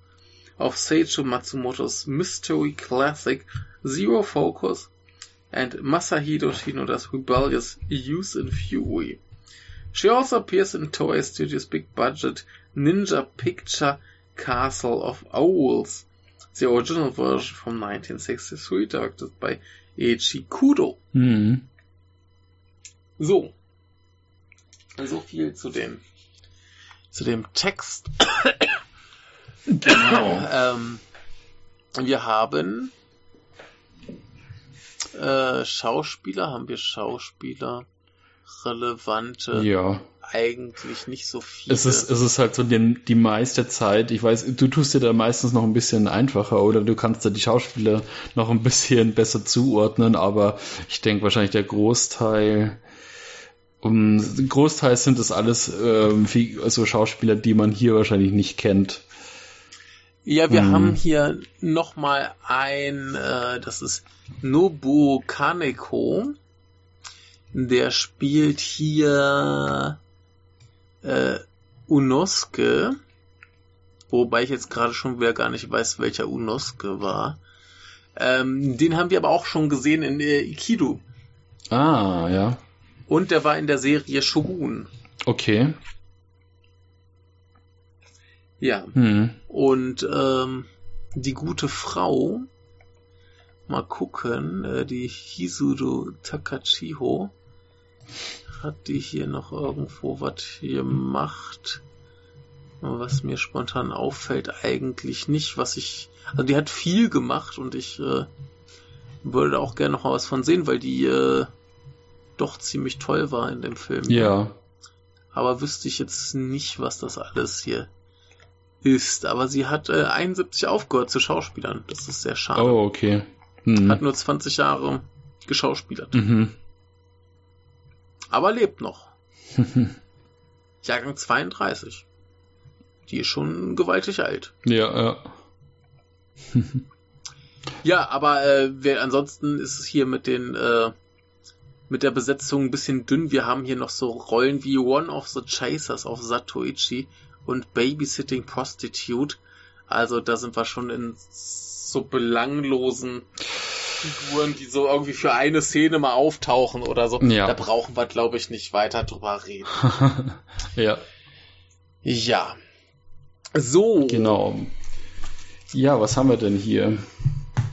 of Seicho Matsumoto's mystery classic Zero Focus, and Masahiro Shinoda's rebellious Youth in Fury. She also appears in Toei Studios' big budget Ninja Picture Castle of Owls, the original version from 1963, directed by Eiichi Kudo. Mhm. So. So viel zu dem, zu dem Text. genau. [COUGHS] ähm, wir haben äh, Schauspieler, haben wir Schauspieler relevante. Ja eigentlich nicht so viel. Es ist, es ist halt so die, die meiste Zeit, ich weiß, du tust dir da meistens noch ein bisschen einfacher oder du kannst da die Schauspieler noch ein bisschen besser zuordnen, aber ich denke wahrscheinlich der Großteil, um, Großteil sind das alles ähm, viel, also Schauspieler, die man hier wahrscheinlich nicht kennt. Ja, wir hm. haben hier nochmal ein, äh, das ist Nobu Kaneko. Der spielt hier äh, Unoske, wobei ich jetzt gerade schon wieder gar nicht weiß, welcher Unoske war. Ähm, den haben wir aber auch schon gesehen in äh, Ikidu. Ah, ja. Und der war in der Serie Shogun. Okay. Ja. Hm. Und ähm, die gute Frau, mal gucken, äh, die Hisuru Takachiho, hat die hier noch irgendwo was gemacht? Was mir spontan auffällt, eigentlich nicht. Was ich. Also die hat viel gemacht und ich äh, würde auch gerne noch mal was von sehen, weil die äh, doch ziemlich toll war in dem Film. Ja. Aber wüsste ich jetzt nicht, was das alles hier ist. Aber sie hat äh, 71 aufgehört zu Schauspielern. Das ist sehr schade. Oh, okay. Hm. Hat nur 20 Jahre geschauspielert. Mhm. Aber lebt noch. [LAUGHS] Jahrgang 32. Die ist schon gewaltig alt. Ja, ja. [LAUGHS] ja, aber äh, wir, ansonsten ist es hier mit den äh, mit der Besetzung ein bisschen dünn. Wir haben hier noch so Rollen wie One of the Chasers auf Satoichi und Babysitting Prostitute. Also da sind wir schon in so belanglosen Figuren, die so irgendwie für eine Szene mal auftauchen oder so. Ja. Da brauchen wir, glaube ich, nicht weiter drüber reden. [LAUGHS] ja. Ja. So. Genau. Ja, was haben wir denn hier?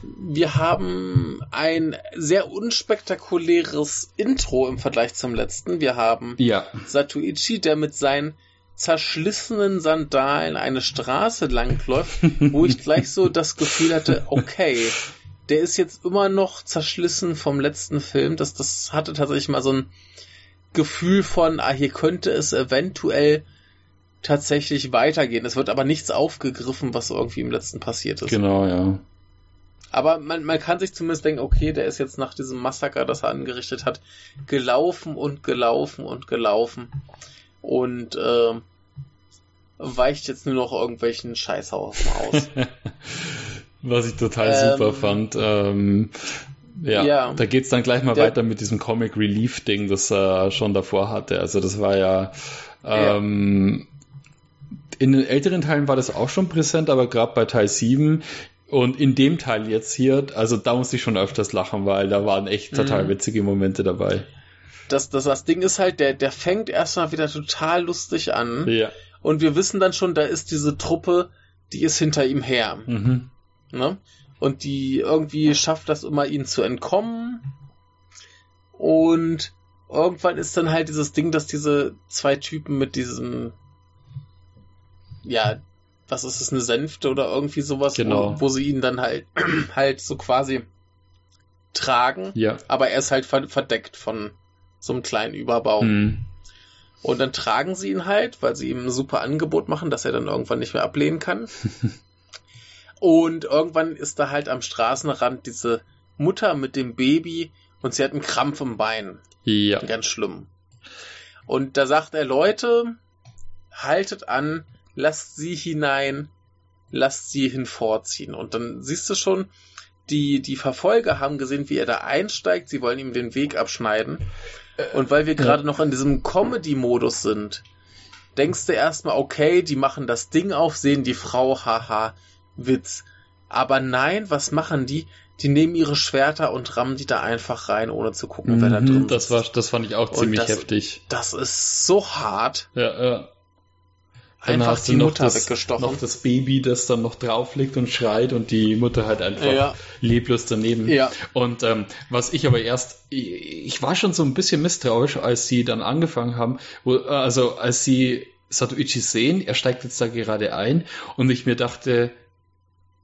Wir haben ein sehr unspektakuläres Intro im Vergleich zum letzten. Wir haben ja. Satuichi, der mit seinen zerschlissenen Sandalen eine Straße langläuft, wo ich gleich so das Gefühl hatte, okay, [LAUGHS] der ist jetzt immer noch zerschlissen vom letzten Film. Das, das hatte tatsächlich mal so ein Gefühl von, ah, hier könnte es eventuell tatsächlich weitergehen. Es wird aber nichts aufgegriffen, was irgendwie im letzten passiert ist. Genau, ja. Aber man, man kann sich zumindest denken, okay, der ist jetzt nach diesem Massaker, das er angerichtet hat, gelaufen und gelaufen und gelaufen. Und äh, weicht jetzt nur noch irgendwelchen Scheißhaufen aus. [LAUGHS] Was ich total ähm, super fand. Ähm, ja, ja, da geht's dann gleich mal der, weiter mit diesem Comic Relief Ding, das er schon davor hatte. Also das war ja, ähm, in den älteren Teilen war das auch schon präsent, aber gerade bei Teil 7 und in dem Teil jetzt hier, also da musste ich schon öfters lachen, weil da waren echt total mhm. witzige Momente dabei. Das, das, das Ding ist halt, der, der fängt erstmal wieder total lustig an. Ja. Und wir wissen dann schon, da ist diese Truppe, die ist hinter ihm her. Mhm. Ne? Und die irgendwie schafft das immer, ihnen zu entkommen. Und irgendwann ist dann halt dieses Ding, dass diese zwei Typen mit diesem ja, was ist es, eine Sänfte oder irgendwie sowas, genau. wo, wo sie ihn dann halt, [CLEARS THROAT] halt so quasi tragen. Ja. Aber er ist halt verdeckt von so einem kleinen Überbau. Mhm. Und dann tragen sie ihn halt, weil sie ihm ein super Angebot machen, dass er dann irgendwann nicht mehr ablehnen kann. [LAUGHS] und irgendwann ist da halt am Straßenrand diese Mutter mit dem Baby und sie hat einen Krampf im Bein. Ja. Ganz schlimm. Und da sagt er, Leute, haltet an, lasst sie hinein, lasst sie hinvorziehen. Und dann siehst du schon, die, die Verfolger haben gesehen, wie er da einsteigt, sie wollen ihm den Weg abschneiden. Und weil wir gerade noch in diesem Comedy-Modus sind, denkst du erstmal, okay, die machen das Ding auf, sehen die Frau, haha, Witz. Aber nein, was machen die? Die nehmen ihre Schwerter und rammen die da einfach rein, ohne zu gucken, mhm, wer da mhm, drin das ist. War, das fand ich auch ziemlich das, heftig. Das ist so hart. Ja, ja. Dann einfach die Mutter das, weggestochen. Noch das Baby, das dann noch drauf liegt und schreit und die Mutter halt einfach ja. leblos daneben. Ja. Und ähm, was ich aber erst, ich, ich, war schon so ein bisschen misstrauisch, als sie dann angefangen haben, wo, also als sie Satoichi sehen, er steigt jetzt da gerade ein und ich mir dachte,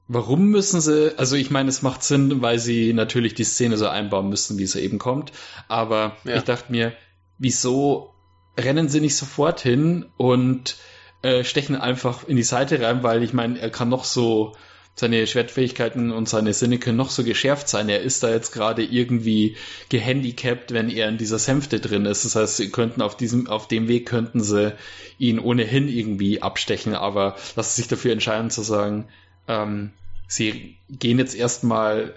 warum müssen sie, also ich meine, es macht Sinn, weil sie natürlich die Szene so einbauen müssen, wie es eben kommt, aber ja. ich dachte mir, wieso rennen sie nicht sofort hin und äh, stechen einfach in die Seite rein, weil ich meine, er kann noch so seine Schwertfähigkeiten und seine Sinne können noch so geschärft sein. Er ist da jetzt gerade irgendwie gehandicapt, wenn er in dieser Sänfte drin ist. Das heißt, sie könnten auf diesem, auf dem Weg könnten sie ihn ohnehin irgendwie abstechen, aber lassen sich dafür entscheiden zu sagen, ähm, sie gehen jetzt erstmal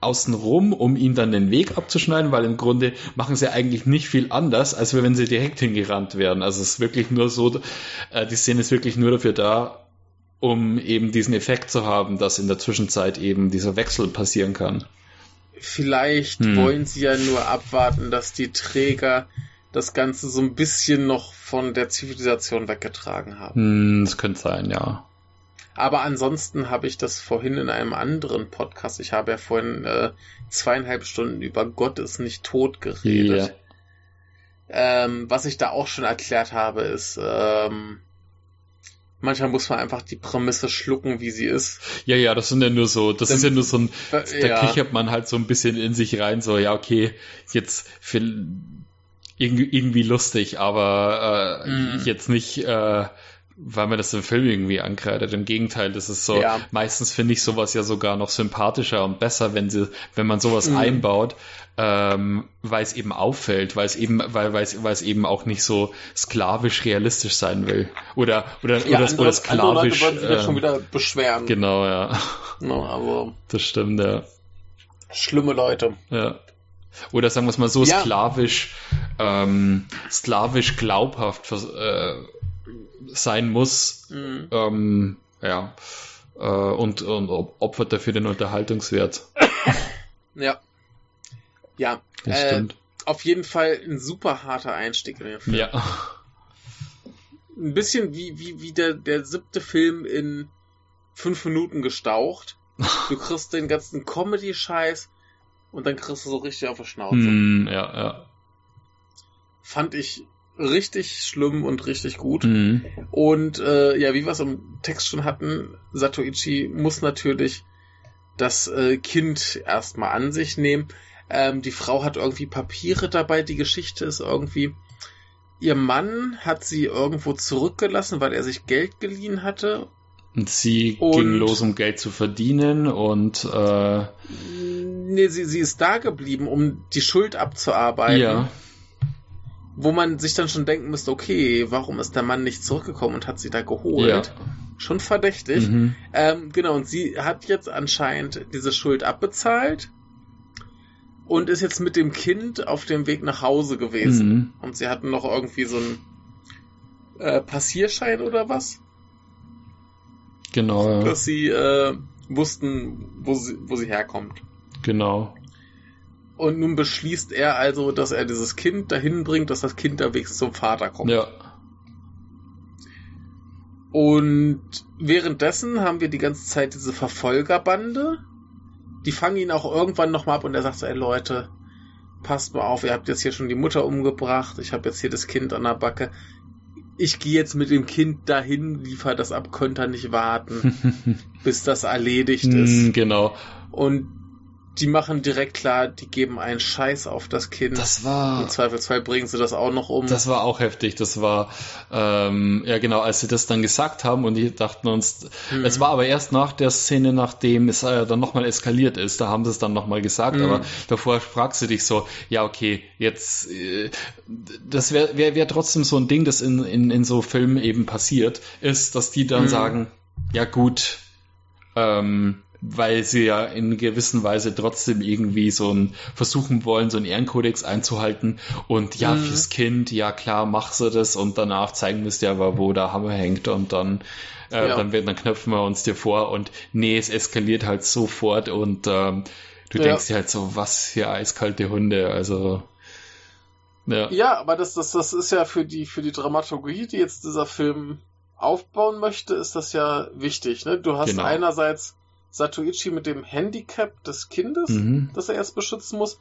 außenrum, um ihn dann den Weg abzuschneiden, weil im Grunde machen sie eigentlich nicht viel anders, als wenn sie direkt hingerannt wären. Also es ist wirklich nur so, äh, die Szene ist wirklich nur dafür da, um eben diesen Effekt zu haben, dass in der Zwischenzeit eben dieser Wechsel passieren kann. Vielleicht hm. wollen sie ja nur abwarten, dass die Träger das Ganze so ein bisschen noch von der Zivilisation weggetragen haben. Hm, das könnte sein, ja. Aber ansonsten habe ich das vorhin in einem anderen Podcast, ich habe ja vorhin äh, zweieinhalb Stunden über Gott ist nicht tot geredet. Yeah. Ähm, was ich da auch schon erklärt habe, ist, ähm, manchmal muss man einfach die Prämisse schlucken, wie sie ist. Ja, ja, das sind ja nur so, das Dann, ist ja nur so ein, da ja. kichert man halt so ein bisschen in sich rein, so, ja, okay, jetzt für, irgendwie, irgendwie lustig, aber äh, mm. jetzt nicht, äh, weil man das im Film irgendwie ankreidet. Im Gegenteil, das ist so, ja. meistens finde ich sowas ja sogar noch sympathischer und besser, wenn sie, wenn man sowas mhm. einbaut, ähm, weil es eben auffällt, weil es eben, weil, weil es, weil es eben auch nicht so sklavisch realistisch sein will. Oder, oder, ja, oder, andere, oder sklavisch. Andere Leute ähm, schon wieder beschweren. Genau, ja. No, aber das stimmt, ja. Schlimme Leute. Ja. Oder sagen wir es mal so, ja. sklavisch, ähm, sklavisch glaubhaft äh, sein muss. Mhm. Ähm, ja. Äh, und, und opfert dafür den Unterhaltungswert. [COUGHS] Ja. Ja. Das äh, stimmt. Auf jeden Fall ein super harter Einstieg in den Film. Ja. Ein bisschen wie, wie, wie der, der siebte Film in fünf Minuten gestaucht. Du [LAUGHS] kriegst den ganzen Comedy-Scheiß und dann kriegst du so richtig auf die Schnauze. Mm, ja, ja. Fand ich richtig schlimm und richtig gut. Mhm. Und äh, ja, wie wir es im Text schon hatten, Satoichi muss natürlich das äh, Kind erstmal an sich nehmen. Ähm, die Frau hat irgendwie Papiere dabei. Die Geschichte ist irgendwie, ihr Mann hat sie irgendwo zurückgelassen, weil er sich Geld geliehen hatte. Und sie und, ging los, um Geld zu verdienen und äh, nee, sie, sie ist da geblieben, um die Schuld abzuarbeiten. Ja wo man sich dann schon denken müsste, okay, warum ist der Mann nicht zurückgekommen und hat sie da geholt? Ja. Schon verdächtig. Mhm. Ähm, genau, und sie hat jetzt anscheinend diese Schuld abbezahlt und ist jetzt mit dem Kind auf dem Weg nach Hause gewesen. Mhm. Und sie hatten noch irgendwie so einen äh, Passierschein oder was? Genau. Ja. Dass sie äh, wussten, wo sie, wo sie herkommt. Genau. Und nun beschließt er also, dass er dieses Kind dahin bringt, dass das Kind da wenigstens zum Vater kommt. Ja. Und währenddessen haben wir die ganze Zeit diese Verfolgerbande. Die fangen ihn auch irgendwann nochmal ab und er sagt so, ey Leute, passt mal auf, ihr habt jetzt hier schon die Mutter umgebracht, ich habe jetzt hier das Kind an der Backe. Ich gehe jetzt mit dem Kind dahin, liefer das ab, könnt ihr nicht warten, [LAUGHS] bis das erledigt ist. Genau. Und die machen direkt klar, die geben einen Scheiß auf das Kind. Das war. Im Zweifelsfall bringen sie das auch noch um. Das war auch heftig. Das war, ähm, ja genau, als sie das dann gesagt haben und die dachten uns, mhm. es war aber erst nach der Szene, nachdem es äh, dann nochmal eskaliert ist, da haben sie es dann nochmal gesagt, mhm. aber davor fragst du dich so, ja okay, jetzt, äh, das wäre wär, wär trotzdem so ein Ding, das in, in, in so Filmen eben passiert, ist, dass die dann mhm. sagen, ja gut, ähm, weil sie ja in gewisser Weise trotzdem irgendwie so ein versuchen wollen, so einen Ehrenkodex einzuhalten und ja, mhm. fürs Kind, ja klar, mach sie das und danach zeigen wir es dir aber, wo der Hammer hängt und dann, äh, ja. dann, dann knöpfen wir uns dir vor und nee, es eskaliert halt sofort und ähm, du ja. denkst dir halt so, was für eiskalte Hunde, also ja. Ja, aber das, das, das ist ja für die, für die Dramaturgie, die jetzt dieser Film aufbauen möchte, ist das ja wichtig. Ne? Du hast genau. einerseits Satoichi mit dem Handicap des Kindes, mhm. das er erst beschützen muss.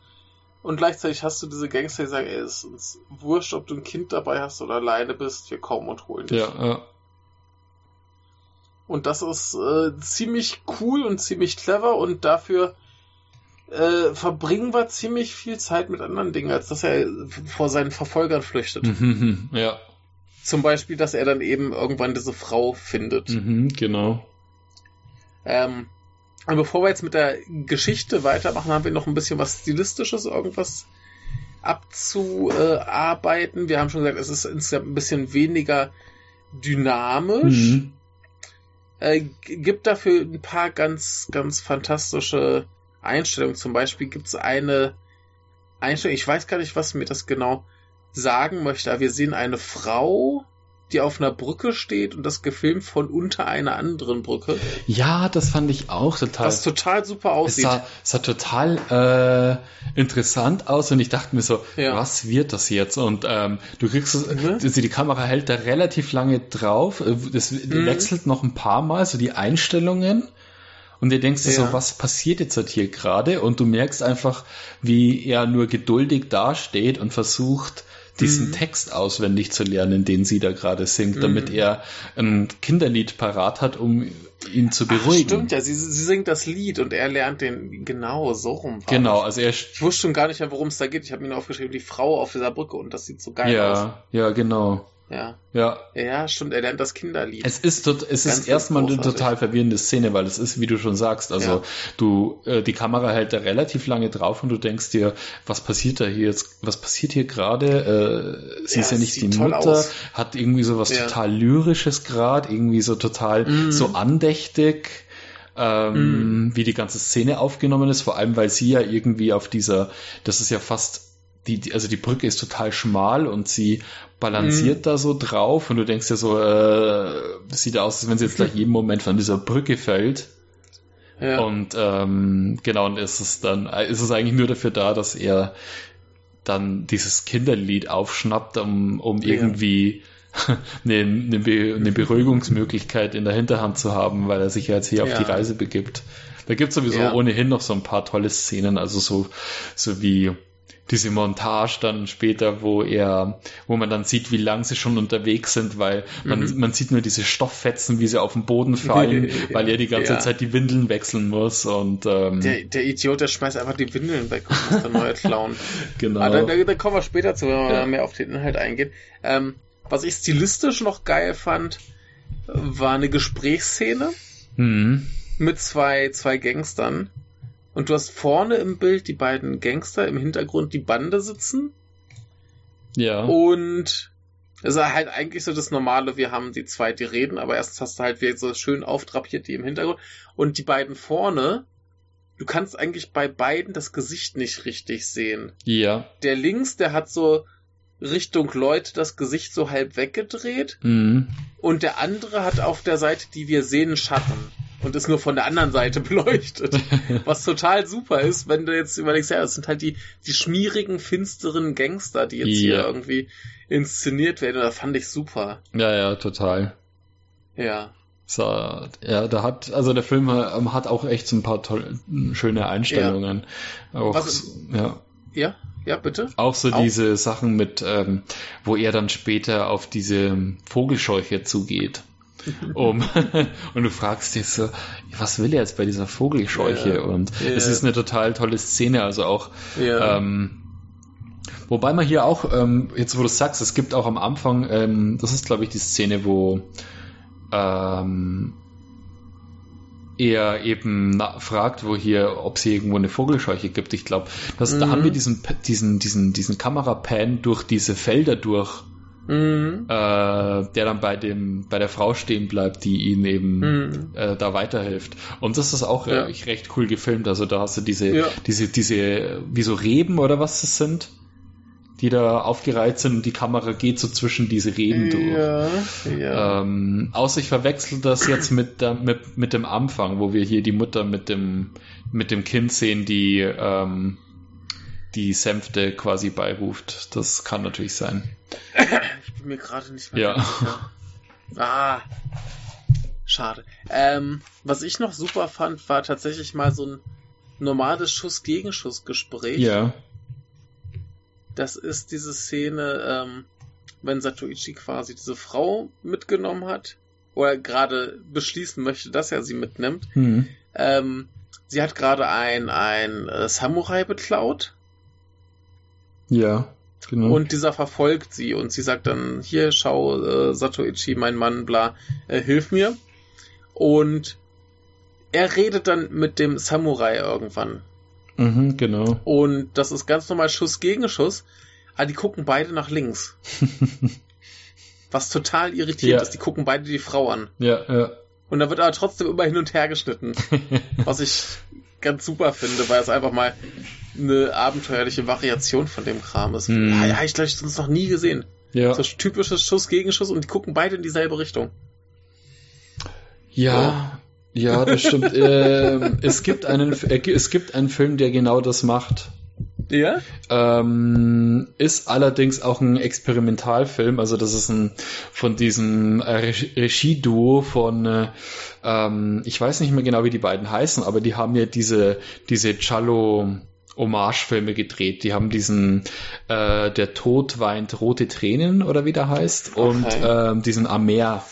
Und gleichzeitig hast du diese Gangster, die sagen, ey, es ist uns wurscht, ob du ein Kind dabei hast oder alleine bist, wir kommen und holen dich. Ja, ja. Und das ist äh, ziemlich cool und ziemlich clever und dafür äh, verbringen wir ziemlich viel Zeit mit anderen Dingen, als dass er vor seinen Verfolgern flüchtet. Mhm, ja. Zum Beispiel, dass er dann eben irgendwann diese Frau findet. Mhm, genau. Ähm, und bevor wir jetzt mit der Geschichte weitermachen, haben wir noch ein bisschen was Stilistisches, irgendwas abzuarbeiten. Wir haben schon gesagt, es ist insgesamt ein bisschen weniger dynamisch. Mhm. Äh, gibt dafür ein paar ganz, ganz fantastische Einstellungen. Zum Beispiel gibt es eine Einstellung, ich weiß gar nicht, was mir das genau sagen möchte, aber wir sehen eine Frau, die auf einer Brücke steht und das gefilmt von unter einer anderen Brücke. Ja, das fand ich auch total. Was total super aussieht. Es sah, sah total äh, interessant aus und ich dachte mir so, ja. was wird das jetzt? Und ähm, du kriegst es, mhm. also die Kamera hält da relativ lange drauf. Äh, das mhm. wechselt noch ein paar Mal, so die Einstellungen. Und du denkst dir ja. so, was passiert jetzt halt hier gerade? Und du merkst einfach, wie er nur geduldig dasteht und versucht, diesen mhm. Text auswendig zu lernen, den sie da gerade singt, mhm. damit er ein Kinderlied parat hat, um ihn zu beruhigen. Ach, stimmt ja, sie, sie singt das Lied und er lernt den genau so rum. Genau, also er. Ich wusste schon gar nicht mehr, worum es da geht. Ich habe mir nur aufgeschrieben, die Frau auf dieser Brücke und das sieht so geil ja, aus. Ja, ja, genau. Ja. Ja. Ja, stimmt, er lernt das Kinderlied. Es ist, tot, es ist erstmal eine total verwirrende Szene, weil es ist, wie du schon sagst, also ja. du, äh, die Kamera hält da relativ lange drauf und du denkst dir, was passiert da hier jetzt, was passiert hier gerade? Äh, sie ja, ist ja nicht die Mutter, aus. hat irgendwie so was ja. total Lyrisches gerade, irgendwie so total mm. so andächtig. Ähm, mm. wie die ganze Szene aufgenommen ist, vor allem weil sie ja irgendwie auf dieser, das ist ja fast die, die, also die Brücke ist total schmal und sie balanciert mhm. da so drauf und du denkst ja so, äh, sieht aus, als wenn sie jetzt gleich [LAUGHS] jeden Moment von dieser Brücke fällt. Ja. Und ähm, genau, und ist es dann, ist es eigentlich nur dafür da, dass er dann dieses Kinderlied aufschnappt, um, um ja. irgendwie [LAUGHS] eine, eine, Be eine Beruhigungsmöglichkeit in der Hinterhand zu haben, weil er sich ja jetzt hier ja. auf die Reise begibt. Da gibt es sowieso ohnehin noch so ein paar tolle Szenen, also so, so wie diese Montage dann später, wo er, wo man dann sieht, wie lang sie schon unterwegs sind, weil man, mhm. man sieht nur diese Stofffetzen, wie sie auf den Boden fallen, weil er die ganze ja. Zeit die Windeln wechseln muss und ähm, der, der Idiot, der schmeißt einfach die Windeln weg und muss dann neue klauen. [LAUGHS] genau. Aber da, da, da, kommen wir später zu, wenn wir ja. mehr auf den Inhalt eingehen. Ähm, was ich stilistisch noch geil fand, war eine Gesprächsszene mhm. mit zwei, zwei Gangstern und du hast vorne im Bild die beiden Gangster, im Hintergrund die Bande sitzen. Ja. Und es ist halt eigentlich so das Normale, wir haben die zwei, die reden, aber erstens hast du halt wieder so schön auftrapiert die im Hintergrund. Und die beiden vorne, du kannst eigentlich bei beiden das Gesicht nicht richtig sehen. Ja. Der links, der hat so Richtung Leute das Gesicht so halb weggedreht. Mhm. Und der andere hat auf der Seite, die wir sehen, Schatten und ist nur von der anderen Seite [LAUGHS] beleuchtet. [LAUGHS] Was total super ist, wenn du jetzt überlegst, ja, das sind halt die, die schmierigen, finsteren Gangster, die jetzt ja. hier irgendwie inszeniert werden. Das fand ich super. Ja, ja, total. Ja. So, ja, da hat, also der Film ähm, hat auch echt so ein paar tolle, schöne Einstellungen. Ja. Auch, Was, ja. Ja, ja, bitte. Auch so auch. diese Sachen mit, ähm, wo er dann später auf diese Vogelscheuche zugeht um [LAUGHS] und du fragst dich so, was will er jetzt bei dieser Vogelscheuche? Ja, und ja. es ist eine total tolle Szene, also auch ja. ähm, Wobei man hier auch, ähm, jetzt wo du sagst, es gibt auch am Anfang, ähm, das ist glaube ich die Szene, wo ähm, er eben fragt, wo hier, ob es hier irgendwo eine Vogelscheuche gibt. Ich glaube, mhm. da haben wir diesen, diesen, diesen, diesen Kamerapan durch diese Felder durch mhm. äh, der dann bei dem bei der Frau stehen bleibt, die ihm eben mhm. äh, da weiterhilft. Und das ist auch ja. äh, recht cool gefilmt. Also da hast du diese ja. diese diese wie so Reben oder was das sind die da aufgereiht sind und die Kamera geht so zwischen diese Reben durch. Ja. Ähm, außer ich verwechsel das jetzt mit, der, mit, mit dem Anfang, wo wir hier die Mutter mit dem, mit dem Kind sehen, die ähm, die Sänfte quasi beiruft. Das kann natürlich sein. Ich bin mir gerade nicht mehr ja. sicher. Ah, schade. Ähm, was ich noch super fand, war tatsächlich mal so ein normales Schuss-Gegenschuss-Gespräch. Ja. Das ist diese Szene, ähm, wenn Satoichi quasi diese Frau mitgenommen hat oder gerade beschließen möchte, dass er sie mitnimmt. Mhm. Ähm, sie hat gerade ein, ein äh, Samurai beklaut ja, genau. Und dieser verfolgt sie und sie sagt dann, hier, schau, äh, Satoichi, mein Mann, bla, äh, hilf mir. Und er redet dann mit dem Samurai irgendwann. Mhm, genau. Und das ist ganz normal Schuss gegen Schuss, aber die gucken beide nach links. [LAUGHS] Was total irritiert ja. ist, die gucken beide die Frau an. Ja, ja. Und da wird aber trotzdem immer hin und her geschnitten. [LAUGHS] was ich ganz super finde, weil es einfach mal eine abenteuerliche Variation von dem Kram ist. Hm. Ja, ja, ich glaube, ich sonst noch nie gesehen. Ja. So typisches Schuss gegen Schuss und die gucken beide in dieselbe Richtung. Ja, ja, ja das stimmt. [LAUGHS] äh, es gibt einen, es gibt einen Film, der genau das macht. Ja? Ähm, ist allerdings auch ein Experimentalfilm, also das ist ein von diesem äh, Regieduo von äh, ähm, ich weiß nicht mehr genau, wie die beiden heißen, aber die haben ja diese diese Cello Hommagefilme gedreht. Die haben diesen äh, Der Tod weint rote Tränen oder wie der heißt okay. und ähm, diesen Amer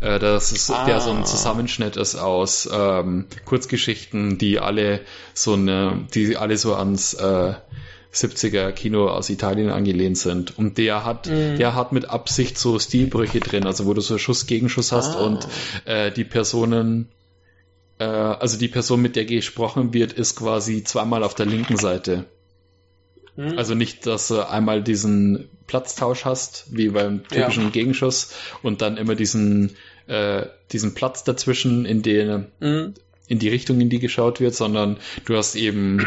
äh, das ist, ah. der so ein Zusammenschnitt ist aus ähm, Kurzgeschichten, die alle so eine, die alle so ans äh, 70er Kino aus Italien angelehnt sind. Und der hat, mhm. der hat mit Absicht so Stilbrüche drin, also wo du so Schuss gegen Schuss hast ah. und äh, die Personen, äh, also die Person, mit der gesprochen wird, ist quasi zweimal auf der linken Seite. Mhm. Also nicht, dass du einmal diesen Platztausch hast, wie beim typischen ja. Gegenschuss, und dann immer diesen, äh, diesen Platz dazwischen, in den, mhm. in die Richtung, in die geschaut wird, sondern du hast eben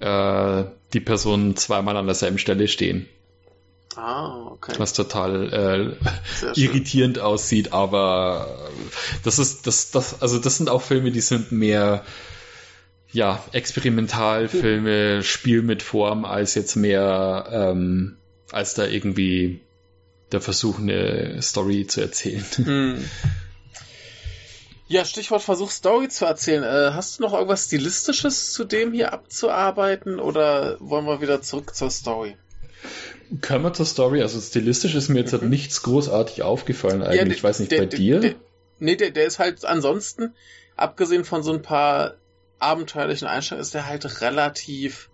äh, die Person zweimal an derselben Stelle stehen. Ah, okay. Was total äh, irritierend aussieht, aber das ist, das, das, also das sind auch Filme, die sind mehr ja, Experimentalfilme, Spiel mit Form, als jetzt mehr, ähm, als da irgendwie der Versuch, eine Story zu erzählen. Hm. Ja, Stichwort Versuch, Story zu erzählen. Äh, hast du noch irgendwas Stilistisches zu dem hier abzuarbeiten oder wollen wir wieder zurück zur Story? Können wir zur Story? Also stilistisch ist mir jetzt mhm. halt nichts großartig aufgefallen eigentlich. Ja, der, ich weiß nicht, der, bei der, dir? Der, nee, der, der ist halt ansonsten, abgesehen von so ein paar abenteuerlichen Einstellungen, ist der halt relativ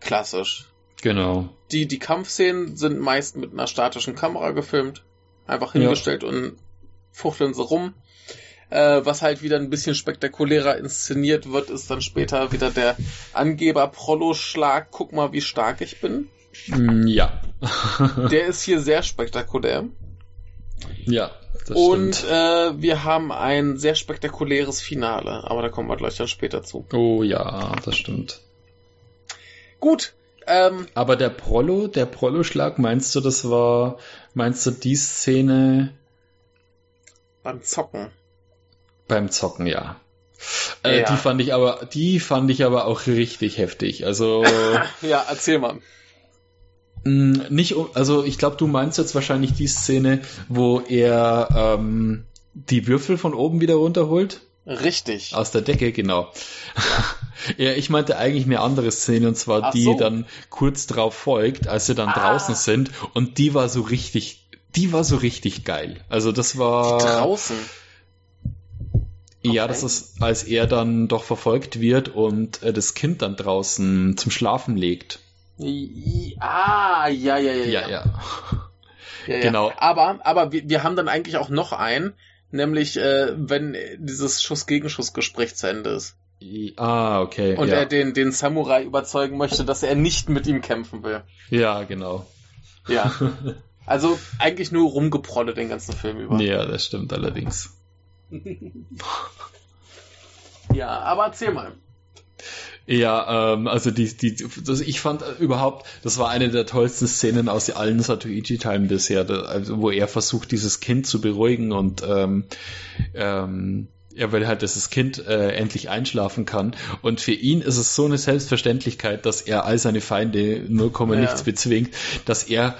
klassisch. Genau. Die, die Kampfszenen sind meist mit einer statischen Kamera gefilmt. Einfach hingestellt ja. und fuchteln sie rum. Äh, was halt wieder ein bisschen spektakulärer inszeniert wird, ist dann später wieder der Angeber-Prollo-Schlag. Guck mal, wie stark ich bin. Mm, ja. [LAUGHS] der ist hier sehr spektakulär. Ja. Das und äh, wir haben ein sehr spektakuläres Finale, aber da kommen wir gleich dann später zu. Oh ja, das stimmt. Gut. Ähm, aber der Prollo, der Prollo-Schlag, meinst du, das war, meinst du die Szene beim Zocken? Beim Zocken, ja. Äh, ja. Die fand ich aber, die fand ich aber auch richtig heftig. Also. [LAUGHS] ja, erzähl mal. Mm, nicht, also ich glaube, du meinst jetzt wahrscheinlich die Szene, wo er ähm, die Würfel von oben wieder runterholt. Richtig. Aus der Decke, genau. [LAUGHS] ja, ich meinte eigentlich eine andere Szene, und zwar Ach die so. dann kurz drauf folgt, als sie dann ah. draußen sind. Und die war so richtig, die war so richtig geil. Also das war. Die draußen. Okay. Ja, das ist, als er dann doch verfolgt wird und äh, das Kind dann draußen zum Schlafen legt. Ah, ja, ja, ja. Ja, ja. ja. ja genau. Aber, aber wir, wir haben dann eigentlich auch noch einen, nämlich äh, wenn dieses Schuss-Gegenschuss-Gespräch zu Ende ist. Ah, okay. Und ja. er den, den Samurai überzeugen möchte, dass er nicht mit ihm kämpfen will. Ja, genau. Ja. [LAUGHS] Also eigentlich nur rumgeprolle den ganzen Film über. Ja, das stimmt allerdings. [LAUGHS] ja, aber erzähl mal. Ja, ähm, also die, die, das, ich fand überhaupt, das war eine der tollsten Szenen aus allen Satoichi-Teilen bisher, da, also, wo er versucht, dieses Kind zu beruhigen und ähm, ähm, er will halt, dass das Kind äh, endlich einschlafen kann. Und für ihn ist es so eine Selbstverständlichkeit, dass er all seine Feinde nur ja. nichts bezwingt, dass er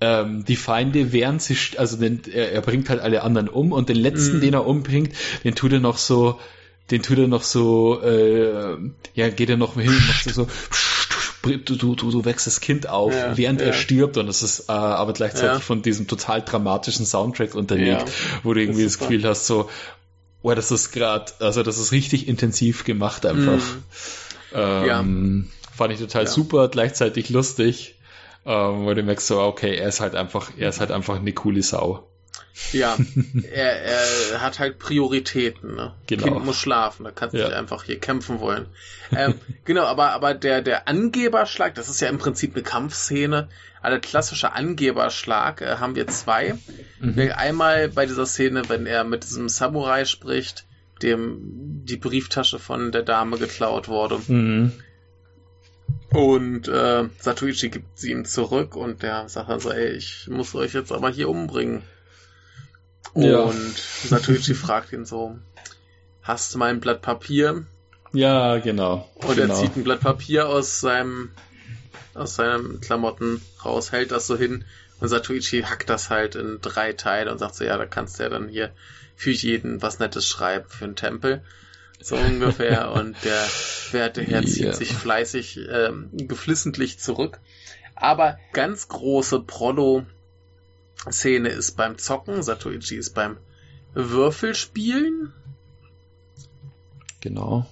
ähm, die Feinde, während sie, also den, er, er bringt halt alle anderen um und den letzten, mhm. den er umbringt, den tut er noch so, den tut er noch so, äh, ja, geht er noch hin, macht so, du, du, du, du wächst das Kind auf, ja, während ja. er stirbt und das ist äh, aber gleichzeitig ja. von diesem total dramatischen Soundtrack unterlegt, wo du irgendwie das, das Gefühl hast, so, oh, das ist gerade, also das ist richtig intensiv gemacht einfach. Mhm. Ähm, Fand ich total super, gleichzeitig lustig ähm, wo du merkst so, okay, er ist halt einfach, er ist halt einfach eine coole Sau. Ja, [LAUGHS] er, er hat halt Prioritäten. Ne? Genau. Kind muss schlafen, da kannst du ja. nicht einfach hier kämpfen wollen. Ähm, [LAUGHS] genau, aber, aber der, der Angeberschlag, das ist ja im Prinzip eine Kampfszene. Also der klassische Angeberschlag äh, haben wir zwei. Mhm. Einmal bei dieser Szene, wenn er mit diesem Samurai spricht, dem die Brieftasche von der Dame geklaut wurde. Mhm. Und äh, Satoichi gibt sie ihm zurück und der sagt dann so, ey, ich muss euch jetzt aber hier umbringen. Ja. Und Satoichi fragt ihn so, hast du mal ein Blatt Papier? Ja, genau. Und genau. er zieht ein Blatt Papier aus seinem aus seinen Klamotten raus, hält das so hin und Satoichi hackt das halt in drei Teile und sagt so, ja, da kannst du ja dann hier für jeden was Nettes schreiben für einen Tempel so [LAUGHS] ungefähr. Und der werte Herr zieht yeah. sich fleißig, ähm, geflissentlich zurück. Aber ganz große Prollo-Szene ist beim Zocken. Satoichi ist beim Würfelspielen. Genau.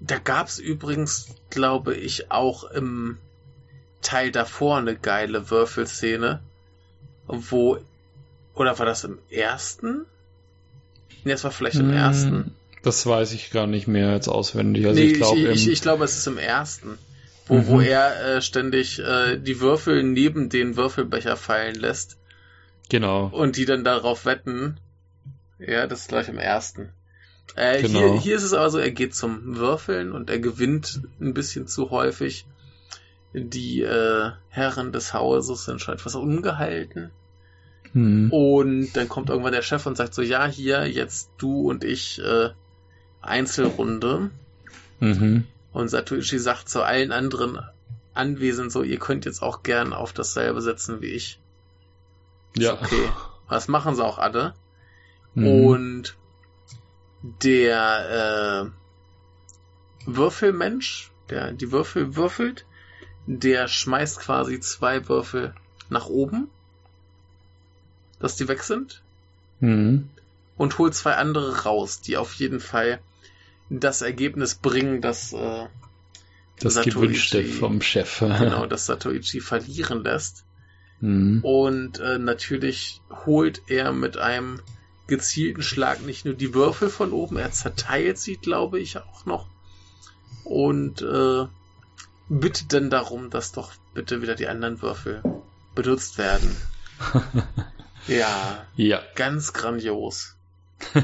Da gab's übrigens, glaube ich, auch im Teil davor eine geile Würfelszene, wo, oder war das im ersten? Nee, das war vielleicht im mm, ersten. Das weiß ich gar nicht mehr jetzt auswendig. Also nee, ich, glaub, ich, ich, ich glaube, es ist im ersten, wo, mhm. wo er äh, ständig äh, die Würfel neben den Würfelbecher fallen lässt. Genau. Und die dann darauf wetten. Ja, das ist gleich im ersten. Äh, genau. hier, hier ist es aber so, er geht zum Würfeln und er gewinnt ein bisschen zu häufig. Die äh, Herren des Hauses sind schon etwas ungehalten. Hm. Und dann kommt irgendwann der Chef und sagt so, ja, hier, jetzt du und ich äh, Einzelrunde. Mhm. Und Satoichi sagt zu allen anderen Anwesenden so, ihr könnt jetzt auch gern auf dasselbe setzen wie ich. Ja. okay. Was machen sie auch alle? Mhm. Und der äh, Würfelmensch, der die Würfel würfelt, der schmeißt quasi zwei Würfel nach oben, dass die weg sind. Mhm. Und holt zwei andere raus, die auf jeden Fall das Ergebnis bringen, dass äh, das Satoichi, gewünschte vom Chef. genau, [LAUGHS] dass Satoichi verlieren lässt. Mhm. Und äh, natürlich holt er mit einem gezielten Schlag nicht nur die Würfel von oben, er zerteilt sie, glaube ich, auch noch. Und äh, bittet dann darum, dass doch bitte wieder die anderen Würfel benutzt werden. [LAUGHS] ja, ja, ganz grandios. [LAUGHS]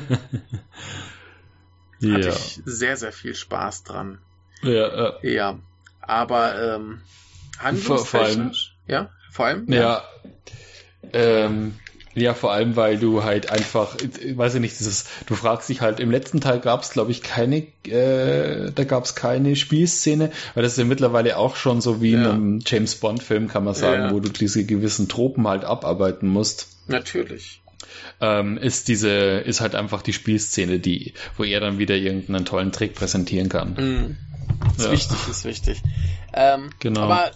ja. Hatte ich sehr, sehr viel Spaß dran. Ja, ja. ja. aber ähm, handlungstechnisch, ja, vor allem, ja. ja. Ähm, ja, vor allem, weil du halt einfach, ich weiß ich nicht, dieses, du fragst dich halt, im letzten Teil gab es, glaube ich, keine, äh, da gab es keine Spielszene, weil das ist ja mittlerweile auch schon so wie ja. in einem James Bond-Film, kann man sagen, ja. wo du diese gewissen Tropen halt abarbeiten musst. Natürlich. Ähm, ist diese, ist halt einfach die Spielszene, die, wo er dann wieder irgendeinen tollen Trick präsentieren kann. Mhm. Ist ja. wichtig, ist wichtig. Ähm, genau. Aber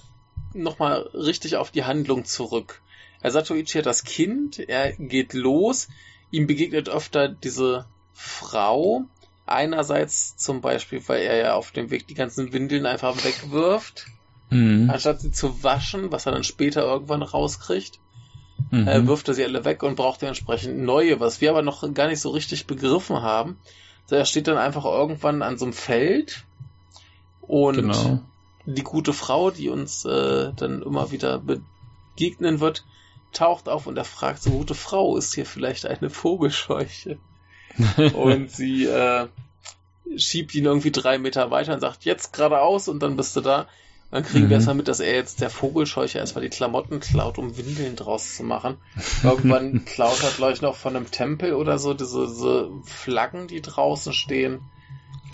nochmal richtig auf die Handlung zurück. Satoichi hat das Kind, er geht los, ihm begegnet öfter diese Frau. Einerseits zum Beispiel, weil er ja auf dem Weg die ganzen Windeln einfach wegwirft, mhm. anstatt sie zu waschen, was er dann später irgendwann rauskriegt. Mhm. Äh, wirft er sie alle weg und braucht dementsprechend neue, was wir aber noch gar nicht so richtig begriffen haben. So, er steht dann einfach irgendwann an so einem Feld und genau. Die gute Frau, die uns äh, dann immer wieder begegnen wird, taucht auf und er fragt so, gute Frau, ist hier vielleicht eine Vogelscheuche? [LAUGHS] und sie äh, schiebt ihn irgendwie drei Meter weiter und sagt, jetzt geradeaus und dann bist du da. Dann kriegen mhm. wir erstmal mit, dass er jetzt der Vogelscheuche erstmal die Klamotten klaut, um Windeln draus zu machen. Irgendwann [LAUGHS] klaut er, glaube ich, noch von einem Tempel oder so diese, diese Flaggen, die draußen stehen.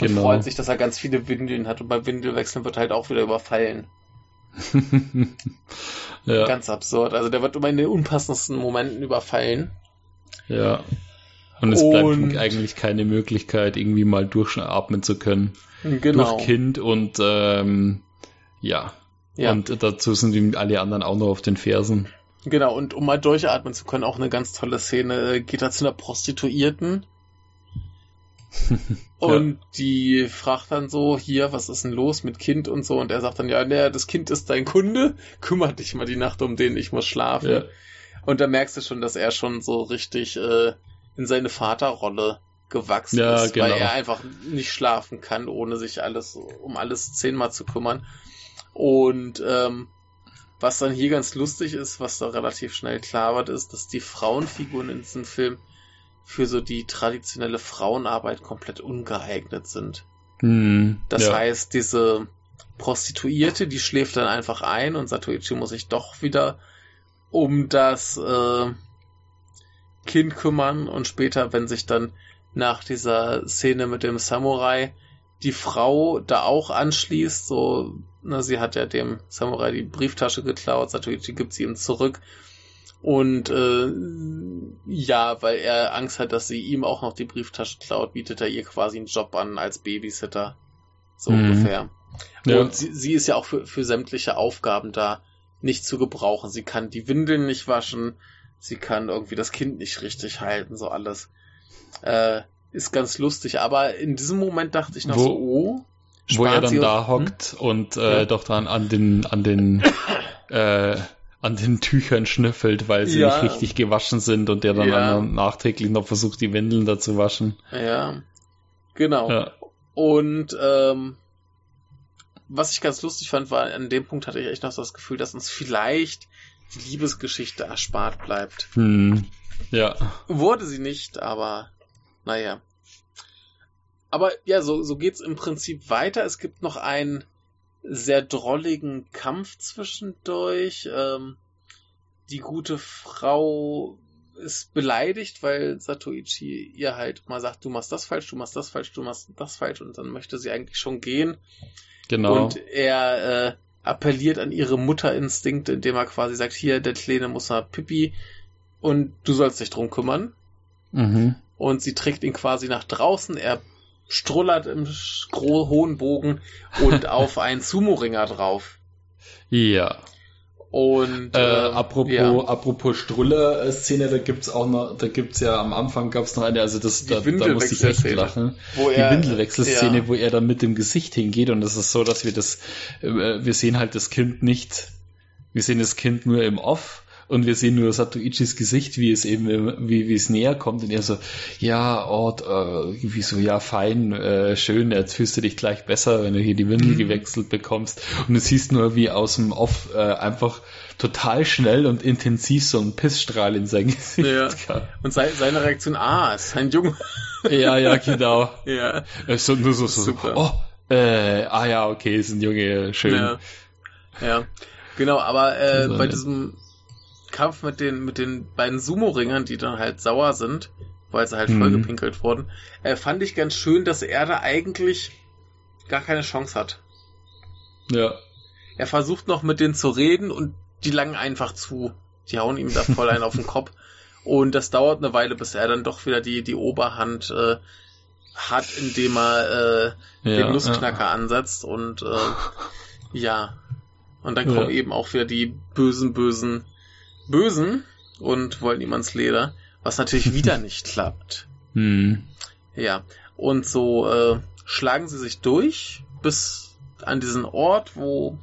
Und genau. freut sich, dass er ganz viele Windeln hat und beim Windelwechseln wird halt auch wieder überfallen. [LAUGHS] ja. Ganz absurd. Also der wird immer in den unpassendsten Momenten überfallen. Ja. Und es und bleibt eigentlich keine Möglichkeit, irgendwie mal durchatmen zu können. Genau. Durch Kind und ähm, ja. ja. Und dazu sind ihm alle anderen auch noch auf den Fersen. Genau, und um mal durchatmen zu können, auch eine ganz tolle Szene, geht er zu einer Prostituierten und ja. die fragt dann so, hier, was ist denn los mit Kind und so? Und er sagt dann, ja, naja, das Kind ist dein Kunde, [LAUGHS] kümmert dich mal die Nacht um den, ich muss schlafen. Ja. Und da merkst du schon, dass er schon so richtig äh, in seine Vaterrolle gewachsen ja, ist, genau. weil er einfach nicht schlafen kann, ohne sich alles um alles zehnmal zu kümmern. Und ähm, was dann hier ganz lustig ist, was da relativ schnell klar wird, ist, dass die Frauenfiguren in diesem Film für so die traditionelle Frauenarbeit komplett ungeeignet sind. Hm, das ja. heißt, diese Prostituierte, die schläft dann einfach ein und Satoichi muss sich doch wieder um das äh, Kind kümmern und später, wenn sich dann nach dieser Szene mit dem Samurai die Frau da auch anschließt, so, na, sie hat ja dem Samurai die Brieftasche geklaut, Satoichi gibt sie ihm zurück und äh, ja, weil er Angst hat, dass sie ihm auch noch die Brieftasche klaut, bietet er ihr quasi einen Job an als Babysitter. So mhm. ungefähr. Ja. Und sie, sie ist ja auch für, für sämtliche Aufgaben da nicht zu gebrauchen. Sie kann die Windeln nicht waschen, sie kann irgendwie das Kind nicht richtig halten, so alles. Äh, ist ganz lustig, aber in diesem Moment dachte ich noch wo, so, oh, wo er dann da hm? hockt hm? und äh, ja. doch dann an den, an den [COUGHS] äh, an den Tüchern schnüffelt, weil sie ja. nicht richtig gewaschen sind und der dann, ja. nachträglich noch versucht, die Windeln da zu waschen. Ja, genau. Ja. Und ähm, was ich ganz lustig fand, war, an dem Punkt hatte ich echt noch das Gefühl, dass uns vielleicht die Liebesgeschichte erspart bleibt. Hm. Ja. Wurde sie nicht, aber naja. Aber ja, so, so geht's im Prinzip weiter. Es gibt noch einen sehr drolligen Kampf zwischendurch. Ähm, die gute Frau ist beleidigt, weil Satoichi ihr halt mal sagt, du machst das falsch, du machst das falsch, du machst das falsch und dann möchte sie eigentlich schon gehen. Genau. Und er äh, appelliert an ihre Mutterinstinkte, indem er quasi sagt, hier, der Kleine muss mal Pipi und du sollst dich drum kümmern. Mhm. Und sie trägt ihn quasi nach draußen, er strullert im hohen Bogen und [LAUGHS] auf einen Sumo-Ringer drauf. Ja. Und äh, äh, apropos, ja. apropos Strulle-Szene, da gibt's auch noch, da gibt's ja am Anfang gab's noch eine, also das, da, da musste ich echt lachen. Wo die Windelwechselszene, ja. wo er dann mit dem Gesicht hingeht und es ist so, dass wir das, äh, wir sehen halt das Kind nicht, wir sehen das Kind nur im Off und wir sehen nur Satoichis Gesicht, wie es eben, wie, wie es näher kommt und er so, ja, oh, äh, wie so, ja, fein, äh, schön, jetzt fühlst du dich gleich besser, wenn du hier die Windel mhm. gewechselt bekommst und du siehst nur, wie aus dem Off äh, einfach total schnell und intensiv so ein Pissstrahl in sein [LAUGHS] Gesicht ja. kam. Und se seine Reaktion, ah, ist ein Junge. ja, ja, genau. [LAUGHS] ja. So, nur so, so, Super. oh, äh, ah ja, okay, ist ein Junge, schön. Ja, ja. genau, aber äh, bei diesem Kampf mit den, mit den beiden Sumo-Ringern, die dann halt sauer sind, weil sie halt mhm. vollgepinkelt wurden, äh, fand ich ganz schön, dass er da eigentlich gar keine Chance hat. Ja. Er versucht noch mit denen zu reden und die langen einfach zu. Die hauen ihm da voll einen auf den Kopf. Und das dauert eine Weile, bis er dann doch wieder die, die Oberhand äh, hat, indem er äh, ja, den Nussknacker ja. ansetzt. Und äh, ja. Und dann kommen ja. eben auch wieder die bösen, bösen Bösen und wollen ihm ans Leder, was natürlich [LAUGHS] wieder nicht klappt. Hm. Ja, und so äh, schlagen sie sich durch bis an diesen Ort, wo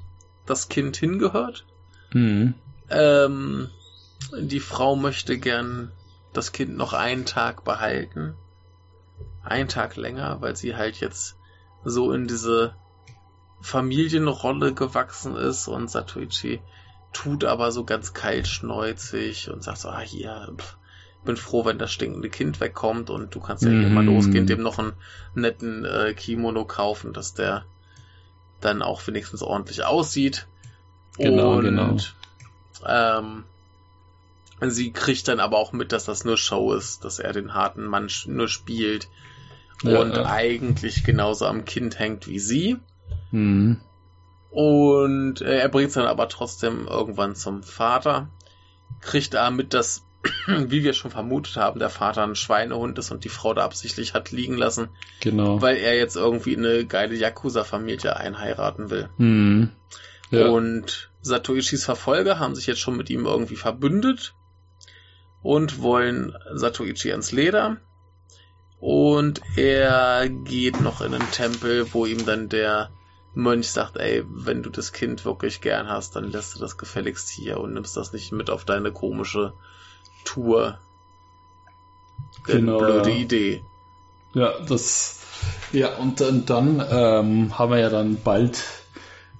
das Kind hingehört. Hm. Ähm, die Frau möchte gern das Kind noch einen Tag behalten. Einen Tag länger, weil sie halt jetzt so in diese Familienrolle gewachsen ist und Satoichi tut aber so ganz kaltschneuzig und sagt so, ah hier, pff, bin froh, wenn das stinkende Kind wegkommt und du kannst ja hier mal losgehen, dem noch einen netten äh, Kimono kaufen, dass der dann auch wenigstens ordentlich aussieht. Genau, und, genau. Ähm, sie kriegt dann aber auch mit, dass das nur Show ist, dass er den harten Mann nur spielt ja, und ja. eigentlich genauso am Kind hängt wie sie. Mhm. Und äh, er bringt es dann aber trotzdem irgendwann zum Vater. Kriegt da mit, dass, [CLEARS THROAT] wie wir schon vermutet haben, der Vater ein Schweinehund ist und die Frau da absichtlich hat liegen lassen. Genau. Weil er jetzt irgendwie eine geile Yakuza-Familie einheiraten will. Mhm. Ja. Und Satoichis Verfolger haben sich jetzt schon mit ihm irgendwie verbündet und wollen Satoichi ans Leder. Und er geht noch in den Tempel, wo ihm dann der Mönch sagt, ey, wenn du das Kind wirklich gern hast, dann lässt du das gefälligst hier und nimmst das nicht mit auf deine komische Tour. Genau. Blöde ja. Idee. Ja, das. Ja, und dann, dann ähm, haben wir ja dann bald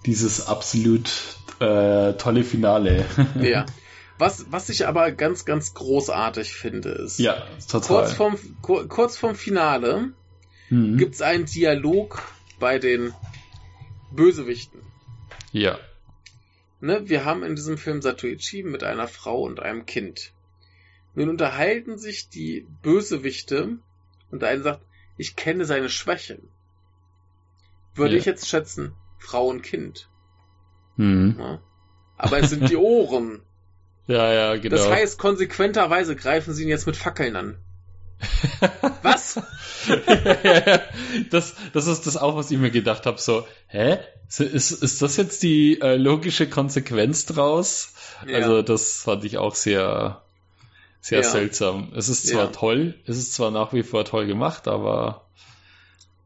dieses absolut äh, tolle Finale. [LAUGHS] ja. Was, was ich aber ganz, ganz großartig finde, ist. Ja, total. Kurz vorm, kurz vorm Finale mhm. gibt es einen Dialog bei den Bösewichten. Ja. Ne, wir haben in diesem Film Satoichi mit einer Frau und einem Kind. Nun unterhalten sich die Bösewichte und der eine sagt, ich kenne seine Schwächen. Würde ja. ich jetzt schätzen, Frau und Kind. Mhm. Ja. Aber es sind die [LAUGHS] Ohren. ja, ja, genau. Das heißt, konsequenterweise greifen sie ihn jetzt mit Fackeln an. [LAUGHS] Was? [LAUGHS] das, das ist das auch, was ich mir gedacht habe. So, hä? Ist, ist das jetzt die äh, logische Konsequenz draus? Ja. Also, das fand ich auch sehr, sehr ja. seltsam. Es ist zwar ja. toll, es ist zwar nach wie vor toll gemacht, aber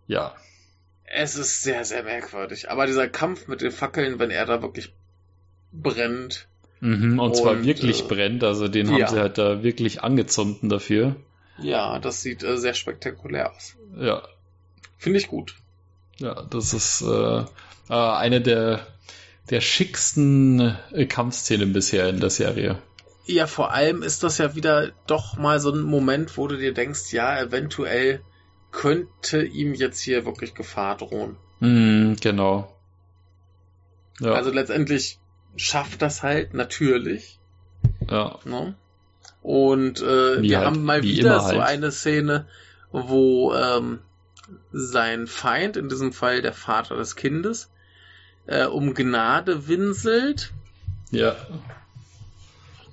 ja. Es ist sehr, sehr merkwürdig. Aber dieser Kampf mit den Fackeln, wenn er da wirklich brennt. Mhm, und, und, zwar wirklich äh, brennt, also den haben sie halt da wirklich angezündet dafür. Ja, das sieht äh, sehr spektakulär aus. Ja. Finde ich gut. Ja, das ist äh, äh eine der, der schicksten äh, Kampfszenen bisher in der Serie. Ja, vor allem ist das ja wieder doch mal so ein Moment, wo du dir denkst, ja, eventuell könnte ihm jetzt hier wirklich Gefahr drohen. Mm, genau. Ja. Also letztendlich schafft das halt natürlich. Ja. Ne? Und äh, wir halt, haben mal wieder so halt. eine Szene, wo ähm, sein Feind, in diesem Fall der Vater des Kindes, äh, um Gnade winselt. Ja.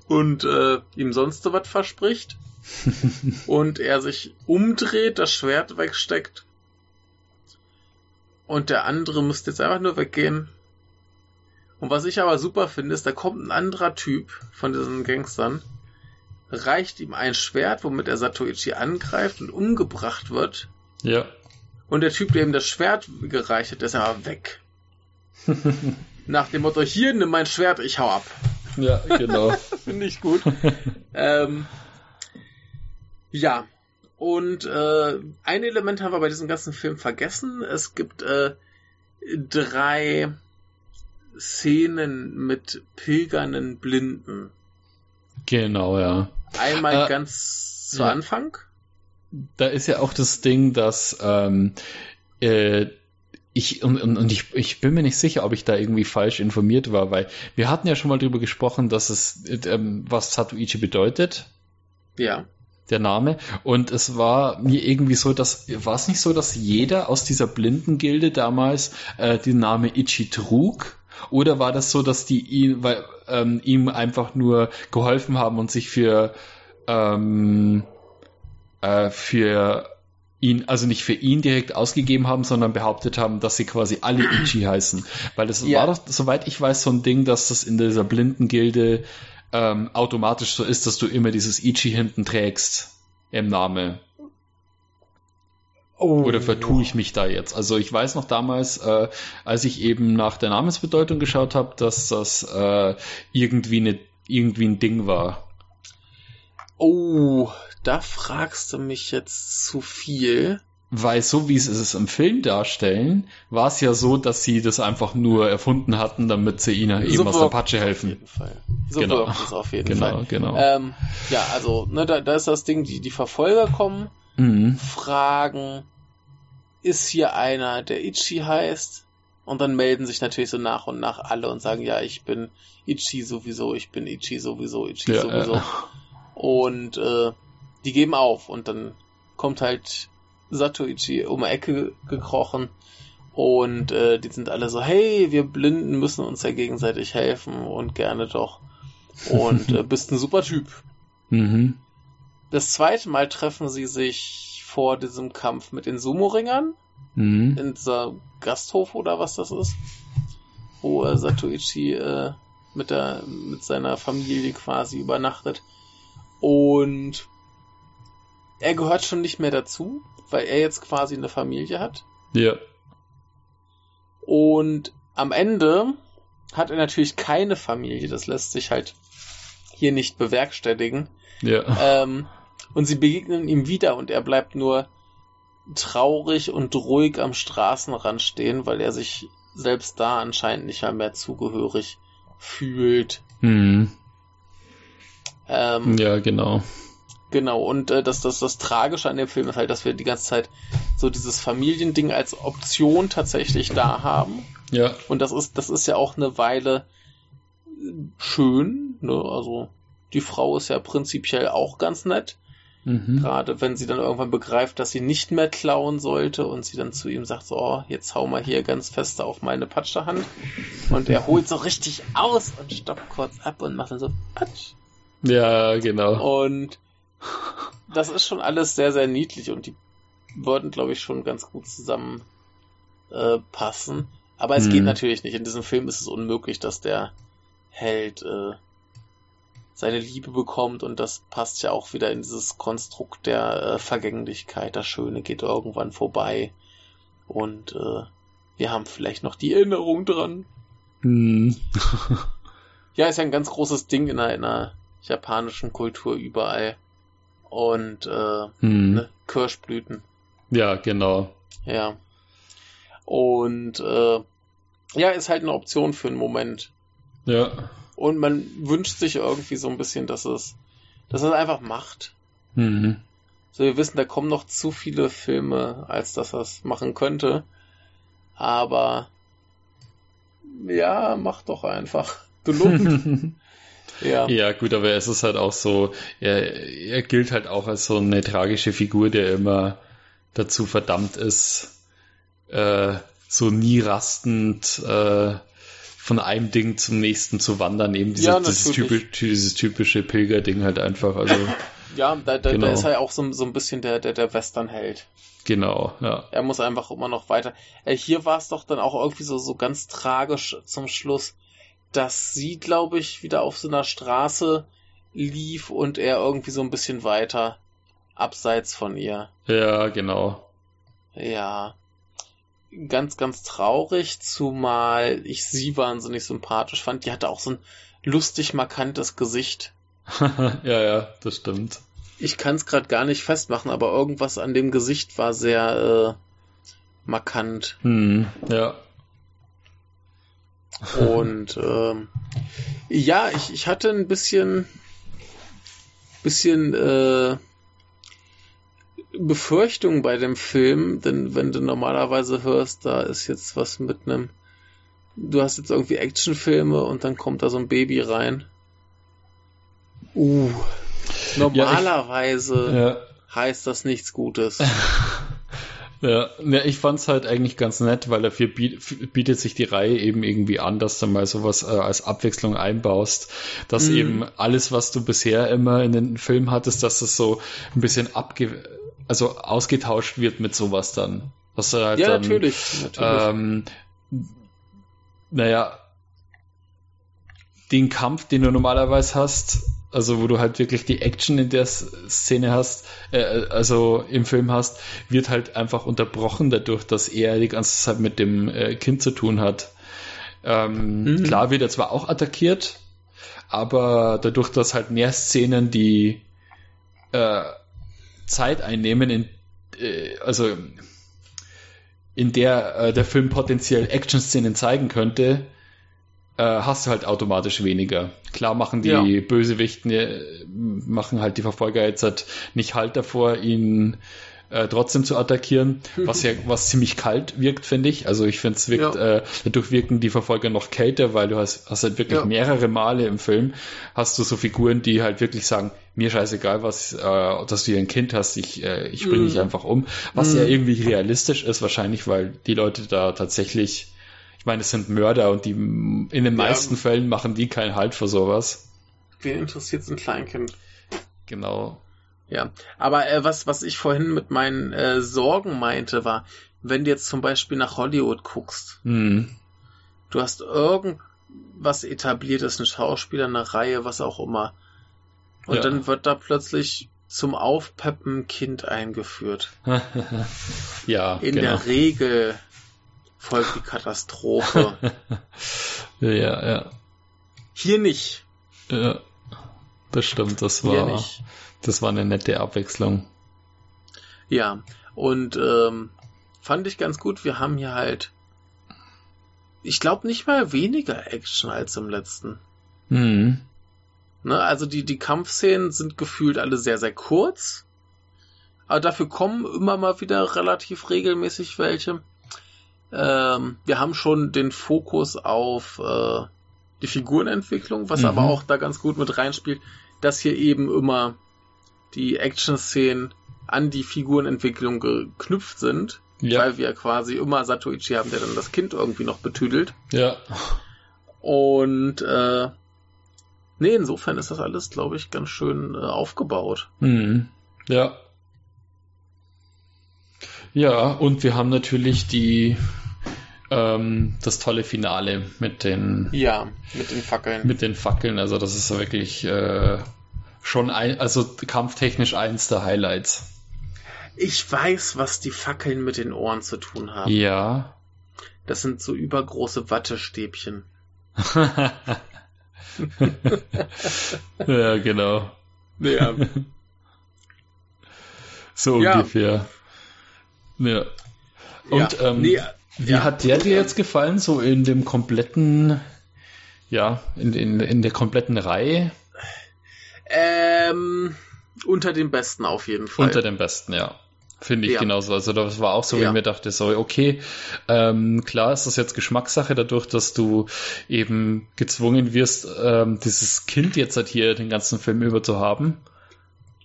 Und äh, ihm sonst so was verspricht. [LAUGHS] und er sich umdreht, das Schwert wegsteckt. Und der andere müsste jetzt einfach nur weggehen. Und was ich aber super finde, ist, da kommt ein anderer Typ von diesen Gangstern, reicht ihm ein Schwert, womit er Satoichi angreift und umgebracht wird. Ja. Und der Typ, der ihm das Schwert gereicht hat, ist aber weg. [LAUGHS] Nach dem Motto, hier, nimm mein Schwert, ich hau ab. Ja, genau. [LAUGHS] Finde ich gut. ähm, ja. Und äh, ein Element haben wir bei diesem ganzen Film vergessen. Es gibt äh, drei Szenen mit pilgernden Blinden. Genau, ja. Einmal äh, ganz zu ja. Anfang. Da ist ja auch das Ding, dass ähm, äh, ich und, und, und ich, ich bin mir nicht sicher, ob ich da irgendwie falsch informiert war, weil wir hatten ja schon mal darüber gesprochen, dass es ähm, was Satuichi bedeutet. Ja der Name. Und es war mir irgendwie so, dass war es nicht so, dass jeder aus dieser Blindengilde damals äh, den Namen Ichi trug? Oder war das so, dass die ihn, weil, ähm, ihm einfach nur geholfen haben und sich für ähm, äh, für ihn, also nicht für ihn direkt ausgegeben haben, sondern behauptet haben, dass sie quasi alle Ichi heißen. Weil das ja. war doch, soweit ich weiß, so ein Ding, dass das in dieser Blindengilde ähm, automatisch so ist, dass du immer dieses Ichi hinten trägst im Namen. Oh. Oder vertue ich mich da jetzt? Also ich weiß noch damals, äh, als ich eben nach der Namensbedeutung geschaut habe, dass das äh, irgendwie, ne, irgendwie ein Ding war. Oh, da fragst du mich jetzt zu viel. Weil so wie sie es im Film darstellen, war es ja so, dass sie das einfach nur erfunden hatten, damit sie ihnen so eben aus der Patsche helfen. Auf jeden Fall. So genau. wirkt es auf jeden genau, Fall. Genau, ähm, ja, also ne, da, da ist das Ding, die, die Verfolger kommen, mhm. fragen, ist hier einer, der Ichi heißt? Und dann melden sich natürlich so nach und nach alle und sagen, ja, ich bin Ichi sowieso, ich bin Ichi sowieso, Ichi ja, sowieso. Äh. Und äh, die geben auf und dann kommt halt Satoichi um die Ecke gekrochen und äh, die sind alle so, hey, wir Blinden müssen uns ja gegenseitig helfen und gerne doch. Und äh, [LAUGHS] bist ein super Typ. Mhm. Das zweite Mal treffen sie sich vor diesem Kampf mit den Sumo-Ringern. Mhm. In dieser Gasthof oder was das ist. Wo äh, Satoichi äh, mit, der, mit seiner Familie quasi übernachtet. Und er gehört schon nicht mehr dazu weil er jetzt quasi eine Familie hat. Ja. Und am Ende hat er natürlich keine Familie. Das lässt sich halt hier nicht bewerkstelligen. Ja. Ähm, und sie begegnen ihm wieder und er bleibt nur traurig und ruhig am Straßenrand stehen, weil er sich selbst da anscheinend nicht mehr zugehörig fühlt. Mhm. Ähm, ja, genau. Genau, und äh, das, das, das Tragische an dem Film ist halt, dass wir die ganze Zeit so dieses Familiending als Option tatsächlich da haben. Ja. Und das ist, das ist ja auch eine Weile schön, ne? Also die Frau ist ja prinzipiell auch ganz nett. Mhm. Gerade wenn sie dann irgendwann begreift, dass sie nicht mehr klauen sollte und sie dann zu ihm sagt, so, oh, jetzt hau mal hier ganz fest auf meine Patschehand. Und er holt so richtig aus und stoppt kurz ab und macht dann so Patsch. Ja, genau. Und das ist schon alles sehr, sehr niedlich und die würden, glaube ich, schon ganz gut zusammen äh, passen. Aber es hm. geht natürlich nicht. In diesem Film ist es unmöglich, dass der Held äh, seine Liebe bekommt und das passt ja auch wieder in dieses Konstrukt der äh, Vergänglichkeit. Das Schöne geht irgendwann vorbei und äh, wir haben vielleicht noch die Erinnerung dran. Hm. [LAUGHS] Ja, ist ja ein ganz großes Ding in einer, in einer japanischen Kultur überall. Und äh, hm. ne, Kirschblüten. Ja, genau. Ja. Und äh, ja, ist halt eine Option für einen Moment. Ja. Und man wünscht sich irgendwie so ein bisschen, dass es, dass es einfach macht. Mhm. So, wir wissen, da kommen noch zu viele Filme, als dass er es machen könnte. Aber ja, mach doch einfach. [LAUGHS] Du Lump. [LAUGHS] ja. ja, gut, aber es ist halt auch so, er, er gilt halt auch als so eine tragische Figur, der immer dazu verdammt ist, äh, so nie rastend äh, von einem Ding zum nächsten zu wandern, eben diese, ja, dieses, typisch, dieses typische Pilgerding halt einfach. Also, [LAUGHS] ja, da, da, genau. da ist halt auch so, so ein bisschen der, der, der Westernheld. Genau, ja. Er muss einfach immer noch weiter. Äh, hier war es doch dann auch irgendwie so, so ganz tragisch zum Schluss, dass sie, glaube ich, wieder auf so einer Straße lief und er irgendwie so ein bisschen weiter abseits von ihr. Ja, genau. Ja. Ganz, ganz traurig, zumal ich sie wahnsinnig sympathisch fand. Die hatte auch so ein lustig markantes Gesicht. [LAUGHS] ja, ja, das stimmt. Ich kann es gerade gar nicht festmachen, aber irgendwas an dem Gesicht war sehr äh, markant. Hm, ja. Und ähm, ja, ich, ich hatte ein bisschen, bisschen äh, Befürchtung bei dem Film, denn wenn du normalerweise hörst, da ist jetzt was mit einem, du hast jetzt irgendwie Actionfilme und dann kommt da so ein Baby rein. Uh, Normalerweise ja, ich, heißt das nichts Gutes. [LAUGHS] Ja, ja, ich fand's halt eigentlich ganz nett, weil dafür bietet sich die Reihe eben irgendwie an, dass du mal sowas äh, als Abwechslung einbaust, dass mhm. eben alles, was du bisher immer in den Film hattest, dass es so ein bisschen abge also ausgetauscht wird mit sowas dann. Dass halt ja, dann, natürlich. natürlich. Ähm, naja, den Kampf, den du normalerweise hast, also wo du halt wirklich die Action in der Szene hast, äh, also im Film hast, wird halt einfach unterbrochen dadurch, dass er die ganze Zeit mit dem äh, Kind zu tun hat. Ähm, mhm. Klar wird er zwar auch attackiert, aber dadurch, dass halt mehr Szenen die äh, Zeit einnehmen, in, äh, also in der äh, der Film potenziell Action-Szenen zeigen könnte, äh, hast du halt automatisch weniger. Klar machen die ja. Bösewichten, äh, machen halt die Verfolger jetzt halt nicht halt davor, ihn äh, trotzdem zu attackieren, [LAUGHS] was ja was ziemlich kalt wirkt, finde ich. Also ich finde es wirkt, ja. äh, dadurch wirken die Verfolger noch kälter, weil du hast, hast halt wirklich ja. mehrere Male im Film hast du so Figuren, die halt wirklich sagen, mir scheißegal, was, äh, dass du hier ein Kind hast, ich, äh, ich bringe mm. dich einfach um. Was mm. ja irgendwie realistisch ist, wahrscheinlich, weil die Leute da tatsächlich ich meine, es sind Mörder und die in den meisten ja. Fällen machen die keinen Halt für sowas. Wen interessiert ein Kleinkind? Genau. Ja, aber äh, was, was ich vorhin mit meinen äh, Sorgen meinte, war, wenn du jetzt zum Beispiel nach Hollywood guckst, mhm. du hast irgendwas etabliertes, ein Schauspieler, eine Reihe, was auch immer. Und ja. dann wird da plötzlich zum Aufpeppen Kind eingeführt. [LAUGHS] ja. In genau. der Regel folgt die Katastrophe. [LAUGHS] ja, ja. Hier nicht. Ja, das stimmt. Das war, das war eine nette Abwechslung. Ja, und ähm, fand ich ganz gut. Wir haben hier halt, ich glaube, nicht mal weniger Action als im letzten. Mhm. Ne, also die, die Kampfszenen sind gefühlt alle sehr, sehr kurz. Aber dafür kommen immer mal wieder relativ regelmäßig welche. Ähm, wir haben schon den Fokus auf äh, die Figurenentwicklung, was mhm. aber auch da ganz gut mit reinspielt, dass hier eben immer die Action-Szenen an die Figurenentwicklung geknüpft sind, ja. weil wir quasi immer Satoichi haben, der dann das Kind irgendwie noch betüdelt. Ja. Und äh, nee, insofern ist das alles, glaube ich, ganz schön äh, aufgebaut. Mhm. Ja. Ja, und wir haben natürlich die ähm, das tolle Finale mit den ja mit den Fackeln mit den Fackeln. Also das ist wirklich äh, schon ein, also kampftechnisch eins der Highlights. Ich weiß, was die Fackeln mit den Ohren zu tun haben. Ja. Das sind so übergroße Wattestäbchen. [LAUGHS] ja, genau. Ja. [LAUGHS] so ja. ungefähr. Ja. Und ja. Ähm, nee, wie ja. hat der dir jetzt gefallen, so in dem kompletten, ja, in, in, in der kompletten Reihe? Ähm, unter den Besten auf jeden Fall. Unter den Besten, ja. Finde ich ja. genauso. Also das war auch so, wie ja. ich mir dachte, so, okay, ähm, klar ist das jetzt Geschmackssache dadurch, dass du eben gezwungen wirst, ähm, dieses Kind jetzt halt hier den ganzen Film über zu haben.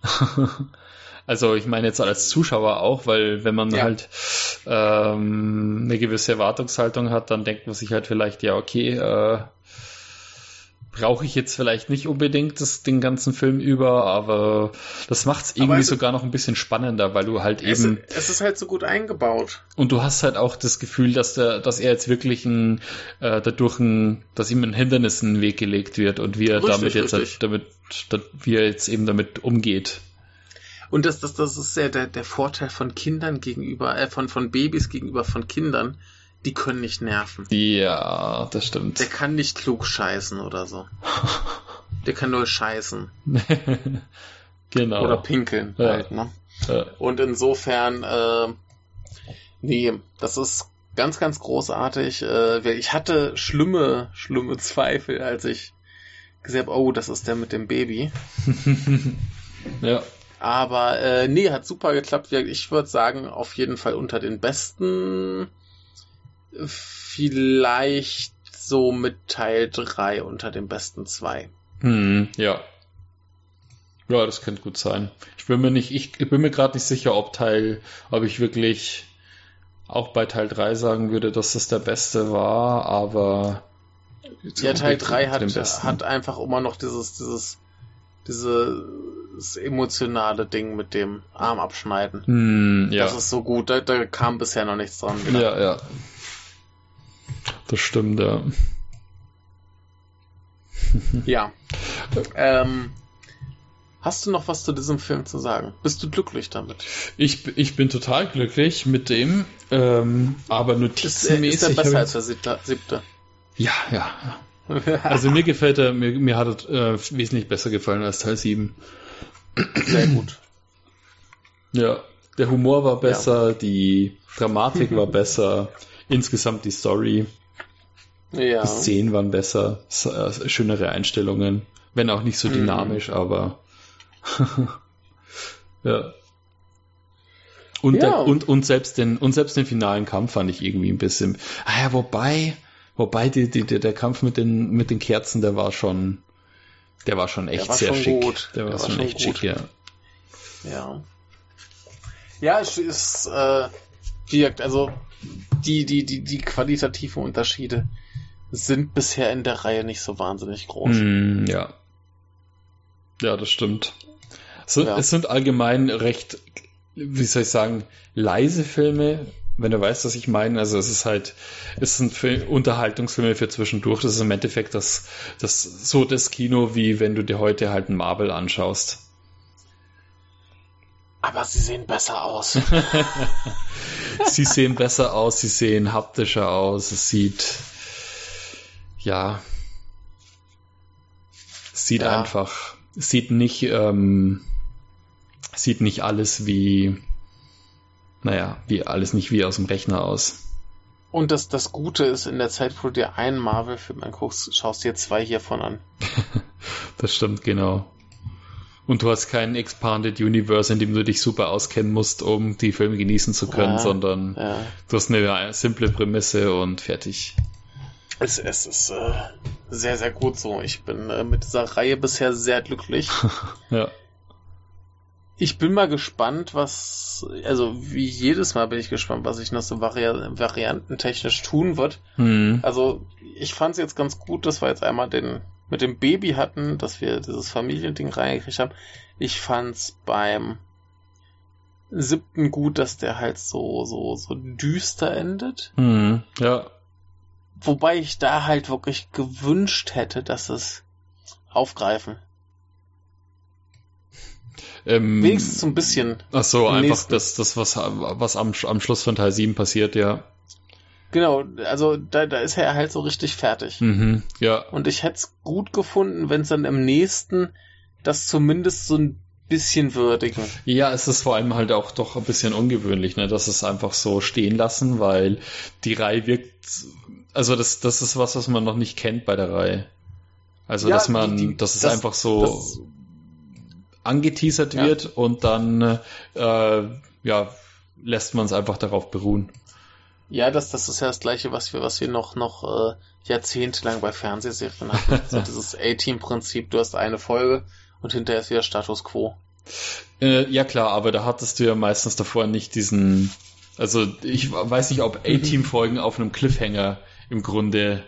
[LAUGHS] also ich meine jetzt als Zuschauer auch, weil wenn man ja. halt ähm, eine gewisse Erwartungshaltung hat, dann denkt man sich halt vielleicht, ja, okay, äh, brauche ich jetzt vielleicht nicht unbedingt das, den ganzen Film über, aber das macht es irgendwie sogar noch ein bisschen spannender, weil du halt es, eben. Es ist halt so gut eingebaut. Und du hast halt auch das Gefühl, dass der, dass er jetzt wirklich ein, äh, dadurch ein, dass ihm ein Hindernis in den Weg gelegt wird und wie er richtig, damit jetzt halt, damit, wie er jetzt eben damit umgeht. Und das, das, das ist ja der, der Vorteil von Kindern gegenüber, äh, von, von Babys gegenüber von Kindern die können nicht nerven. Ja, das stimmt. Der kann nicht klug scheißen oder so. [LAUGHS] Der kann nur scheißen. [LAUGHS] genau. Oder pinkeln ja. halt, ne? Ja. Und insofern, äh, nee, das ist ganz, ganz großartig. Äh, ich hatte schlimme, schlimme [LAUGHS] Zweifel, als ich gesehen habe, oh, das ist der mit dem Baby. ja. Aber äh, nee, hat super geklappt. Ich würde sagen, auf jeden Fall unter den besten vielleicht so mit Teil 3 unter den besten zwei. Hm, ja. Ja, das könnte gut sein. Ich bin mir nicht, ich, bin mir gerade nicht sicher, ob Teil, ob ich wirklich auch bei Teil 3 sagen würde, dass das der beste war, aber ja, Teil 3 hat, hat einfach immer noch dieses, dieses, dieses emotionale Ding mit dem Arm abschneiden. Hm, ja. Das ist so gut, da, da kam bisher noch nichts dran. Wieder. Ja, ja. Das stimmt, ja. [LAUGHS] ja. ähm, hast du noch was zu diesem Film zu sagen? Bist du glücklich damit? Ich, ich bin total glücklich mit dem, ähm, aber notizenmäßig. Ist, ist er besser als der siebte? siebte? Ja, ja. Also mir gefällt er, mir, mir hat er äh, wesentlich besser gefallen als Teil 7. Sehr gut. Ja, der Humor war besser, ja. die Dramatik war [LAUGHS] besser, insgesamt die Story. Ja. Die Szenen waren besser, äh, schönere Einstellungen, wenn auch nicht so mhm. dynamisch, mhm. aber [LAUGHS] ja. Und, ja. Der, und, und, selbst den, und selbst den finalen Kampf fand ich irgendwie ein bisschen. Ah ja, wobei, wobei die, die, der Kampf mit den, mit den Kerzen, der war schon, der war schon echt war sehr schon schick. Gut. Der, der war, war, schon echt gut. schick, ja. Ja. Ja, es ist, äh, wirkt, also die, die, die, die qualitativen Unterschiede sind bisher in der Reihe nicht so wahnsinnig groß. Mm, ja. Ja, das stimmt. Es, ja. es sind allgemein recht, wie soll ich sagen, leise Filme, wenn du weißt, was ich meine. Also es ist halt, es sind Film, Unterhaltungsfilme für zwischendurch. Das ist im Endeffekt das, das so das Kino, wie wenn du dir heute halt ein Marvel anschaust. Aber sie sehen besser aus. [LAUGHS] sie sehen besser aus, sie sehen haptischer aus, es sieht ja, sieht ja. einfach, sieht nicht, ähm, sieht nicht alles wie, naja, wie alles nicht wie aus dem Rechner aus. Und das, das Gute ist, in der Zeit, wo du dir einen Marvel-Film anguckst, schaust du dir zwei hiervon an. [LAUGHS] das stimmt, genau. Und du hast kein Expanded Universe, in dem du dich super auskennen musst, um die Filme genießen zu können, ja, sondern ja. du hast eine simple Prämisse und fertig. Es, es ist äh, sehr, sehr gut so. Ich bin äh, mit dieser Reihe bisher sehr glücklich. [LAUGHS] ja. Ich bin mal gespannt, was, also wie jedes Mal bin ich gespannt, was sich noch so vari variantentechnisch tun wird. Mhm. Also ich fand es jetzt ganz gut, dass wir jetzt einmal den mit dem Baby hatten, dass wir dieses Familiending reingekriegt haben. Ich fand's beim siebten gut, dass der halt so, so, so düster endet. Mhm. Ja. Wobei ich da halt wirklich gewünscht hätte, dass es aufgreifen. Ähm, Wenigstens so ein bisschen. Ach so, einfach das, das was, was am, am Schluss von Teil 7 passiert, ja. Genau, also da, da ist er halt so richtig fertig. Mhm, ja. Und ich hätte es gut gefunden, wenn es dann im nächsten das zumindest so ein bisschen würdigen. Ja, es ist vor allem halt auch doch ein bisschen ungewöhnlich, ne, dass es einfach so stehen lassen, weil die Reihe wirkt, also das, das ist was, was man noch nicht kennt bei der Reihe. Also, ja, dass man, die, dass es das, einfach so das, angeteasert ja. wird und dann, äh, ja, lässt man es einfach darauf beruhen. Ja, das, das ist ja das Gleiche, was wir, was wir noch, noch äh, jahrzehntelang bei Fernsehserien hatten. [LAUGHS] so dieses A-Team-Prinzip, du hast eine Folge und hinterher ist wieder Status Quo. Äh, ja klar, aber da hattest du ja meistens davor nicht diesen, also ich weiß nicht, ob [LAUGHS] A-Team-Folgen auf einem Cliffhanger im Grunde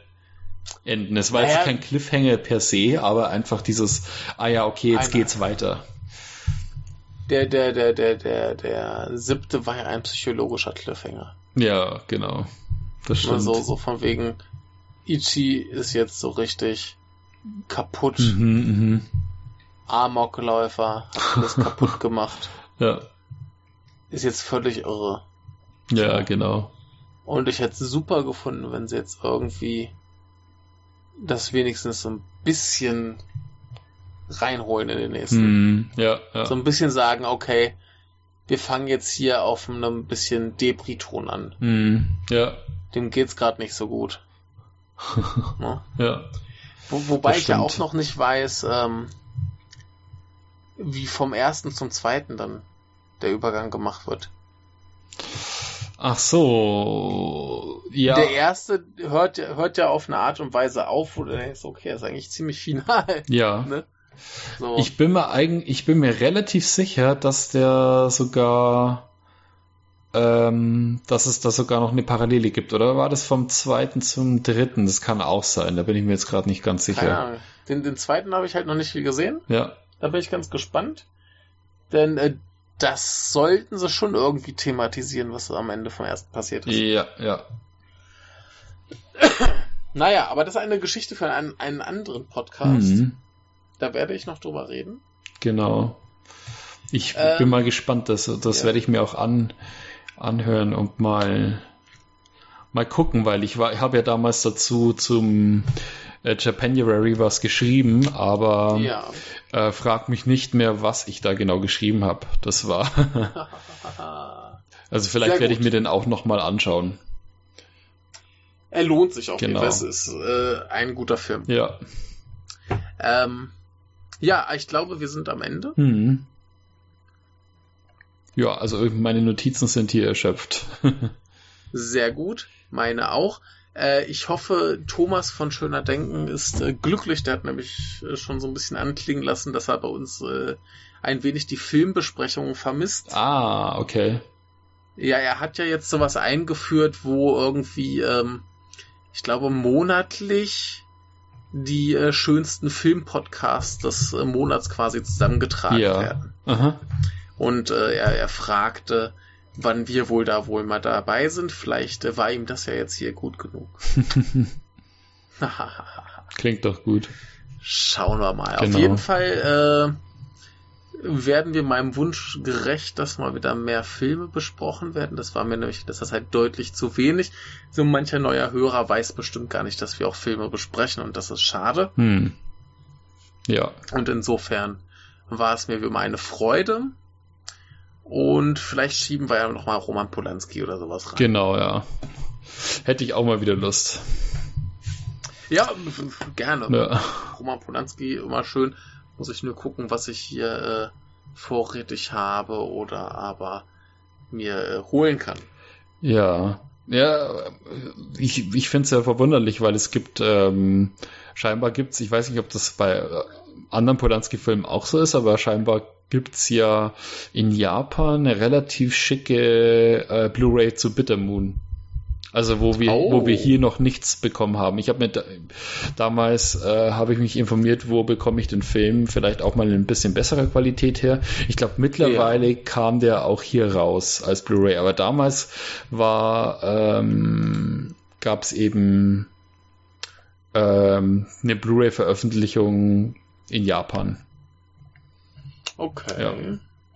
enden. Es war naja, jetzt kein Cliffhanger per se, aber einfach dieses, ah ja, okay, jetzt geht's weiter. Der, der, der, der, der, der siebte war ja ein psychologischer Cliffhanger. Ja, genau. Das stimmt. So, so von wegen, Ichi ist jetzt so richtig kaputt. Mhm, mh. Amokläufer, hat alles kaputt [LAUGHS] gemacht. Ja. Ist jetzt völlig irre. Ja, genau. Und ich hätte es super gefunden, wenn sie jetzt irgendwie das wenigstens so ein bisschen reinholen in den nächsten. Mm, ja, ja. So ein bisschen sagen, okay, wir fangen jetzt hier auf einem bisschen Depri-Ton an. Mm, ja. Dem geht's gerade nicht so gut. [LAUGHS] ne? Ja. Wo, wobei ich ja auch noch nicht weiß, ähm, wie vom ersten zum zweiten dann der Übergang gemacht wird. Ach so, ja. Der erste hört, hört ja auf eine Art und Weise auf, wo du denkst, okay, ist eigentlich ziemlich final. Ja. [LAUGHS] Ne? So. Ich bin mir eigentlich, ich bin mir relativ sicher, dass der sogar, ähm, dass es da sogar noch eine Parallele gibt, oder war das vom zweiten zum dritten? Das kann auch sein, da bin ich mir jetzt gerade nicht ganz sicher. Keine Ahnung. Den, den zweiten habe ich halt noch nicht viel gesehen. Ja. Da bin ich ganz gespannt. Denn äh, das sollten sie schon irgendwie thematisieren, was am Ende vom ersten passiert ist. Ja, ja. naja, aber das ist eine Geschichte für einen, einen anderen Podcast. Mhm. Da werde ich noch drüber reden. Genau. Ich ähm, bin mal gespannt, das, das ja. werde ich mir auch an, anhören und mal, mal gucken, weil ich war, ich habe ja damals dazu zum äh, Japanuary was geschrieben, aber ja. äh, frag mich nicht mehr, was ich da genau geschrieben habe. Das war. [LAUGHS] also vielleicht werde ich mir den auch nochmal anschauen. Er lohnt sich auf genau. jeden Fall. Es ist äh, ein guter Film. Ja. Ähm, ja, ich glaube, wir sind am Ende. Mhm. Ja, also meine Notizen sind hier erschöpft. [LAUGHS] Sehr gut, meine auch. Äh, ich hoffe, Thomas von Schöner Denken ist äh, glücklich. Der hat nämlich äh, schon so ein bisschen anklingen lassen, dass er bei uns ein wenig die Filmbesprechungen vermisst. Ah, okay. Ja, er hat ja jetzt sowas eingeführt, wo irgendwie, ähm, ich glaube, monatlich die äh, schönsten Filmpodcasts des äh, Monats quasi zusammengetragen ja. werden. Aha. Und äh, er, er fragte, wann wir wohl da wohl mal dabei sind. Vielleicht äh, war ihm das ja jetzt hier gut genug. [LAUGHS] [LAUGHS] Klingt doch gut. Schauen wir mal. Genau. Auf jeden Fall äh, werden wir meinem Wunsch gerecht, dass mal wieder mehr Filme besprochen werden. Das war mir nämlich, das ist halt deutlich zu wenig. So mancher neuer Hörer weiß bestimmt gar nicht, dass wir auch Filme besprechen und das ist schade. Hm. Ja. Und insofern war es mir wie immer eine Freude. Und vielleicht schieben wir ja nochmal Roman Polanski oder sowas rein. Genau, ja. Hätte ich auch mal wieder Lust. Ja, gerne. Ja. Roman Polanski, immer schön. Muss ich nur gucken, was ich hier äh, vorrätig habe oder aber mir äh, holen kann. Ja, ja, ich, ich finde es ja verwunderlich, weil es gibt, ähm, scheinbar gibt's, ich weiß nicht, ob das bei äh, anderen Polanski-Filmen auch so ist, aber scheinbar gibt's ja in Japan eine relativ schicke äh, Blu-ray zu Bitter Moon. Also wo wir, oh. wo wir hier noch nichts bekommen haben. Ich habe mir da, damals äh, habe ich mich informiert, wo bekomme ich den Film vielleicht auch mal in ein bisschen besserer Qualität her. Ich glaube mittlerweile ja. kam der auch hier raus als Blu-ray, aber damals war ähm, gab es eben ähm, eine Blu-ray-Veröffentlichung in Japan. Okay. Ja.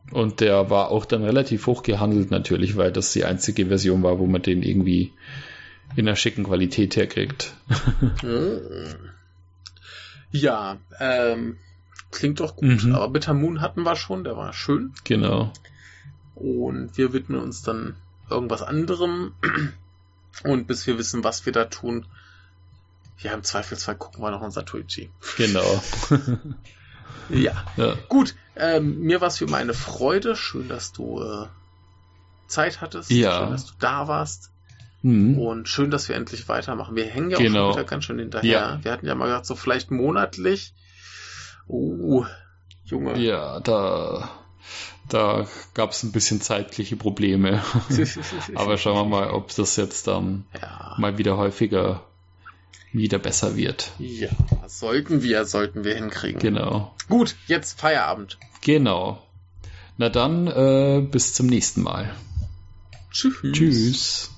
Und der war auch dann relativ hoch gehandelt natürlich, weil das die einzige Version war, wo man den irgendwie in der schicken Qualität herkriegt. [LAUGHS] ja, ähm, klingt doch gut. Mhm. Aber Bitter Moon hatten wir schon, der war schön. Genau. Und wir widmen uns dann irgendwas anderem. [CLEARS THROAT] Und bis wir wissen, was wir da tun, ja, im Zweifelsfall gucken wir noch unser Twitchy. Genau. [LAUGHS] ja. ja. Gut, ähm, mir war es wie immer eine Freude. Schön, dass du äh, Zeit hattest. Ja. Schön, dass du da warst. Mhm. Und schön, dass wir endlich weitermachen. Wir hängen ja auch genau. schon wieder ganz schön hinterher. Ja. Wir hatten ja mal gesagt, so vielleicht monatlich. Uh, Junge. Ja, da, da gab es ein bisschen zeitliche Probleme. [LAUGHS] Aber schauen wir mal, ob das jetzt dann ja. mal wieder häufiger wieder besser wird. Ja, sollten wir, sollten wir hinkriegen. Genau. Gut, jetzt Feierabend. Genau. Na dann, äh, bis zum nächsten Mal. Tschüss. Tschüss.